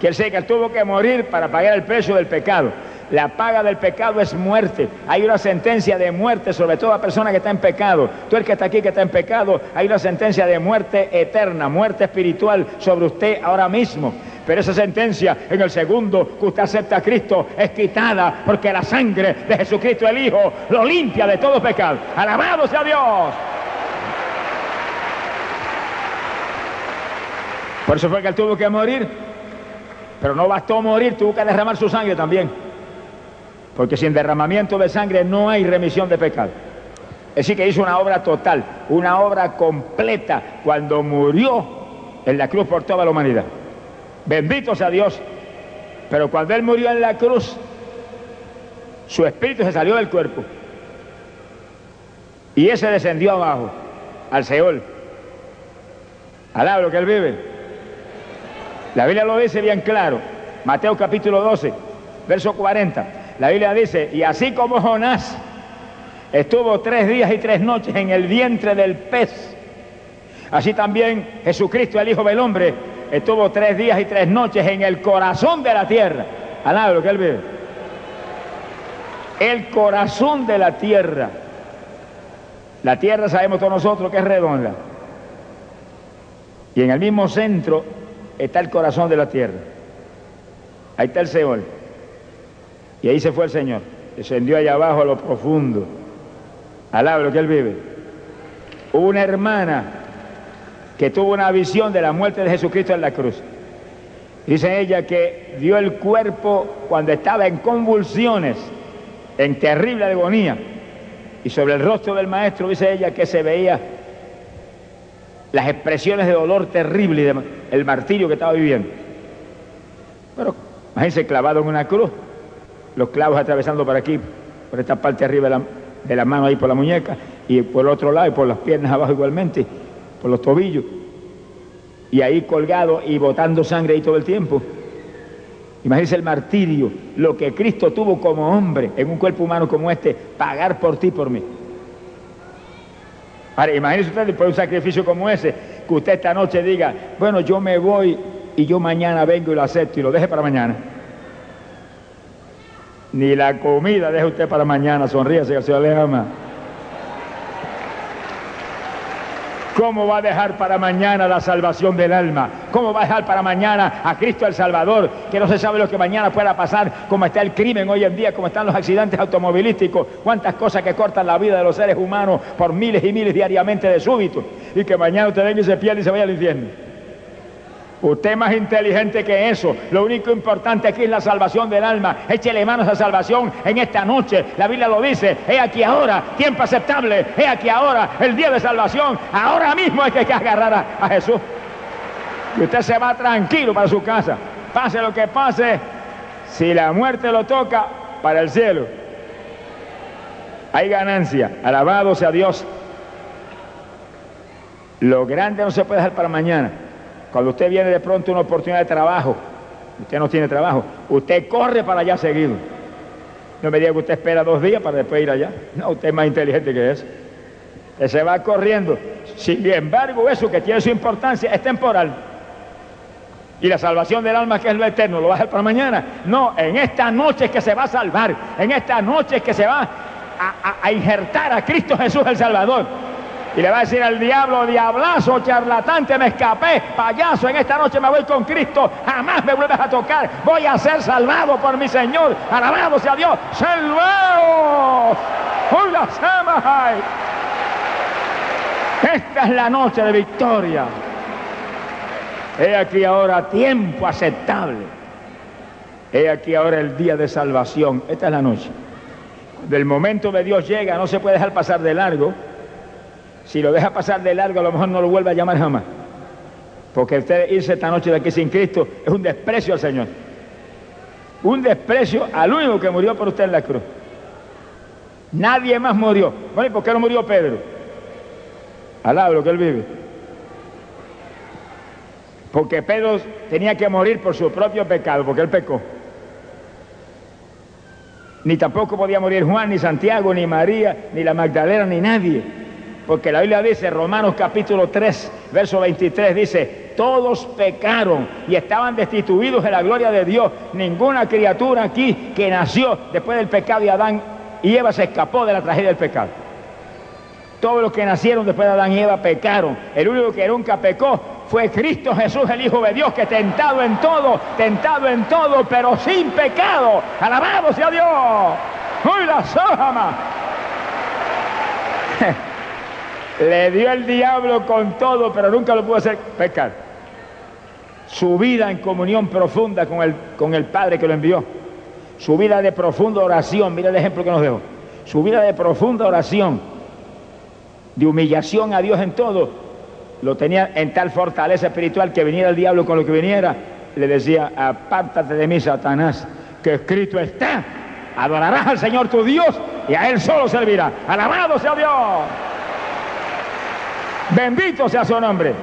Que Él sé que tuvo que morir para pagar el precio del pecado. La paga del pecado es muerte. Hay una sentencia de muerte sobre toda persona que está en pecado. Tú el que está aquí que está en pecado, hay una sentencia de muerte eterna, muerte espiritual sobre usted ahora mismo. Pero esa sentencia en el segundo que usted acepta a Cristo es quitada porque la sangre de Jesucristo el Hijo lo limpia de todo pecado. Alabado sea Dios. Por eso fue que él tuvo que morir. Pero no bastó morir, tuvo que derramar su sangre también. Porque sin derramamiento de sangre no hay remisión de pecado. Es decir, que hizo una obra total, una obra completa cuando murió en la cruz por toda la humanidad. Bendito sea Dios. Pero cuando Él murió en la cruz, su espíritu se salió del cuerpo. Y ese descendió abajo, al Seol. Alaba lo que Él vive. La Biblia lo dice bien claro. Mateo capítulo 12, verso 40. La Biblia dice, y así como Jonás estuvo tres días y tres noches en el vientre del pez, así también Jesucristo, el Hijo del Hombre, estuvo tres días y tres noches en el corazón de la tierra. Alaba lo que él vive. El corazón de la tierra. La tierra sabemos todos nosotros que es redonda. Y en el mismo centro está el corazón de la tierra. Ahí está el Seol. Y ahí se fue el Señor. Descendió allá abajo a lo profundo. Alaba que él vive. Una hermana que tuvo una visión de la muerte de Jesucristo en la cruz. Dice ella que dio el cuerpo cuando estaba en convulsiones, en terrible agonía. Y sobre el rostro del maestro dice ella que se veía las expresiones de dolor terrible y el martirio que estaba viviendo. Pero imagínense clavado en una cruz, los clavos atravesando por aquí, por esta parte arriba de la, de la mano ahí por la muñeca, y por el otro lado y por las piernas abajo igualmente por los tobillos, y ahí colgado y botando sangre ahí todo el tiempo. Imagínense el martirio, lo que Cristo tuvo como hombre en un cuerpo humano como este, pagar por ti, por mí. Ahora, imagínense usted después de un sacrificio como ese, que usted esta noche diga, bueno, yo me voy y yo mañana vengo y lo acepto y lo deje para mañana. Ni la comida deje usted para mañana, sonríase que el Señor le ama. ¿Cómo va a dejar para mañana la salvación del alma? ¿Cómo va a dejar para mañana a Cristo el Salvador? Que no se sabe lo que mañana pueda pasar, cómo está el crimen hoy en día, cómo están los accidentes automovilísticos, cuántas cosas que cortan la vida de los seres humanos por miles y miles diariamente de súbito. Y que mañana usted venga y se pierde y se vaya al infierno. Usted es más inteligente que eso. Lo único importante aquí es la salvación del alma. Échele manos a salvación en esta noche. La Biblia lo dice. He aquí ahora, tiempo aceptable. He aquí ahora, el día de salvación. Ahora mismo hay que agarrar a, a Jesús. Y usted se va tranquilo para su casa. Pase lo que pase. Si la muerte lo toca, para el cielo. Hay ganancia. Alabado sea Dios. Lo grande no se puede dejar para mañana. Cuando usted viene de pronto una oportunidad de trabajo, usted no tiene trabajo, usted corre para allá seguido. No me diga que usted espera dos días para después ir allá. No, usted es más inteligente que eso. Usted se va corriendo. Sin embargo, eso que tiene su importancia es temporal. Y la salvación del alma, que es lo eterno, ¿lo va a dejar para mañana? No, en esta noche es que se va a salvar. En esta noche es que se va a injertar a Cristo Jesús el Salvador. Y le va a decir al diablo, diablazo, charlatante, me escapé, payaso, en esta noche me voy con Cristo, jamás me vuelves a tocar, voy a ser salvado por mi Señor, alabado sea Dios, salvados, hoy la Esta es la noche de victoria. He aquí ahora tiempo aceptable. He aquí ahora el día de salvación. Esta es la noche. Del momento de Dios llega, no se puede dejar pasar de largo. Si lo deja pasar de largo, a lo mejor no lo vuelve a llamar jamás. Porque usted irse esta noche de aquí sin Cristo es un desprecio al Señor. Un desprecio al único que murió por usted en la cruz. Nadie más murió. Bueno, ¿y por qué no murió Pedro? Alaba lo que él vive. Porque Pedro tenía que morir por su propio pecado, porque él pecó. Ni tampoco podía morir Juan, ni Santiago, ni María, ni la Magdalena, ni nadie. Porque la Biblia dice, Romanos capítulo 3, verso 23, dice, todos pecaron y estaban destituidos de la gloria de Dios. Ninguna criatura aquí que nació después del pecado de Adán y Eva se escapó de la tragedia del pecado. Todos los que nacieron después de Adán y Eva pecaron. El único que nunca pecó fue Cristo Jesús, el Hijo de Dios, que tentado en todo, tentado en todo, pero sin pecado. Alabado sea Dios. ¡Uy, la sojama! Le dio el diablo con todo, pero nunca lo pudo hacer pecar. Su vida en comunión profunda con el, Padre que lo envió. Su vida de profunda oración, mira el ejemplo que nos dejó. Su vida de profunda oración, de humillación a Dios en todo, lo tenía en tal fortaleza espiritual que viniera el diablo con lo que viniera, le decía, apártate de mí, Satanás, que escrito está, adorarás al Señor tu Dios y a Él solo servirá. Alabado sea Dios. Bendito sea su nombre.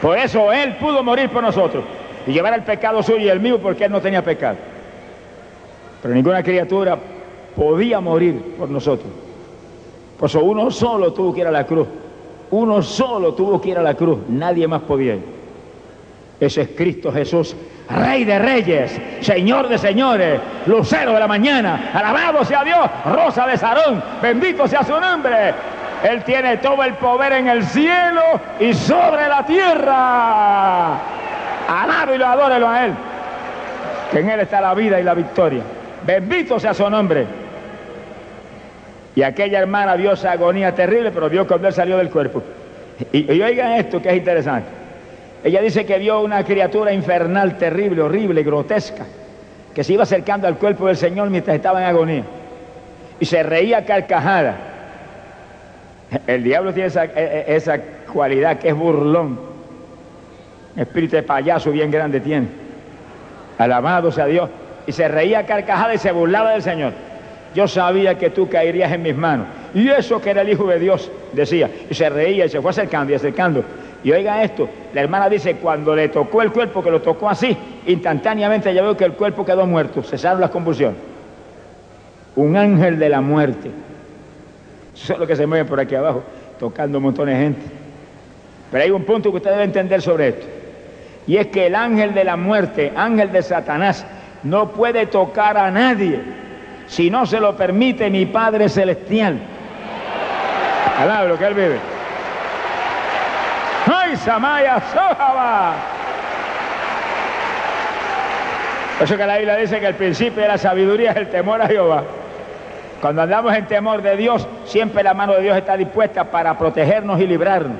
Por eso Él pudo morir por nosotros y llevar el pecado suyo y el mío porque Él no tenía pecado. Pero ninguna criatura podía morir por nosotros. Por eso uno solo tuvo que ir a la cruz. Uno solo tuvo que ir a la cruz. Nadie más podía ir. Ese es Cristo Jesús, Rey de Reyes, Señor de Señores, Lucero de la mañana. Alabado sea Dios, Rosa de Sarón. Bendito sea su nombre. Él tiene todo el poder en el cielo y sobre la tierra. Alábelo y adórelo a Él. Que en Él está la vida y la victoria. Bendito sea su nombre. Y aquella hermana vio esa agonía terrible, pero vio cuando Él salió del cuerpo. Y, y oigan esto que es interesante. Ella dice que vio una criatura infernal, terrible, horrible, grotesca, que se iba acercando al cuerpo del Señor mientras estaba en agonía. Y se reía carcajada. El diablo tiene esa, esa cualidad que es burlón. Espíritu de payaso bien grande tiene. Alabado sea Dios. Y se reía carcajada y se burlaba del Señor. Yo sabía que tú caerías en mis manos. Y eso que era el Hijo de Dios, decía. Y se reía y se fue acercando y acercando. Y oiga esto, la hermana dice, cuando le tocó el cuerpo, que lo tocó así, instantáneamente ya veo que el cuerpo quedó muerto, cesaron las convulsiones. Un ángel de la muerte. Eso es lo que se mueve por aquí abajo, tocando un montón de gente. Pero hay un punto que usted debe entender sobre esto. Y es que el ángel de la muerte, ángel de Satanás, no puede tocar a nadie si no se lo permite mi Padre Celestial. Alaba lo que él vive. ¡Ay, Samaya Sojaba! Por eso que la Biblia dice que el principio de la sabiduría es el temor a Jehová. Cuando andamos en temor de Dios, siempre la mano de Dios está dispuesta para protegernos y librarnos.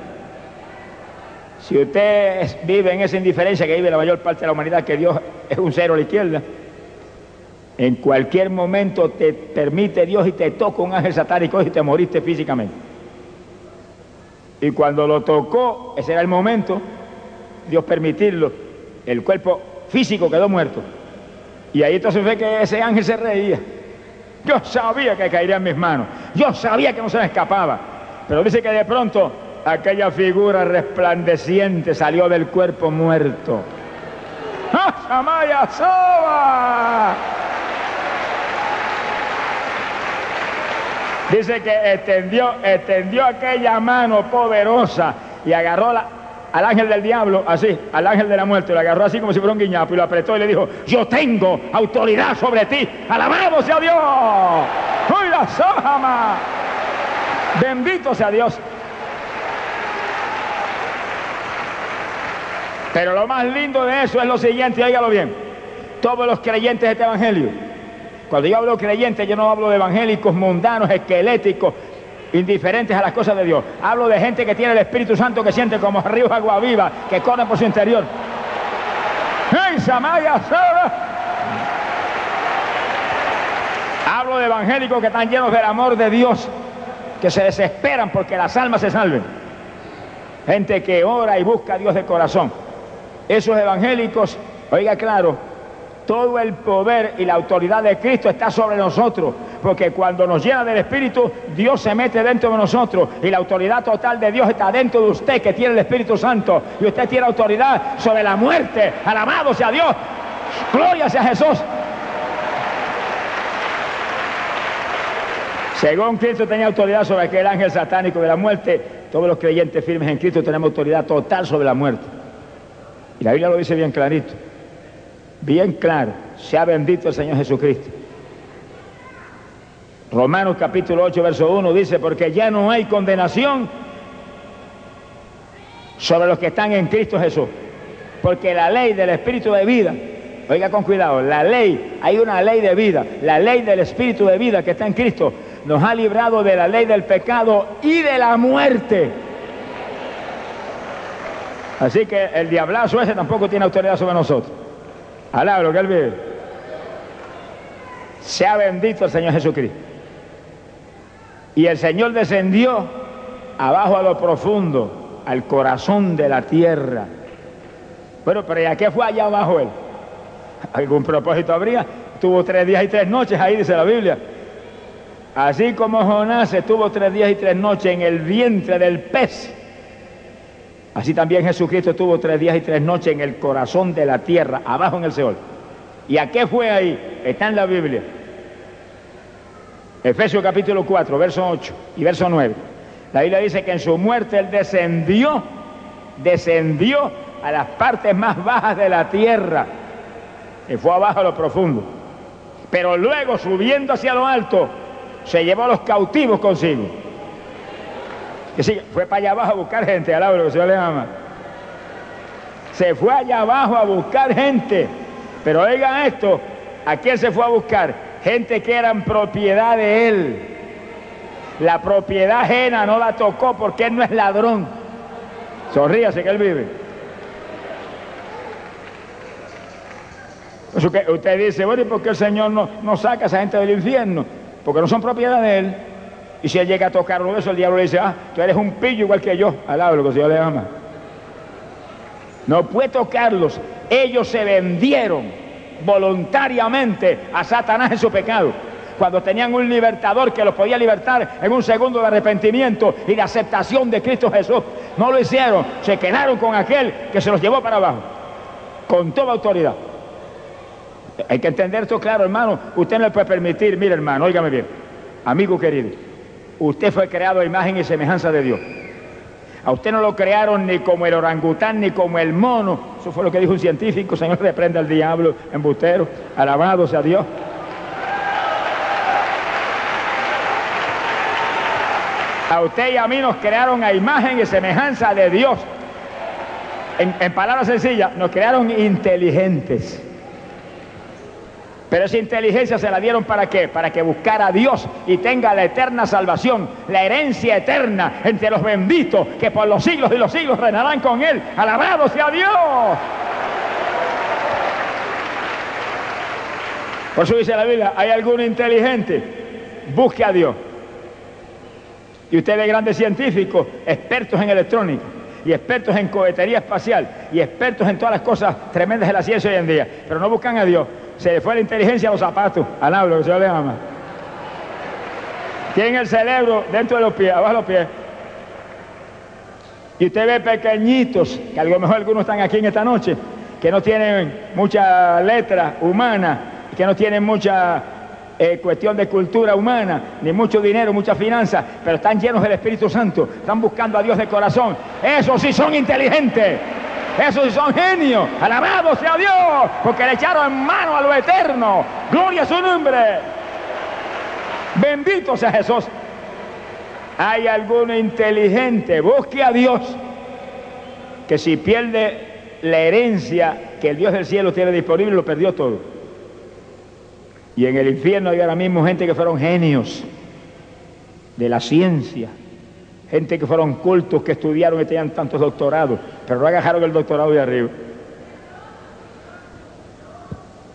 Si usted vive en esa indiferencia que vive la mayor parte de la humanidad, que Dios es un cero a la izquierda, en cualquier momento te permite Dios y te toca un ángel satánico y te moriste físicamente. Y cuando lo tocó, ese era el momento, Dios permitirlo, el cuerpo físico quedó muerto. Y ahí entonces ve que ese ángel se reía. Yo sabía que caería en mis manos. Yo sabía que no se me escapaba. Pero dice que de pronto aquella figura resplandeciente salió del cuerpo muerto. ¡Ah, Samaya Soba! Dice que extendió, extendió aquella mano poderosa y agarró la, al ángel del diablo, así, al ángel de la muerte, lo agarró así como si fuera un guiñapo y lo apretó y le dijo, yo tengo autoridad sobre ti, alabado sea Dios, ¡Uy, la sojama! Bendito sea Dios. Pero lo más lindo de eso es lo siguiente, óigalo bien, todos los creyentes de este evangelio, cuando yo hablo de creyentes, yo no hablo de evangélicos mundanos, esqueléticos, indiferentes a las cosas de Dios. Hablo de gente que tiene el Espíritu Santo que siente como ríos agua viva, que corre por su interior. ¡Hey, Samaya, Hablo de evangélicos que están llenos del amor de Dios, que se desesperan porque las almas se salven. Gente que ora y busca a Dios de corazón. Esos evangélicos, oiga claro, todo el poder y la autoridad de Cristo está sobre nosotros, porque cuando nos llena del Espíritu, Dios se mete dentro de nosotros y la autoridad total de Dios está dentro de usted que tiene el Espíritu Santo y usted tiene autoridad sobre la muerte. Alabado sea Dios. Gloria sea Jesús. Según Cristo tenía autoridad sobre aquel ángel satánico de la muerte, todos los creyentes firmes en Cristo tenemos autoridad total sobre la muerte. Y la Biblia lo dice bien clarito bien claro, sea bendito el Señor Jesucristo. Romanos capítulo 8, verso 1 dice, porque ya no hay condenación sobre los que están en Cristo Jesús. Porque la ley del Espíritu de vida, oiga con cuidado, la ley, hay una ley de vida, la ley del Espíritu de vida que está en Cristo, nos ha librado de la ley del pecado y de la muerte. Así que el diablazo ese tampoco tiene autoridad sobre nosotros. Alabro que él vive. Sea bendito el Señor Jesucristo. Y el Señor descendió abajo a lo profundo, al corazón de la tierra. Bueno, pero ¿y qué fue allá abajo él? ¿Algún propósito habría? Tuvo tres días y tres noches, ahí dice la Biblia. Así como Jonás estuvo tres días y tres noches en el vientre del pez, Así también Jesucristo estuvo tres días y tres noches en el corazón de la tierra, abajo en el Seol. ¿Y a qué fue ahí? Está en la Biblia. Efesios capítulo 4, verso 8 y verso 9. La Biblia dice que en su muerte él descendió, descendió a las partes más bajas de la tierra. Y fue abajo a lo profundo. Pero luego, subiendo hacia lo alto, se llevó a los cautivos consigo que sí, fue para allá abajo a buscar gente, al lo que se le ama. Se fue allá abajo a buscar gente. Pero oigan esto, ¿a quién se fue a buscar? Gente que eran propiedad de él. La propiedad ajena no la tocó porque él no es ladrón. Sonríase que él vive. Usted dice, bueno, ¿y por qué el Señor no, no saca a esa gente del infierno? Porque no son propiedad de él. Y si él llega a tocarlo eso, el diablo le dice, ah, tú eres un pillo igual que yo. Alaba lo que el Señor le ama. No puede tocarlos. Ellos se vendieron voluntariamente a Satanás en su pecado. Cuando tenían un libertador que los podía libertar en un segundo de arrepentimiento y de aceptación de Cristo Jesús. No lo hicieron. Se quedaron con aquel que se los llevó para abajo. Con toda autoridad. Hay que entender esto claro, hermano. Usted no le puede permitir, mire hermano, óigame bien, amigo querido Usted fue creado a imagen y semejanza de Dios. A usted no lo crearon ni como el orangután ni como el mono. Eso fue lo que dijo un científico. Señor, reprenda al diablo, embustero. Alabado sea Dios. A usted y a mí nos crearon a imagen y semejanza de Dios. en, en palabras sencillas, nos crearon inteligentes. Pero esa inteligencia se la dieron para qué? Para que buscara a Dios y tenga la eterna salvación, la herencia eterna entre los benditos que por los siglos y los siglos reinarán con Él. Alabado sea Dios. Por eso dice la Biblia, ¿hay alguno inteligente? Busque a Dios. Y usted ve grandes científicos, expertos en electrónica, y expertos en cohetería espacial, y expertos en todas las cosas tremendas de la ciencia hoy en día, pero no buscan a Dios se le fue la inteligencia a los zapatos, al hablo, que se le ama. Tiene el cerebro dentro de los pies, abajo de los pies. Y usted ve pequeñitos, que a lo mejor algunos están aquí en esta noche, que no tienen mucha letra humana, que no tienen mucha eh, cuestión de cultura humana, ni mucho dinero, mucha finanza, pero están llenos del Espíritu Santo, están buscando a Dios de corazón. Esos sí son inteligentes. Esos son genios. Alabado sea Dios, porque le echaron mano a lo eterno. Gloria a su nombre. Bendito sea Jesús. Hay alguno inteligente, busque a Dios, que si pierde la herencia que el Dios del cielo tiene disponible, lo perdió todo. Y en el infierno hay ahora mismo gente que fueron genios de la ciencia, gente que fueron cultos, que estudiaron y tenían tantos doctorados, pero no agarraron el doctorado de arriba.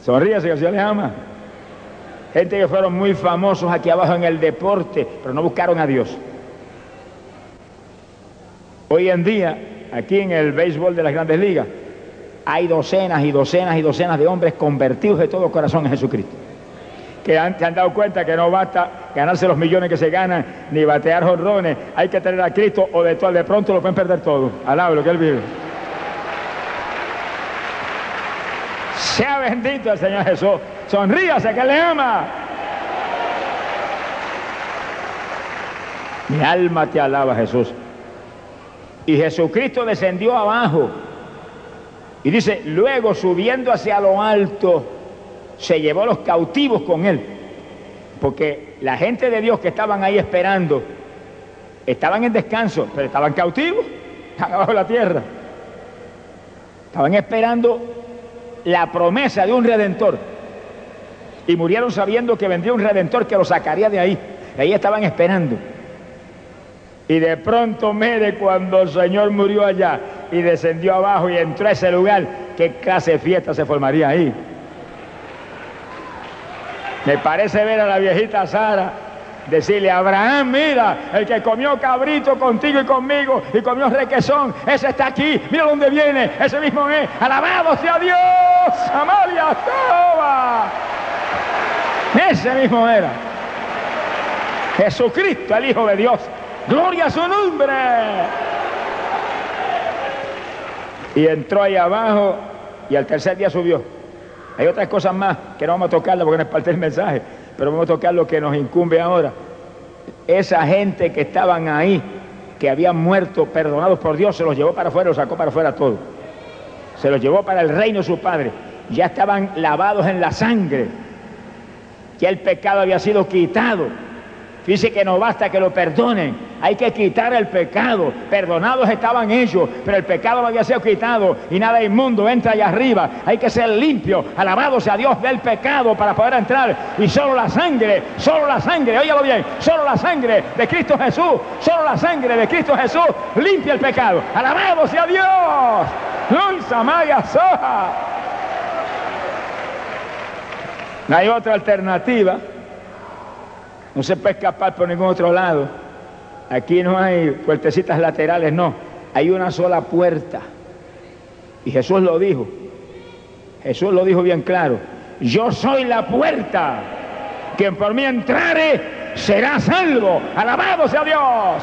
Sonríase que se le ama. Gente que fueron muy famosos aquí abajo en el deporte, pero no buscaron a Dios. Hoy en día, aquí en el béisbol de las grandes ligas, hay docenas y docenas y docenas de hombres convertidos de todo corazón en Jesucristo que han, han dado cuenta que no basta ganarse los millones que se ganan, ni batear jorrones, hay que tener a Cristo o de, todo, de pronto lo pueden perder todo. Alaba lo que Él vive. Sea bendito el Señor Jesús. Sonríase que le ama. Mi alma te alaba, Jesús. Y Jesucristo descendió abajo. Y dice, luego subiendo hacia lo alto, se llevó los cautivos con él. Porque la gente de Dios que estaban ahí esperando, estaban en descanso, pero estaban cautivos, abajo de la tierra. Estaban esperando la promesa de un redentor. Y murieron sabiendo que vendría un redentor que los sacaría de ahí. ahí estaban esperando. Y de pronto, mire, cuando el Señor murió allá y descendió abajo y entró a ese lugar, ¿qué clase de fiesta se formaría ahí? Me parece ver a la viejita Sara decirle a Abraham, mira, el que comió cabrito contigo y conmigo y comió requesón, ese está aquí, mira dónde viene, ese mismo es, alabado sea Dios, Amalia Toba. Ese mismo era. Jesucristo, el Hijo de Dios. Gloria a su nombre. Y entró ahí abajo y al tercer día subió. Hay otras cosas más que no vamos a tocarlas porque no es parte del mensaje, pero vamos a tocar lo que nos incumbe ahora. Esa gente que estaban ahí, que habían muerto, perdonados por Dios, se los llevó para afuera, los sacó para afuera todo. Se los llevó para el reino de su Padre. Ya estaban lavados en la sangre. Ya el pecado había sido quitado Dice que no basta que lo perdonen, hay que quitar el pecado. Perdonados estaban ellos, pero el pecado no había sido quitado y nada inmundo entra allá arriba. Hay que ser limpio, alabado sea Dios del pecado para poder entrar. Y solo la sangre, solo la sangre, óyalo bien, solo la sangre de Cristo Jesús, solo la sangre de Cristo Jesús limpia el pecado. Alabado sea Dios. Soja. No hay otra alternativa no se puede escapar por ningún otro lado. Aquí no hay puertecitas laterales, no. Hay una sola puerta. Y Jesús lo dijo. Jesús lo dijo bien claro. Yo soy la puerta. Quien por mí entrare será salvo. Alabado sea Dios.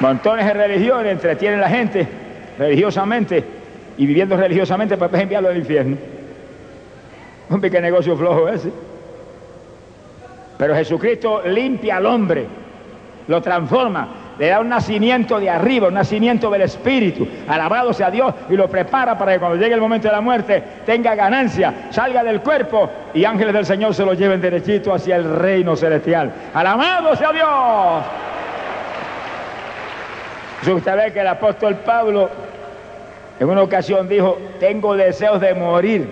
Montones de religiones entretienen a la gente religiosamente y viviendo religiosamente para enviarlo al infierno. Un qué negocio flojo ese. Pero Jesucristo limpia al hombre, lo transforma, le da un nacimiento de arriba, un nacimiento del Espíritu. Alabado sea Dios y lo prepara para que cuando llegue el momento de la muerte tenga ganancia, salga del cuerpo y ángeles del Señor se lo lleven derechito hacia el reino celestial. Alabado sea Dios. Usted ve que el apóstol Pablo en una ocasión dijo, tengo deseos de morir.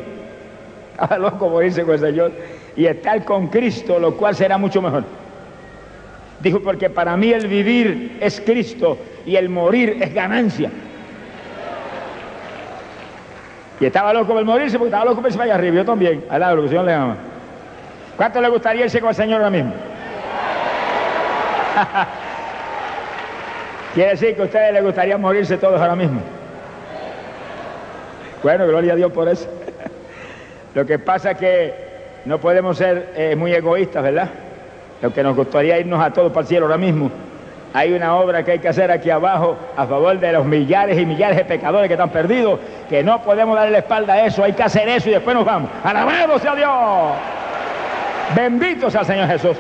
Estaba loco morirse con el Señor y estar con Cristo, lo cual será mucho mejor. Dijo, porque para mí el vivir es Cristo y el morir es ganancia. Y estaba loco por morirse porque estaba loco por irse para allá arriba. Yo también, al lado, lo que el Señor le ama. ¿Cuánto le gustaría irse con el Señor ahora mismo? Quiere decir que a ustedes les gustaría morirse todos ahora mismo. Bueno, gloria a Dios por eso. Lo que pasa que no podemos ser eh, muy egoístas, ¿verdad? Lo que nos gustaría irnos a todos para el cielo ahora mismo. Hay una obra que hay que hacer aquí abajo a favor de los millares y millares de pecadores que están perdidos, que no podemos darle la espalda a eso, hay que hacer eso y después nos vamos. Alabado sea Dios. Bendito sea el Señor Jesús.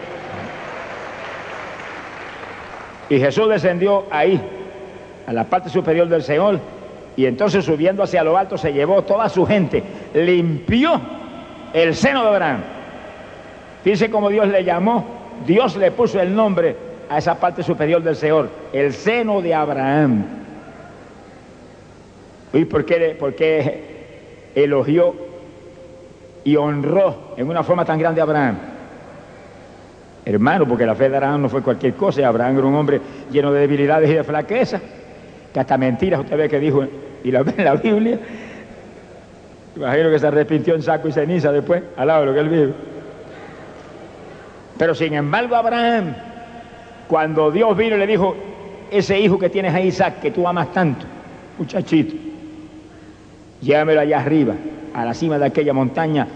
Y Jesús descendió ahí, a la parte superior del Señor, y entonces subiendo hacia lo alto se llevó toda su gente, limpió el seno de Abraham. Fíjense cómo Dios le llamó, Dios le puso el nombre a esa parte superior del Señor, el seno de Abraham. ¿Y por qué, elogió y honró en una forma tan grande a Abraham? Hermano, porque la fe de Abraham no fue cualquier cosa, Abraham era un hombre lleno de debilidades y de flaqueza, que hasta mentiras usted ve que dijo y la ve en la Biblia. Imagino que se arrepintió en saco y ceniza después, al lado de lo que él vive. Pero sin embargo, Abraham, cuando Dios vino y le dijo, ese hijo que tienes ahí, Isaac, que tú amas tanto, muchachito, llévamelo allá arriba, a la cima de aquella montaña,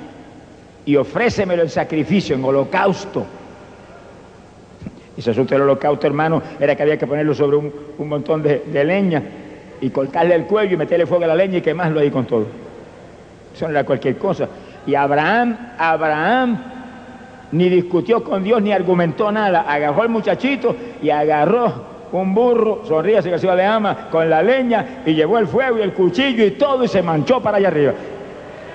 y ofrécemelo en sacrificio, en holocausto. Y se asusta el holocausto, hermano, era que había que ponerlo sobre un, montón de, de, leña y cortarle el cuello y meterle fuego a la leña y quemarlo ahí con todo. Eso no era cualquier cosa. Y Abraham, Abraham ni discutió con Dios ni argumentó nada. Agarró al muchachito y agarró un burro, sonríase que se le ama, con la leña y llevó el fuego y el cuchillo y todo y se manchó para allá arriba.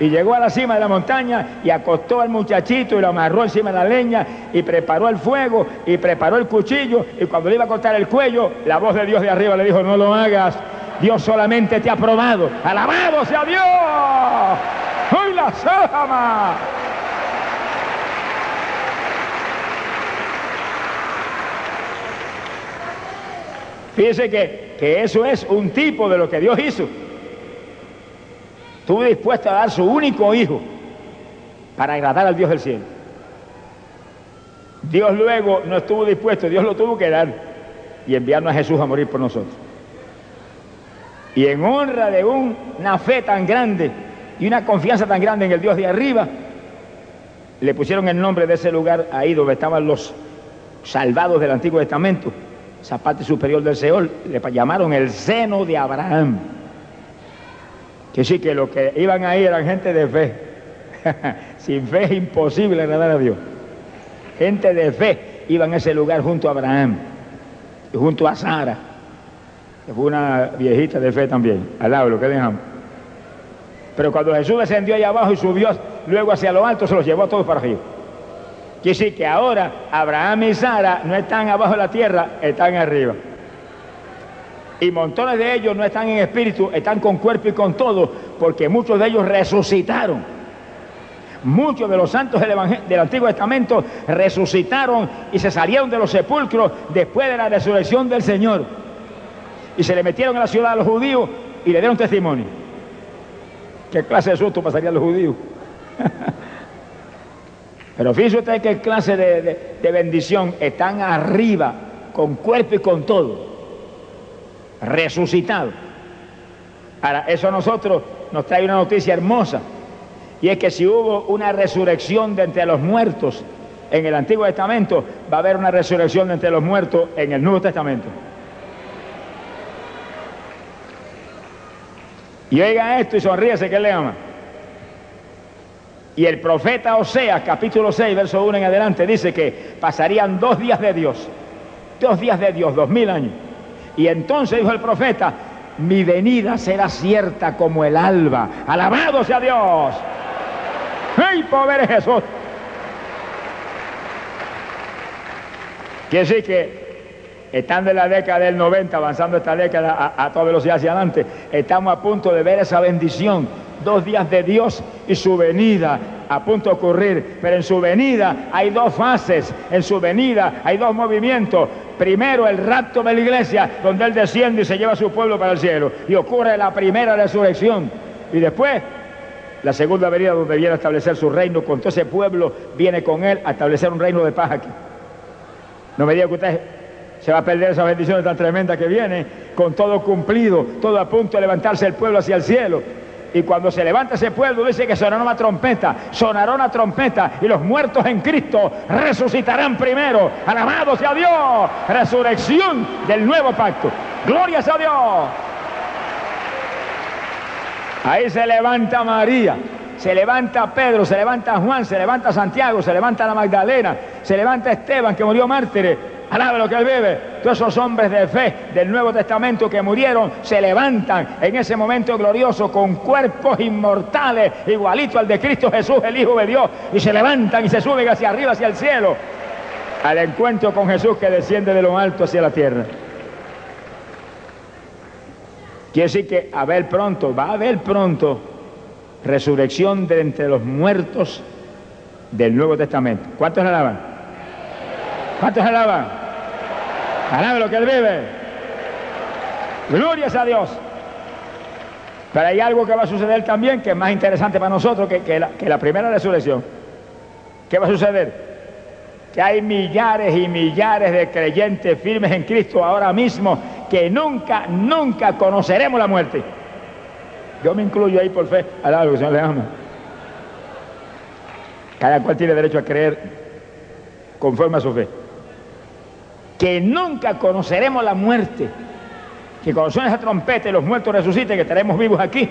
Y llegó a la cima de la montaña y acostó al muchachito y lo amarró encima de la leña y preparó el fuego y preparó el cuchillo y cuando le iba a cortar el cuello, la voz de Dios de arriba le dijo, no lo hagas, Dios solamente te ha probado. Alabado sea Dios. ¡Hoy la sama! Fíjese que, que eso es un tipo de lo que Dios hizo. Estuvo dispuesto a dar su único hijo para agradar al Dios del cielo. Dios luego no estuvo dispuesto, Dios lo tuvo que dar y enviarnos a Jesús a morir por nosotros. Y en honra de una fe tan grande y una confianza tan grande en el Dios de arriba, le pusieron el nombre de ese lugar ahí donde estaban los salvados del Antiguo Testamento, esa parte superior del Seol, le llamaron el seno de Abraham. Que sí, que los que iban ahí eran gente de fe. Sin fe es imposible agradar a Dios. Gente de fe iban a ese lugar junto a Abraham y junto a Sara, fue una viejita de fe también, al lado de lo que dejamos. Pero cuando Jesús descendió allá abajo y subió luego hacia lo alto, se los llevó a todos para arriba. Quiere decir que ahora Abraham y Sara no están abajo de la tierra, están arriba. Y montones de ellos no están en espíritu, están con cuerpo y con todo, porque muchos de ellos resucitaron. Muchos de los santos del, Antiguo Testamento resucitaron y se salieron de los sepulcros después de la resurrección del Señor. Y se le metieron a la ciudad a los judíos y le dieron testimonio. ¿Qué clase de susto pasarían los judíos? Pero fíjese usted qué clase de, de, de bendición están arriba, con cuerpo y con todo resucitado. Ahora, eso a nosotros nos trae una noticia hermosa, y es que si hubo una resurrección de entre los muertos en el Antiguo Testamento, va a haber una resurrección de entre los muertos en el Nuevo Testamento. Y oiga esto y sonríese que le ama. Y el profeta Oseas, capítulo 6, verso 1 en adelante, dice que pasarían dos días de Dios, dos días de Dios, dos mil años. Y entonces dijo el profeta, mi venida será cierta como el alba. Alabado sea Dios. ¡Ay, pobre Jesús! Quiere decir que estando en la década del 90, avanzando esta década a, a toda velocidad hacia adelante, estamos a punto de ver esa bendición. Dos días de Dios y su venida a punto de ocurrir, pero en su venida hay dos fases, en su venida hay dos movimientos. Primero el rapto de la iglesia, donde Él desciende y se lleva a su pueblo para el cielo, y ocurre la primera resurrección. Y después la segunda venida donde viene a establecer su reino, con todo ese pueblo viene con Él a establecer un reino de paz aquí. No me diga que usted se va a perder esas bendiciones tan tremendas que viene, con todo cumplido, todo a punto de levantarse el pueblo hacia el cielo. Y cuando se levanta ese pueblo, dice que sonará una trompeta, sonará una trompeta, y los muertos en Cristo resucitarán primero. Alabado sea Dios, resurrección del nuevo pacto. Gloria a Dios. Ahí se levanta María, se levanta Pedro, se levanta Juan, se levanta Santiago, se levanta la Magdalena, se levanta Esteban que murió mártir. Alabe lo que él vive. Todos esos hombres de fe del Nuevo Testamento que murieron se levantan en ese momento glorioso con cuerpos inmortales, igualito al de Cristo Jesús, el Hijo de Dios, y se levantan y se suben hacia arriba, hacia el cielo, al encuentro con Jesús que desciende de lo alto hacia la tierra. Quiere decir que a ver pronto, va a haber pronto resurrección de entre los muertos del Nuevo Testamento. ¿Cuántos alaban? ¿Cuántos alaban? Alaben lo que él vive. Glorias a Dios. Pero hay algo que va a suceder también que es más interesante para nosotros que, que, la, primera resurrección. ¿Qué va a suceder? que hay millares y millares de creyentes firmes en Cristo ahora mismo que nunca, nunca conoceremos la muerte. Yo me incluyo ahí por fe, alaba que Señor le ama. Cada cual tiene derecho a creer conforme a su fe. Que nunca conoceremos la muerte. Que cuando suene esa trompeta y los muertos resuciten, que estaremos vivos aquí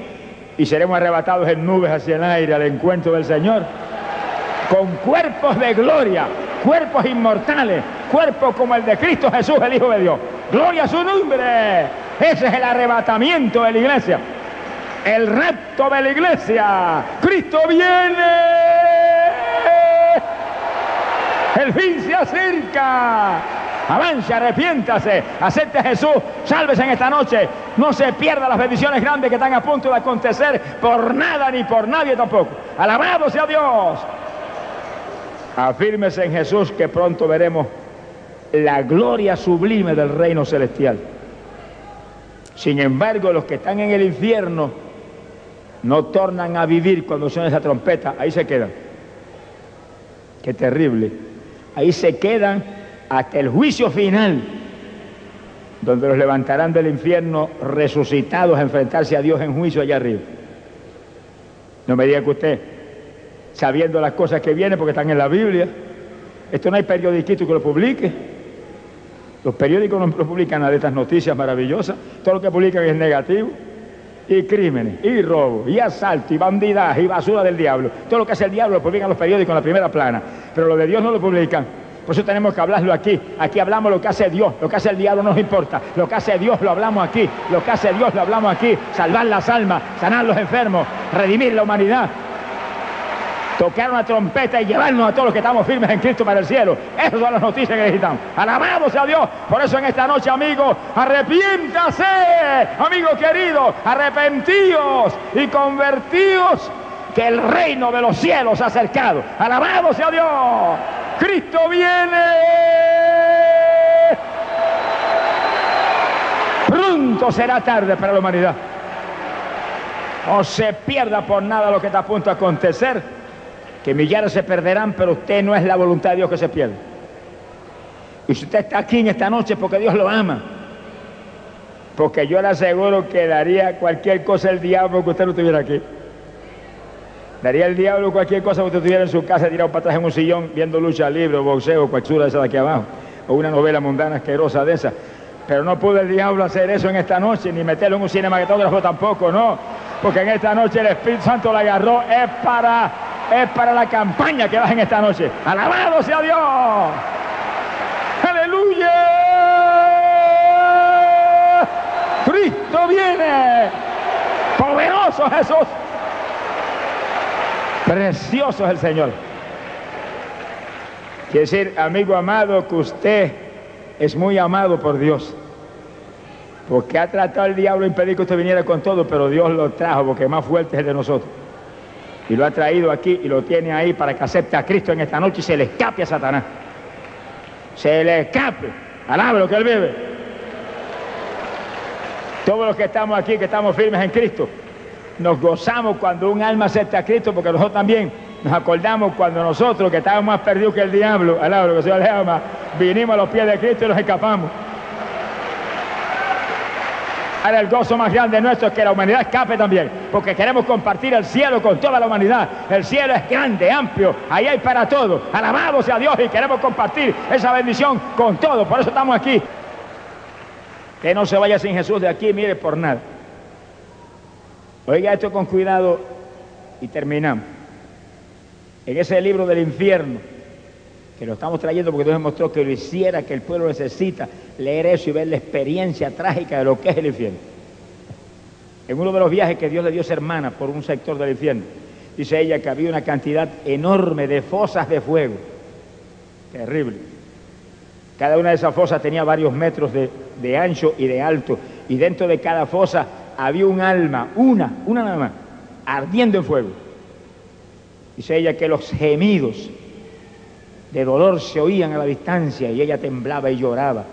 y seremos arrebatados en nubes hacia el aire al encuentro del Señor. Con cuerpos de gloria, cuerpos inmortales, cuerpos como el de Cristo Jesús, el Hijo de Dios. Gloria a su nombre. Ese es el arrebatamiento de la iglesia. El rapto de la iglesia. Cristo viene. El fin se acerca. Avance, arrepiéntase, acepte a Jesús, sálvese en esta noche. No se pierda las bendiciones grandes que están a punto de acontecer por nada ni por nadie tampoco. Alabado sea Dios. Afírmese en Jesús que pronto veremos la gloria sublime del reino celestial. Sin embargo, los que están en el infierno no tornan a vivir cuando suena esa trompeta, ahí se quedan. Qué terrible. Ahí se quedan hasta el juicio final, donde los levantarán del infierno resucitados a enfrentarse a Dios en juicio allá arriba. No me diga que usted, sabiendo las cosas que vienen porque están en la Biblia, esto no hay periodiquito que lo publique. Los periódicos no publican nada de estas noticias maravillosas. Todo lo que publican es negativo. Y crímenes, y robo, y asalto, y bandidaje, y basura del diablo. Todo lo que hace el diablo lo publican los periódicos en la primera plana. Pero lo de Dios no lo publican. Por eso tenemos que hablarlo aquí. Aquí hablamos lo que hace Dios. Lo que hace el diablo no nos importa. Lo que hace Dios lo hablamos aquí. Lo que hace Dios lo hablamos aquí. Salvar las almas, sanar los enfermos, redimir la humanidad tocar una trompeta y llevarnos a todos los que estamos firmes en Cristo para el cielo. Esas son las noticias que necesitamos. Alabamos a Dios. Por eso en esta noche, amigo, arrepiéntase, amigo querido, arrepentíos y convertíos que el reino de los cielos ha acercado. Alabado sea Dios. Cristo viene. Pronto será tarde para la humanidad. No se pierda por nada lo que está a punto de acontecer que millares se perderán, pero usted no es la voluntad de Dios que se pierda. Y si usted está aquí en esta noche porque Dios lo ama, porque yo le aseguro que daría cualquier cosa el diablo que usted no estuviera aquí. Daría el diablo cualquier cosa que usted estuviera en su casa tirado para atrás en un sillón viendo lucha libre, boxeo, cualquiera de esa de aquí abajo, o una novela mundana asquerosa de esa. Pero no pudo el diablo hacer eso en esta noche, ni meterlo en un cinematógrafo tampoco, no. Porque en esta noche el Espíritu Santo la agarró, es para es para la campaña que vas en esta noche. Alabado sea Dios. Aleluya. Cristo viene. Poderoso Jesús. Precioso es el Señor. Quiere decir, amigo amado, que usted es muy amado por Dios. Porque ha tratado el diablo impedir que usted viniera con todo, pero Dios lo trajo porque más fuerte es el de nosotros. Y lo ha traído aquí y lo tiene ahí para que acepte a Cristo en esta noche y se le escape a Satanás. Se le escape. Alabe lo que él vive. Todos los que estamos aquí, que estamos firmes en Cristo, nos gozamos cuando un alma acepta a Cristo, porque nosotros también nos acordamos cuando nosotros, que estábamos más perdidos que el diablo, alaba lo que se le llama, vinimos a los pies de Cristo y nos escapamos. Ahora el gozo más grande nuestro es que la humanidad escape también, porque queremos compartir el cielo con toda la humanidad. El cielo es grande, amplio, ahí hay para todo. Alabamos a Dios y queremos compartir esa bendición con todos. Por eso estamos aquí. Que no se vaya sin Jesús de aquí, mire por nada. Oiga esto con cuidado y terminamos. En ese libro del infierno, que lo estamos trayendo porque Dios mostró que lo hiciera, que el pueblo necesita leer eso y ver la experiencia trágica de lo que es el infierno. En uno de los viajes que Dios le dio a su hermana por un sector del infierno, dice ella que había una cantidad enorme de fosas de fuego. Terrible. Cada una de esas fosas tenía varios metros de, de ancho y de alto. Y dentro de cada fosa había un alma, una, una nada más, ardiendo en fuego. Dice ella que los gemidos de dolor se oían a la distancia y ella temblaba y lloraba.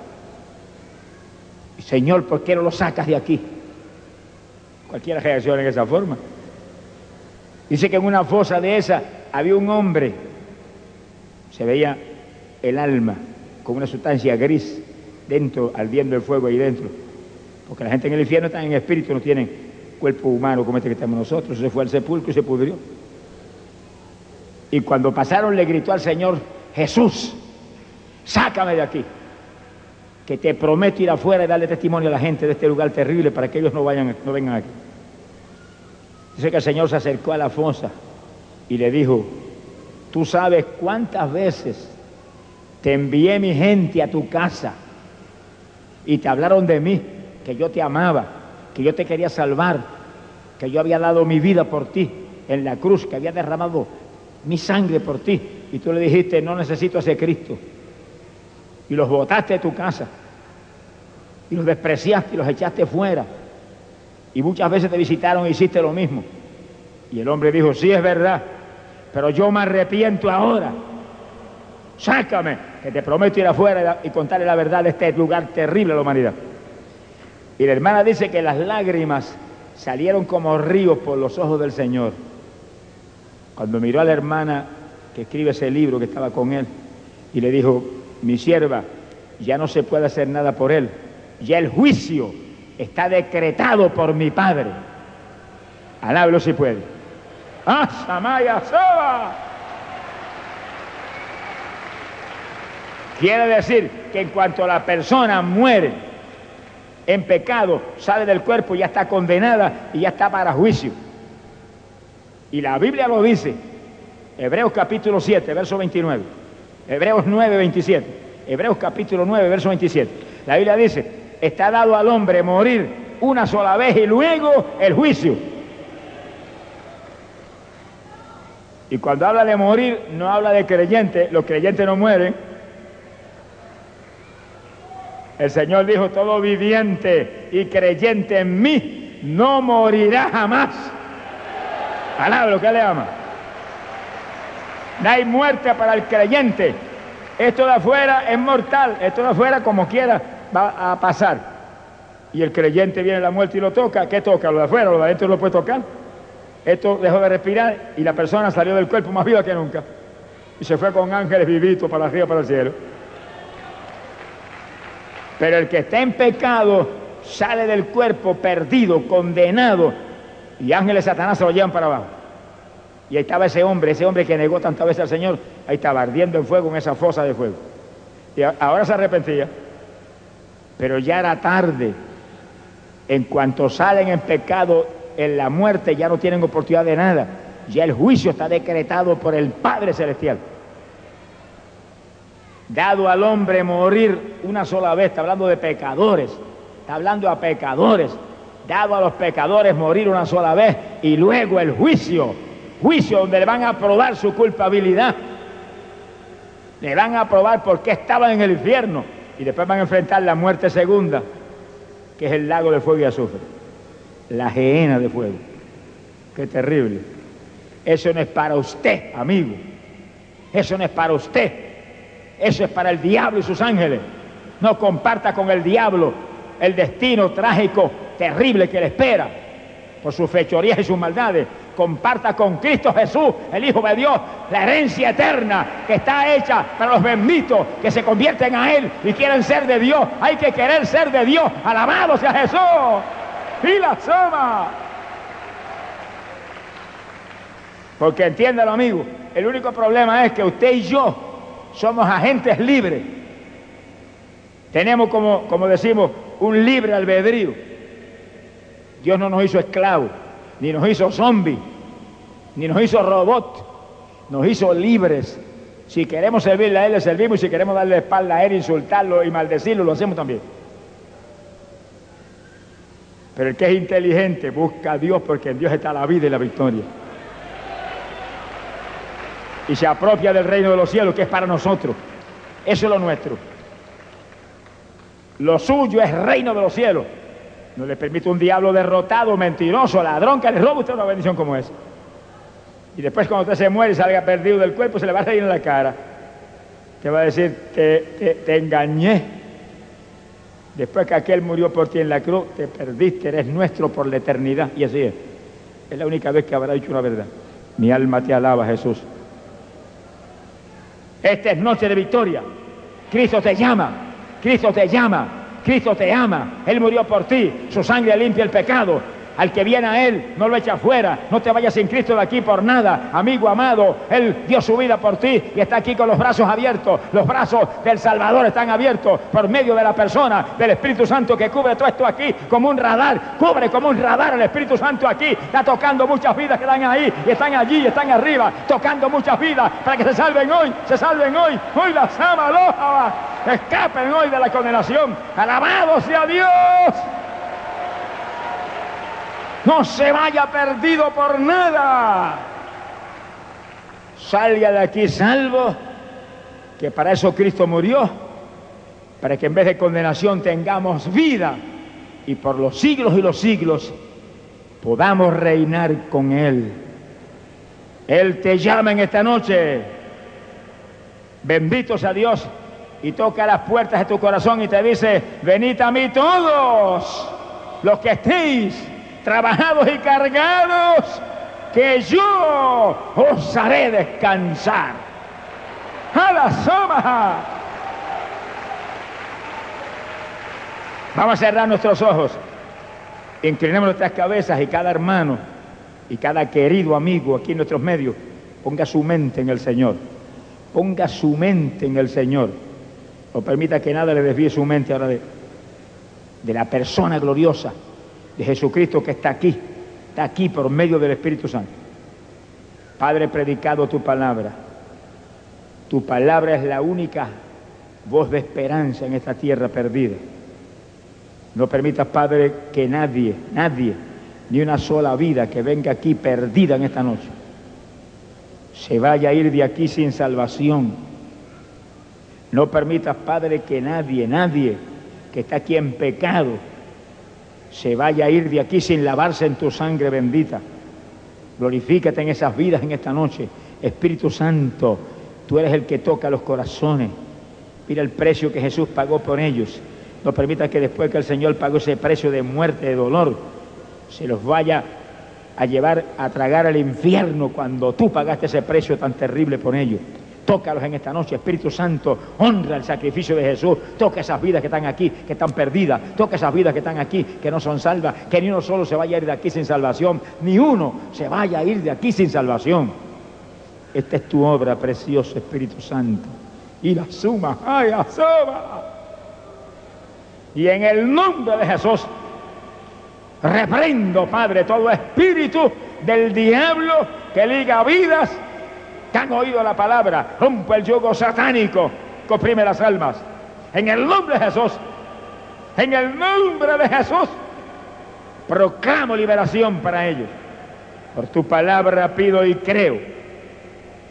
Señor, ¿por qué no lo sacas de aquí? Cualquiera reacciona en esa forma. Dice que en una fosa de esa había un hombre, se veía el alma con una sustancia gris dentro, ardiendo el fuego ahí dentro. Porque la gente en el infierno está en espíritu, no tienen cuerpo humano como este que estamos nosotros. Se fue al sepulcro y se pudrió. Y cuando pasaron le gritó al Señor, Jesús, sácame de aquí, que te prometo ir afuera y darle testimonio a la gente de este lugar terrible para que ellos no, vayan, no vengan aquí. Dice que el Señor se acercó a la fosa y le dijo, tú sabes cuántas veces te envié mi gente a tu casa y te hablaron de mí, que yo te amaba, que yo te quería salvar, que yo había dado mi vida por ti en la cruz, que había derramado mi sangre por ti. Y tú le dijiste, no necesito ese Cristo. Y los botaste de tu casa. Y los despreciaste y los echaste fuera. Y muchas veces te visitaron e hiciste lo mismo. Y el hombre dijo, sí es verdad, pero yo me arrepiento ahora. Sácame, que te prometo ir afuera y contarle la verdad de este lugar terrible a la humanidad. Y la hermana dice que las lágrimas salieron como ríos por los ojos del Señor. Cuando miró a la hermana que escribe ese libro que estaba con él y le dijo, mi sierva, ya no se puede hacer nada por él, ya el juicio está decretado por mi padre. Alábelo si puede. ¡Ah, Soba! Quiere decir que en cuanto la persona muere en pecado, sale del cuerpo, ya está condenada y ya está para juicio. Y la Biblia lo dice, Hebreos capítulo 7, verso 29, Hebreos 9, 27, Hebreos capítulo 9, verso 27. La Biblia dice, está dado al hombre morir una sola vez y luego el juicio. Y cuando habla de morir, no habla de creyente, los creyentes no mueren. El Señor dijo, todo viviente y creyente en mí no morirá jamás. Alaba lo que le ama. No hay muerte para el creyente. Esto de afuera es mortal. Esto de afuera, como quiera, va a pasar. Y el creyente viene la muerte y lo toca. ¿Qué toca? ¿Lo de afuera? ¿Lo de adentro lo puede tocar? Esto dejó de respirar y la persona salió del cuerpo más viva que nunca. Y se fue con ángeles vivitos para arriba, para el cielo. Pero el que está en pecado sale del cuerpo perdido, condenado, y ángeles Satanás se lo llevan para abajo. Y ahí estaba ese hombre, ese hombre que negó tantas veces al Señor, ahí estaba ardiendo en fuego en esa fosa de fuego. Y ahora se arrepentía, pero ya era tarde. En cuanto salen en pecado, en la muerte ya no tienen oportunidad de nada. Ya el juicio está decretado por el Padre Celestial. Dado al hombre morir una sola vez, está hablando de pecadores, está hablando a pecadores. Dado a los pecadores morir una sola vez y luego el juicio, juicio donde le van a probar su culpabilidad. Le van a probar por qué estaban en el infierno. Y después van a enfrentar la muerte segunda, que es el lago de fuego y azufre. La gehenna de fuego. Qué terrible. Eso no es para usted, amigo. Eso no es para usted. Eso es para el diablo y sus ángeles. No comparta con el diablo el destino trágico, terrible que le espera por sus fechorías y sus maldades. Comparta con Cristo Jesús, el Hijo de Dios, la herencia eterna que está hecha para los benditos que se convierten a Él y quieren ser de Dios. Hay que querer ser de Dios. Alabado sea Jesús. Y la soma. Porque entiéndalo, amigo, el único problema es que usted y yo somos agentes libres. Tenemos, como, como decimos, un libre albedrío. Dios no nos hizo esclavos, ni nos hizo zombies, ni nos hizo robots, nos hizo libres. Si queremos servirle a Él, le servimos, y si queremos darle espalda a Él, insultarlo y maldecirlo, lo hacemos también. Pero el que es inteligente busca a Dios porque en Dios está la vida y la victoria. Y se apropia del reino de los cielos, que es para nosotros. Eso es lo nuestro. Lo suyo es reino de los cielos. No le permite un diablo derrotado, mentiroso, ladrón, que le roba usted una bendición como esa. Y después cuando usted se muere y salga perdido del cuerpo, se le va a reír en la cara. Te va a decir, te, te engañé. Después que aquel murió por ti en la cruz, te perdiste, eres nuestro por la eternidad. Y así es. Es la única vez que habrá dicho una verdad. Mi alma te alaba, Jesús. Esta es noche de victoria. Cristo te llama. Cristo te llama. Cristo te ama. Él murió por ti. Su sangre limpia el pecado. Al que viene a Él, no lo echa fuera. No te vayas sin Cristo de aquí por nada. Amigo amado, Él dio su vida por ti y está aquí con los brazos abiertos. Los brazos del Salvador están abiertos por medio de la persona del Espíritu Santo que cubre todo esto aquí como un radar. Cubre como un radar el Espíritu Santo aquí. Está tocando muchas vidas que están ahí y están allí y están arriba. Tocando muchas vidas para que se salven hoy. Se salven hoy. Hoy las ama, Escapen hoy de la condenación. Alabado sea Dios. No se vaya perdido por nada. Salga de aquí salvo, que para eso Cristo murió, para que en vez de condenación tengamos vida y por los siglos y los siglos podamos reinar con Él. Él te llama en esta noche. Bendito sea Dios y toca las puertas de tu corazón y te dice, venid a mí todos los que estéis trabajados y cargados, que yo os haré descansar. A la soma. Vamos a cerrar nuestros ojos. Inclinemos nuestras cabezas y cada hermano y cada querido amigo aquí en nuestros medios ponga su mente en el Señor. Ponga su mente en el Señor. O permita que nada le desvíe su mente ahora de, de la persona gloriosa de Jesucristo que está aquí, está aquí por medio del Espíritu Santo. Padre, predicado tu palabra. Tu palabra es la única voz de esperanza en esta tierra perdida. No permitas, Padre, que nadie, nadie, ni una sola vida que venga aquí perdida en esta noche, se vaya a ir de aquí sin salvación. No permitas, Padre, que nadie, nadie que está aquí en pecado, se vaya a ir de aquí sin lavarse en tu sangre bendita. Glorifícate en esas vidas en esta noche. Espíritu Santo, tú eres el que toca los corazones. Mira el precio que Jesús pagó por ellos. No permita que después que el Señor pagó ese precio de muerte, de dolor, se los vaya a llevar a tragar al infierno cuando tú pagaste ese precio tan terrible por ellos. Tócalos en esta noche, Espíritu Santo, honra el sacrificio de Jesús. Toca esas vidas que están aquí, que están perdidas. Toca esas vidas que están aquí, que no son salvas. Que ni uno solo se vaya a ir de aquí sin salvación. Ni uno se vaya a ir de aquí sin salvación. Esta es tu obra, precioso Espíritu Santo. Y la suma, ay, la suma. Y en el nombre de Jesús, reprendo, Padre, todo espíritu del diablo que liga vidas que han oído la palabra, rompe el yugo satánico que oprime las almas. En el nombre de Jesús, en el nombre de Jesús, proclamo liberación para ellos. Por tu palabra pido y creo.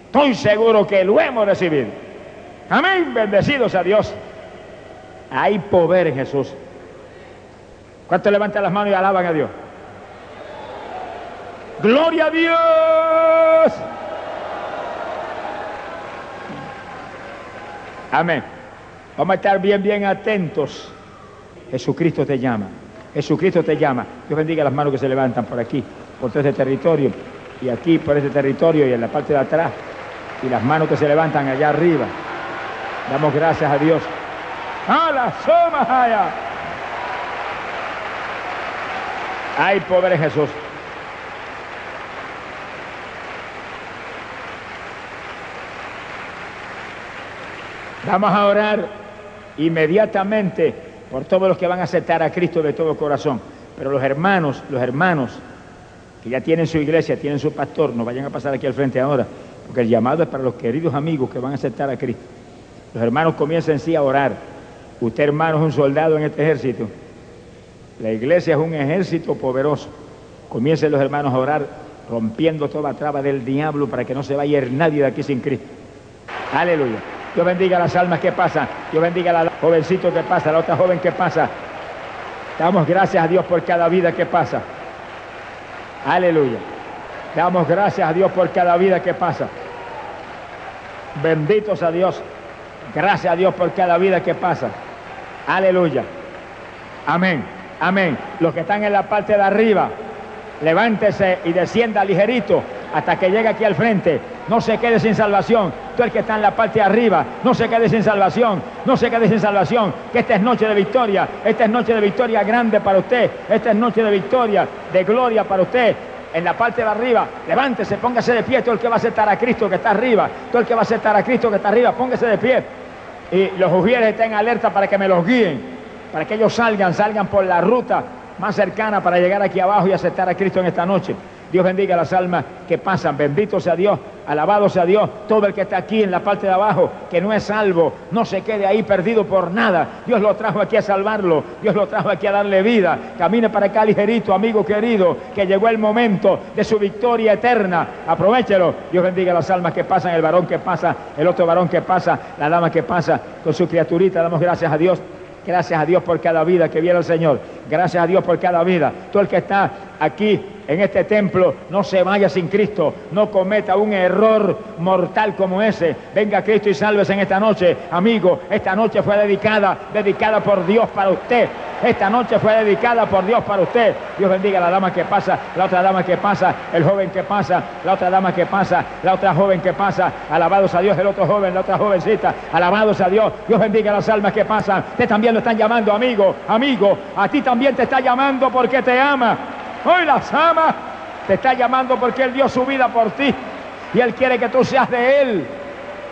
Estoy seguro que lo hemos recibido. Amén, bendecidos a Dios. Hay poder en Jesús. ¿Cuántos levantan las manos y alaban a Dios? Gloria a Dios. Amén. Vamos a estar bien, bien atentos. Jesucristo te llama. Jesucristo te llama. Dios bendiga las manos que se levantan por aquí, por todo este territorio, y aquí por este territorio y en la parte de atrás, y las manos que se levantan allá arriba. Damos gracias a Dios. ¡A la soma poder en Jesús. Vamos a orar inmediatamente por todos los que van a aceptar a Cristo de todo corazón. Pero los hermanos, los hermanos que ya tienen su iglesia, tienen su pastor, no vayan a pasar aquí al frente ahora, porque el llamado es para los queridos amigos que van a aceptar a Cristo. Los hermanos comiencen sí a orar. Usted hermano es un soldado en este ejército. La iglesia es un ejército poderoso. Comiencen los hermanos a orar rompiendo toda traba del diablo para que no se vaya nadie de aquí sin Cristo. Aleluya. Dios bendiga las almas que pasan. Dios bendiga a la jovencito que pasa, a la otra joven que pasa. Damos gracias a Dios por cada vida que pasa. Aleluya. Damos gracias a Dios por cada vida que pasa. Benditos a Dios. Gracias a Dios por cada vida que pasa. Aleluya. Amén. Amén. Los que están en la parte de arriba, levántese y descienda ligerito hasta que llegue aquí al frente. No se quede sin salvación. Tú el que está en la parte de arriba, no se quede sin salvación. No se quede sin salvación. Que esta es noche de victoria. Esta es noche de victoria grande para usted. Esta es noche de victoria, de gloria para usted. En la parte de arriba, levántese, póngase de pie. Todo el que va a aceptar a Cristo que está arriba. Todo el que va a aceptar a Cristo que está arriba, póngase de pie. Y los ujieres estén alerta para que me los guíen. Para que ellos salgan, salgan por la ruta más cercana para llegar aquí abajo y aceptar a Cristo en esta noche. Dios bendiga las almas que pasan. Bendito sea Dios, alabado sea Dios. Todo el que está aquí en la parte de abajo, que no es salvo, no se quede ahí perdido por nada. Dios lo trajo aquí a salvarlo. Dios lo trajo aquí a darle vida. Camine para acá ligerito, amigo querido, que llegó el momento de su victoria eterna. Aprovechelo. Dios bendiga las almas que pasan, el varón que pasa, el otro varón que pasa, la dama que pasa con su criaturita. Damos gracias a Dios. Gracias a Dios por cada vida que viene el Señor. Gracias a Dios por cada vida. Todo el que está aquí en este templo no se vaya sin Cristo. No cometa un error mortal como ese. Venga Cristo y sálvese en esta noche. Amigo, esta noche fue dedicada, dedicada por Dios para usted. Esta noche fue dedicada por Dios para usted. Dios bendiga a la dama que pasa, la otra dama que pasa, el joven que pasa, la otra dama que pasa, la otra joven que pasa. Alabados a Dios, el otro joven, la otra jovencita. Alabados a Dios. Dios bendiga a las almas que pasan. Usted también lo están llamando, amigo, amigo. A ti también te está llamando porque te ama. Hoy las ama. Te está llamando porque Él dio su vida por ti. Y Él quiere que tú seas de Él.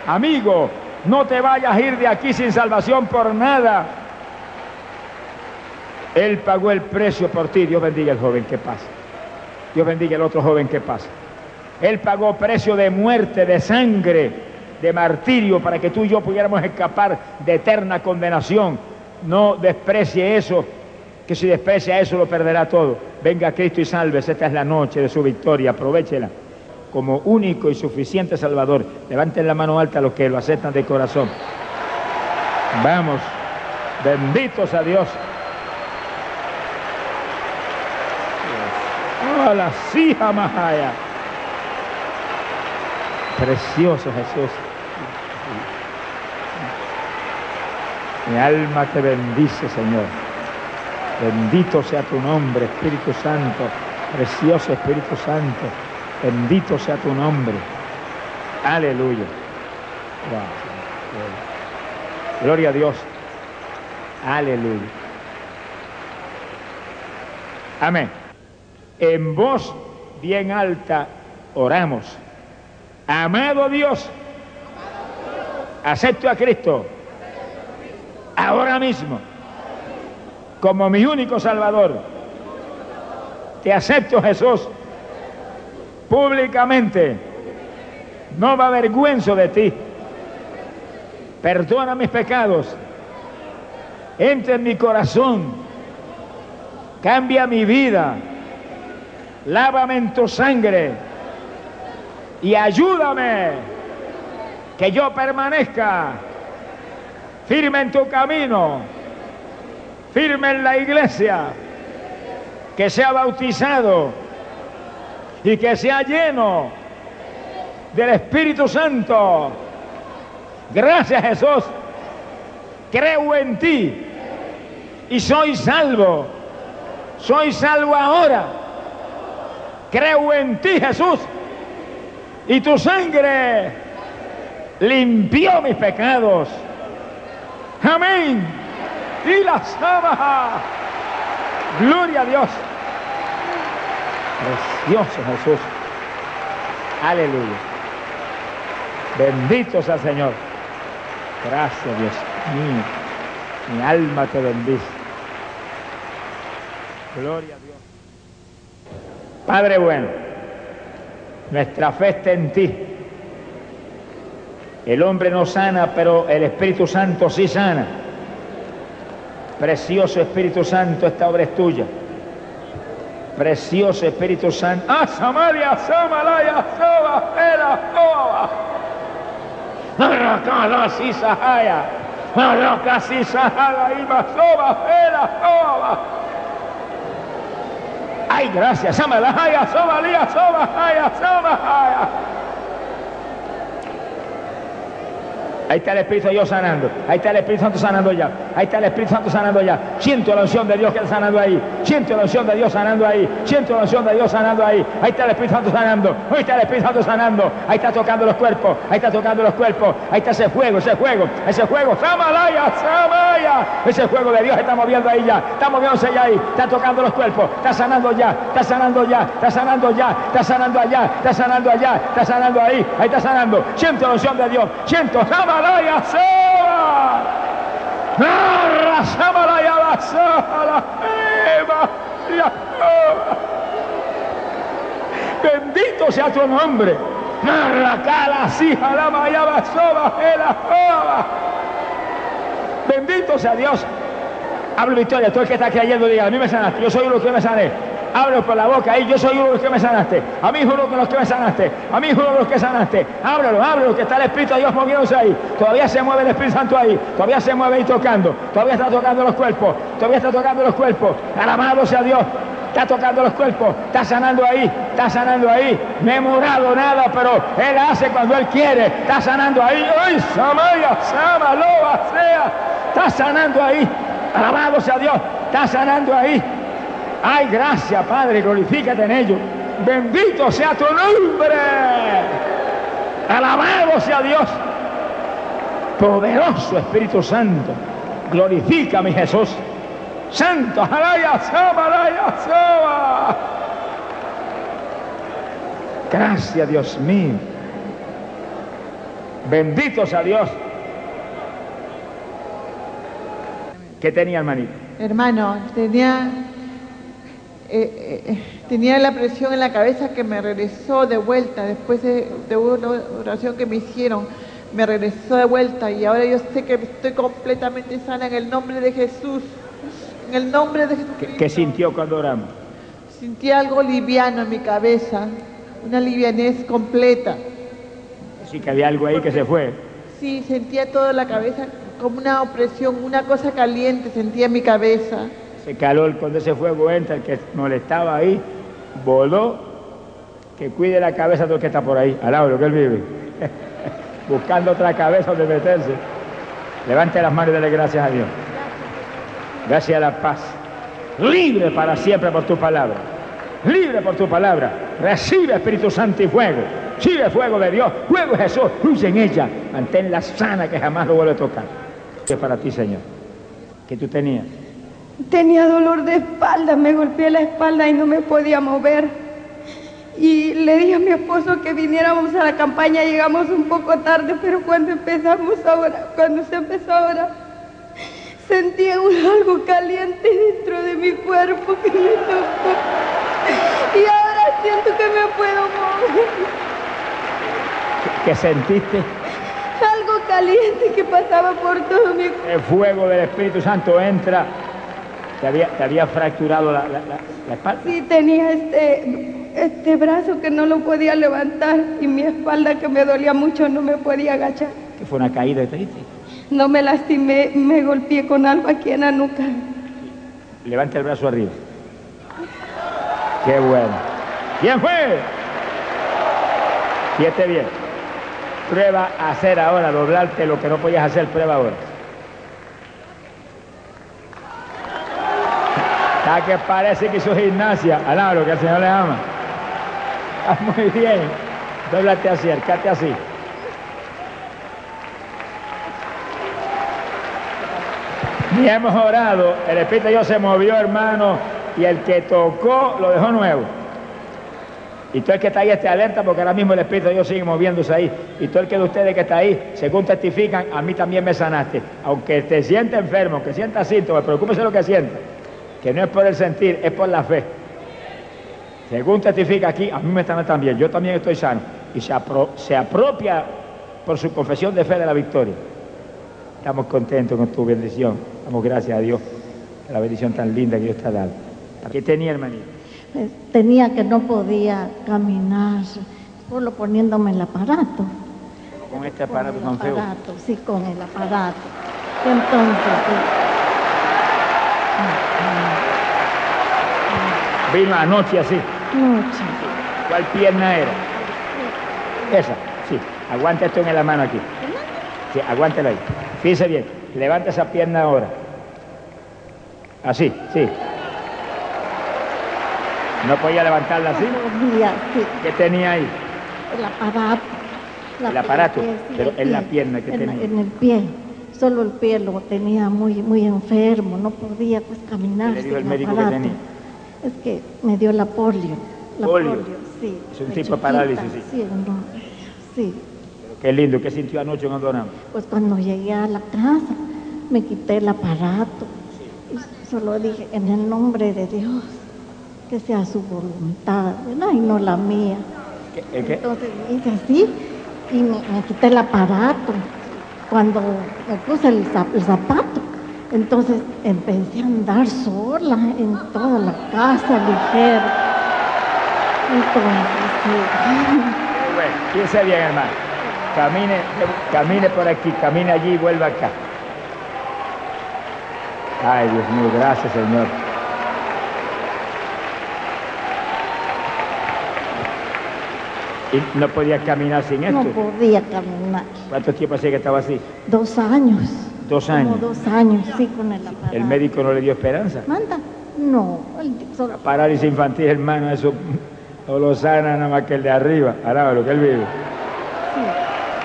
Amigo, no te vayas a ir de aquí sin salvación por nada. Él pagó el precio por ti. Dios bendiga al joven que pasa. Dios bendiga al otro joven que pasa. Él pagó precio de muerte, de sangre, de martirio para que tú y yo pudiéramos escapar de eterna condenación. No desprecie eso, que si desprecia eso lo perderá todo. Venga Cristo y salves. Esta es la noche de su victoria. Aprovechela como único y suficiente Salvador. Levanten la mano alta a los que lo aceptan de corazón. Vamos. Benditos a Dios. Hola, sí, Mahaya. Precioso Jesús. Mi alma te bendice, Señor. Bendito sea tu nombre, Espíritu Santo. Precioso Espíritu Santo. Bendito sea tu nombre. Aleluya. Gloria a Dios. Aleluya. Amén. En voz bien alta oramos. Amado Dios, acepto a Cristo ahora mismo como mi único Salvador. Te acepto Jesús públicamente. No me avergüenzo de ti. Perdona mis pecados. Entra en mi corazón. Cambia mi vida. Lávame en tu sangre. Y ayúdame que yo permanezca firme en tu camino firme en la iglesia, que sea bautizado y que sea lleno del Espíritu Santo. Gracias Jesús. Creo en ti y soy salvo. Soy salvo ahora. Creo en ti Jesús. Y tu sangre limpió mis pecados. Amén. Y la sama. Gloria a Dios. Precioso Jesús. Aleluya. Bendito sea el Señor. Gracias Dios mío. Mi alma te bendice. Gloria a Dios. Padre bueno, nuestra fe está en ti. El hombre no sana, pero el Espíritu Santo sí sana. Precioso Espíritu Santo, esta obra es tuya. Precioso Espíritu Santo. ¡Ah, Samaria, Samalaya, Soba, Era, Soba! Arracala, Sisahaya. Arraca, Sisahaya, Iba, Soba, Era, Soba. Ay, gracias. Samalaya, Soba, Lía, Soba, Haya, Soba. Ahí está el Espíritu de Dios sanando. Ahí está el Espíritu Santo sanando ya. Ahí está el Espíritu Santo sanando ya. Siento la unción de Dios que está sanando ahí. Siento la unción de Dios sanando ahí. Siento la unción de Dios sanando ahí. Ahí está el Espíritu Santo sanando. Ahí está el Espíritu Santo sanando. Ahí está tocando los cuerpos. Ahí está tocando los cuerpos. Ahí está ese fuego, ese fuego, ese fuego. Samalaya, Samaya. Ese fuego de Dios está moviendo ahí ya. Está moviéndose ya ahí. Está tocando los cuerpos. Está sanando ya. Está sanando ya. Está sanando ya. Está sanando allá. Está sanando allá. Está sanando ahí. Ahí está sanando. Siento la unción de Dios. Siento. Samalaya, Seba. Narra, Samalaya, Basala, Eva, Yahoba. Bendito sea tu nombre. Narra, Cala, Sija, la Mayaba, Soba. Bendito sea Dios. Hablo victoria, tú el que está creyendo diga, a mí me sanaste, yo soy uno que me sané. Hablo por la boca ahí, yo soy uno de los que me sanaste. A mí juro que los que me sanaste. A mí juro los que sanaste. Ábrelo, ábrelo, que está el Espíritu de Dios moviéndose ahí. Todavía se mueve el Espíritu Santo ahí. Todavía se mueve ahí tocando. Todavía está tocando los cuerpos. Todavía está tocando los cuerpos. Alabado sea Dios. Está tocando los cuerpos. Está sanando ahí. Está sanando ahí. No he morado nada, pero Él hace cuando Él quiere. Está sanando ahí. ¡Ay, Samaya, Sama, Loba, sea! Está sanando ahí. Alabado sea Dios. Está sanando ahí. Ay, gracias, Padre, glorifícate en ello. Bendito sea tu nombre. Alabado sea Dios. Poderoso Espíritu Santo. Glorifica mi Jesús. Santo, alaya, sama, alaya, sama. Gracias, Dios mío. Bendito sea Dios. ¿Qué tenía, hermanito? Hermano, tenía, eh, eh, tenía la presión en la cabeza que me regresó de vuelta después de, de una oración que me hicieron. Me regresó de vuelta y ahora yo sé que estoy completamente sana en el nombre de Jesús. En el nombre de Jesús. ¿Qué, qué sintió cuando oramos? Sentí algo liviano en mi cabeza, una livianez completa. Sí que había algo ahí que se fue. Sí, sentía toda la cabeza como una opresión, una cosa caliente sentía en mi cabeza. Ese calor cuando ese fuego entra, el que molestaba ahí, voló. Que cuide la cabeza del que está por ahí, al lado de lo que él vive. Buscando otra cabeza donde meterse. Levante las manos y dele gracias a Dios. Gracias a la paz. Libre para siempre por tu palabra. Libre por tu palabra. Recibe Espíritu Santo y fuego. Recibe fuego de Dios. Fuego de Jesús. Luce en ella. Manténla sana que jamás lo vuelve a tocar. ¿Qué es para ti, Señor? ¿Qué tú tenías? Tenía dolor de espalda, me golpeé la espalda y no me podía mover. Y le dije a mi esposo que viniéramos a la campaña, llegamos un poco tarde, pero cuando empezamos ahora, cuando se empezó ahora, sentía un- algo caliente dentro de mi cuerpo que me tocó. Y ahora siento que me puedo mover. ¿Qué sentiste? Algo caliente que pasaba por todo mi cuerpo. El fuego del Espíritu Santo entra. Te había, te había fracturado la, la- la- la espalda. Sí, tenía este, este brazo que no lo podía levantar y mi espalda que me dolía mucho no me podía agachar. Que fue una caída, ¿te diste? No me lastimé, me golpeé con algo aquí en la nuca. Levante el brazo arriba. Qué bueno. ¿Quién fue? Siete bien. Prueba a hacer ahora, doblarte lo que no podías hacer, prueba ahora. Está que parece que hizo gimnasia. Alabro, que el Señor le ama. Ah, muy bien. Dóblate así, acércate así. Y hemos orado, el Espíritu de Dios se movió, hermano, y el que tocó lo dejó nuevo. Y todo el que está ahí esté alerta porque ahora mismo el Espíritu de Dios sigue moviéndose ahí. Y todo el que de ustedes que está ahí, según testifican, a mí también me sanaste. Aunque te sienta enfermo, que sienta síntomas, preocúpese lo que sienta. Que no es por el sentir, es por la fe. Según testifica aquí, a mí me sana también. Yo también estoy sano. Y se, apro- se apropia por su confesión de fe de la victoria. Estamos contentos con tu bendición. Damos gracias a Dios por la bendición tan linda que Dios te ha dado. ¿Qué tenía, hermanito? Eh, Tenía que no podía caminar, solo poniéndome el aparato. Con este aparato Con tan feo. aparato, sí, con el aparato. Entonces, Vino anoche así. ¿Cuál pierna era? Esa, sí. Aguanta esto en la mano aquí. Sí, aguántelo ahí. Fíjese bien. Levanta esa pierna ahora. Así, sí. ¿No podía levantarla así? No podía, sí, ¿Qué tenía ahí? el aparato. El aparato, pero en la pie, pierna que en, tenía. En el pie. Solo el pie lo tenía muy, muy enfermo, no podía pues caminar. ¿Qué le dijo el médico que aparato. tenía? Es que me dio la polio. La Polio. sí. Es un tipo de parálisis, sí. Sí, no, sí. Pero qué lindo, ¿qué sintió anoche cuando oramos? Pues cuando llegué a la casa, me quité el aparato y solo dije, en el nombre de Dios, que sea su voluntad, ¿verdad? Y no la mía. ¿Qué- qué? Entonces hice así y me, me quité el aparato. Cuando me puse el zapato, entonces empecé a andar sola en toda la casa, ligero. Entonces, bueno, piense bien, hermano. Camine, camine por aquí, camine allí y vuelva acá. Ay, Dios mío, gracias, Señor. Y no podía caminar sin esto. no podía caminar. ¿Cuánto tiempo hacía que estaba así? Dos años. Dos Como años. dos años, sí, con el aparato. El médico no le dio esperanza. ¿Manda? No, el- La parálisis infantil, hermano, eso no lo sana nada más que el de arriba. Ahora lo que él vive.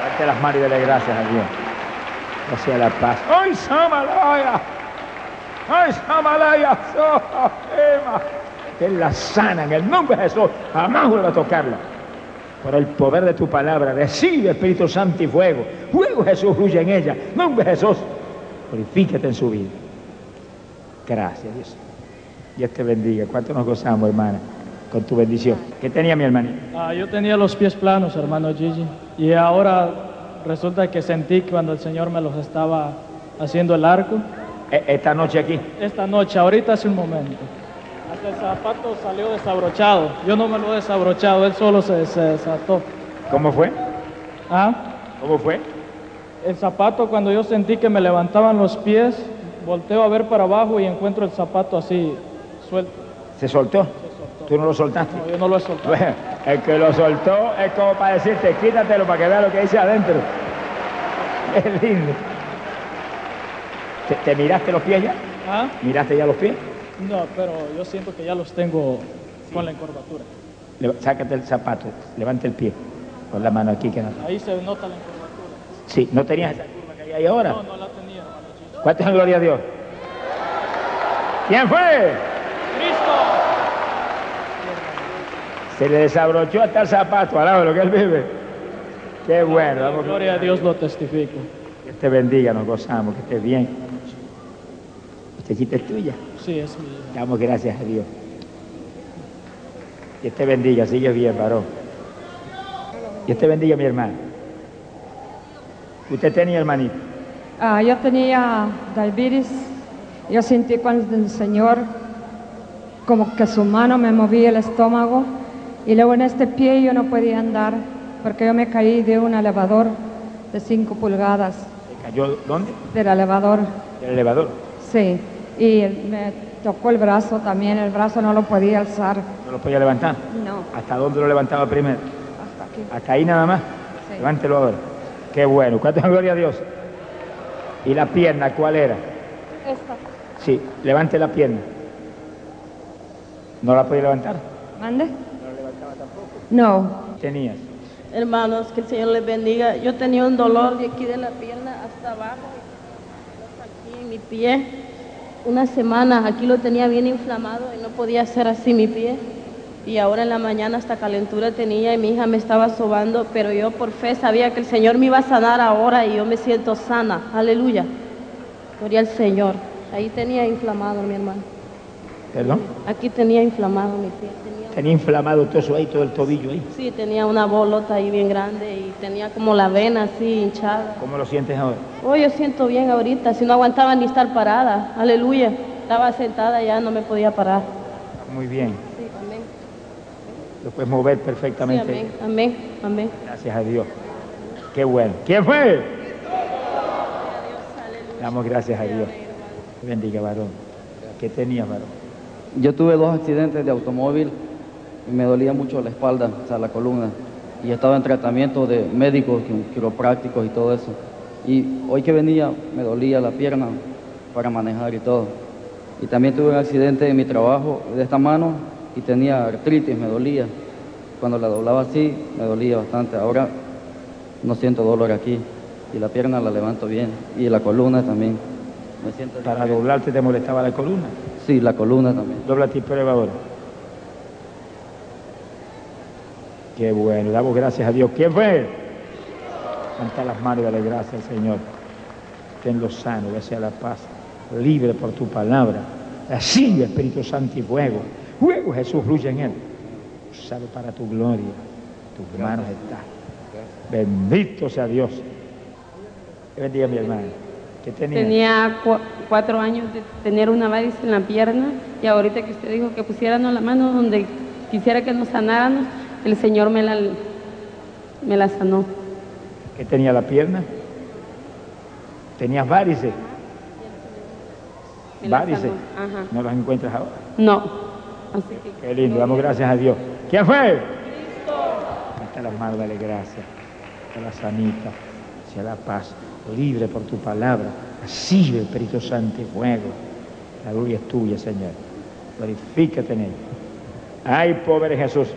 Darte las manos y dale gracias a Dios. Gracias a la paz. ¡Ay, Samalaya! ¡Ay, Samalaya! ¡Sohema! Que la sana en el nombre de Jesús. Jamás vuelva a tocarla. Por el poder de tu palabra, recibe Espíritu Santo y fuego. Fuego Jesús fluye en ella. Nombre Jesús. Purifícate en su vida. Gracias, Dios. Dios te bendiga. ¿Cuánto nos gozamos, hermana? Con tu bendición. ¿Qué tenía mi hermanito? Ah, yo tenía los pies planos, hermano Gigi, y ahora resulta que sentí que cuando el Señor me los estaba haciendo el arco, E- Esta noche aquí. esta noche, ahorita hace un momento. Hasta el zapato salió desabrochado. Yo no me lo he desabrochado, él solo se, se desató. ¿Cómo fue? ¿Ah? ¿Cómo fue? El zapato, cuando yo sentí que me levantaban los pies, volteo a ver para abajo y encuentro el zapato así, suelto. ¿Se soltó? ¿Tú no lo soltaste? No, yo no lo he soltado. Bueno, el que lo soltó es como para decirte, quítatelo para que vea lo que dice adentro. Es lindo. ¿Te, te miraste los pies ya? ¿Ah? ¿Miraste ya los pies? No, pero yo siento que ya los tengo con la encorvatura. Le- sácate el zapato, levante el pie. Con la mano aquí que no. Ahí se nota la encorvatura. Sí, ¿no tenías esa curva que hay ahí ahora? No, no la tenía, hermano. ¿Cuánto es gloria a Dios? ¿Quién fue? ¡Cristo! Se le desabrochó hasta el zapato, al lado de lo que él vive. Qué bueno, vamos, Gloria a Dios lo testifico. Dios te bendiga, nos gozamos, que estés bien. Esta es tuya. Sí, es mi hija. Damos gracias a Dios. Dios te bendiga, sigue bien, varón. Dios te bendiga, mi hermano. Usted tenía hermanito. Ah, yo tenía diabetes. Yo sentí cuando el Señor, como que su mano me movía el estómago. Y luego en este pie yo no podía andar porque yo me caí de un elevador de 5 pulgadas. ¿Se cayó dónde? Del elevador, Del elevador. sí. Y me tocó el brazo también, el brazo no lo podía alzar. ¿No lo podía levantar? No, ¿Hasta dónde lo levantaba primero? hasta aquí. Hasta ahí nada más. Sí. Levántelo ahora. Qué bueno. ¿Cuánto gloria a Dios? ¿Y la pierna cuál era? Esta. Sí, levante la pierna. ¿No la podía levantar? ¿Mande? No, Tenías. Hermanos, que el Señor les bendiga. Yo tenía un dolor de aquí de la pierna hasta abajo, hasta aquí en mi pie. Una semana aquí lo tenía bien inflamado y no podía hacer así mi pie. Y ahora en la mañana hasta calentura tenía y mi hija me estaba sobando, pero yo por fe sabía que el Señor me iba a sanar ahora y yo me siento sana. Aleluya. Gloria al Señor. Ahí tenía inflamado mi hermano. ¿Perdón? Aquí tenía inflamado mi pie. Tenía Tenía inflamado todo eso ahí, todo el tobillo ahí. Sí, tenía una bolota ahí bien grande y tenía como la vena así hinchada. ¿Cómo lo sientes ahora? Oh, yo siento bien ahorita, si no aguantaba ni estar parada. Aleluya. Estaba sentada ya, no me podía parar. Muy bien. Sí, amén. Lo puedes mover Sí, perfectamente. amén, amén, amén. Gracias a Dios. Qué bueno. ¿Quién fue? Damos gracias a Dios. Bendiga, varón. ¿Qué tenías, varón? Yo tuve dos accidentes de automóvil me dolía mucho la espalda, o sea, la columna. Y estaba en tratamiento de médicos, qui- quiroprácticos y todo eso. Y hoy que venía me dolía la pierna para manejar y todo. Y también tuve un accidente en mi trabajo de esta mano y tenía artritis, me dolía. Cuando la doblaba así, me dolía bastante. Ahora no siento dolor aquí y la pierna la levanto bien y la columna también. Me siento Para doblarte te molestaba la columna. Sí, la columna también. Dóblate y prueba ahora. Qué bueno, damos gracias a Dios. ¿Quién fue? Levanta las manos y dale gracias al Señor. Tenlo sano, que sea la paz, libre por tu palabra. Así, Espíritu Santo y fuego. Fuego, Jesús, fluye en él. Usado para tu gloria. Tus manos están. Bendito sea Dios. Que bendiga mi hermano. ¿Qué tenía? Tenía cua- cuatro años de tener una varice en la pierna y ahorita que usted dijo que pusiéramos la mano donde quisiera que nos sanáramos, el Señor me la, me la sanó. ¿Qué tenía la pierna? ¿Tenías varices? Me la. Ajá. ¿No las encuentras ahora? No. Así que Qué lindo, damos gracias a Dios. ¿Quién fue? Cristo. Hasta las manos, dale gracias. A la sanita, sea la paz, libre por tu palabra. Así, Espíritu Santo y fuego. La gloria es tuya, Señor. Glorifícate en él. Ay, pobre Jesús.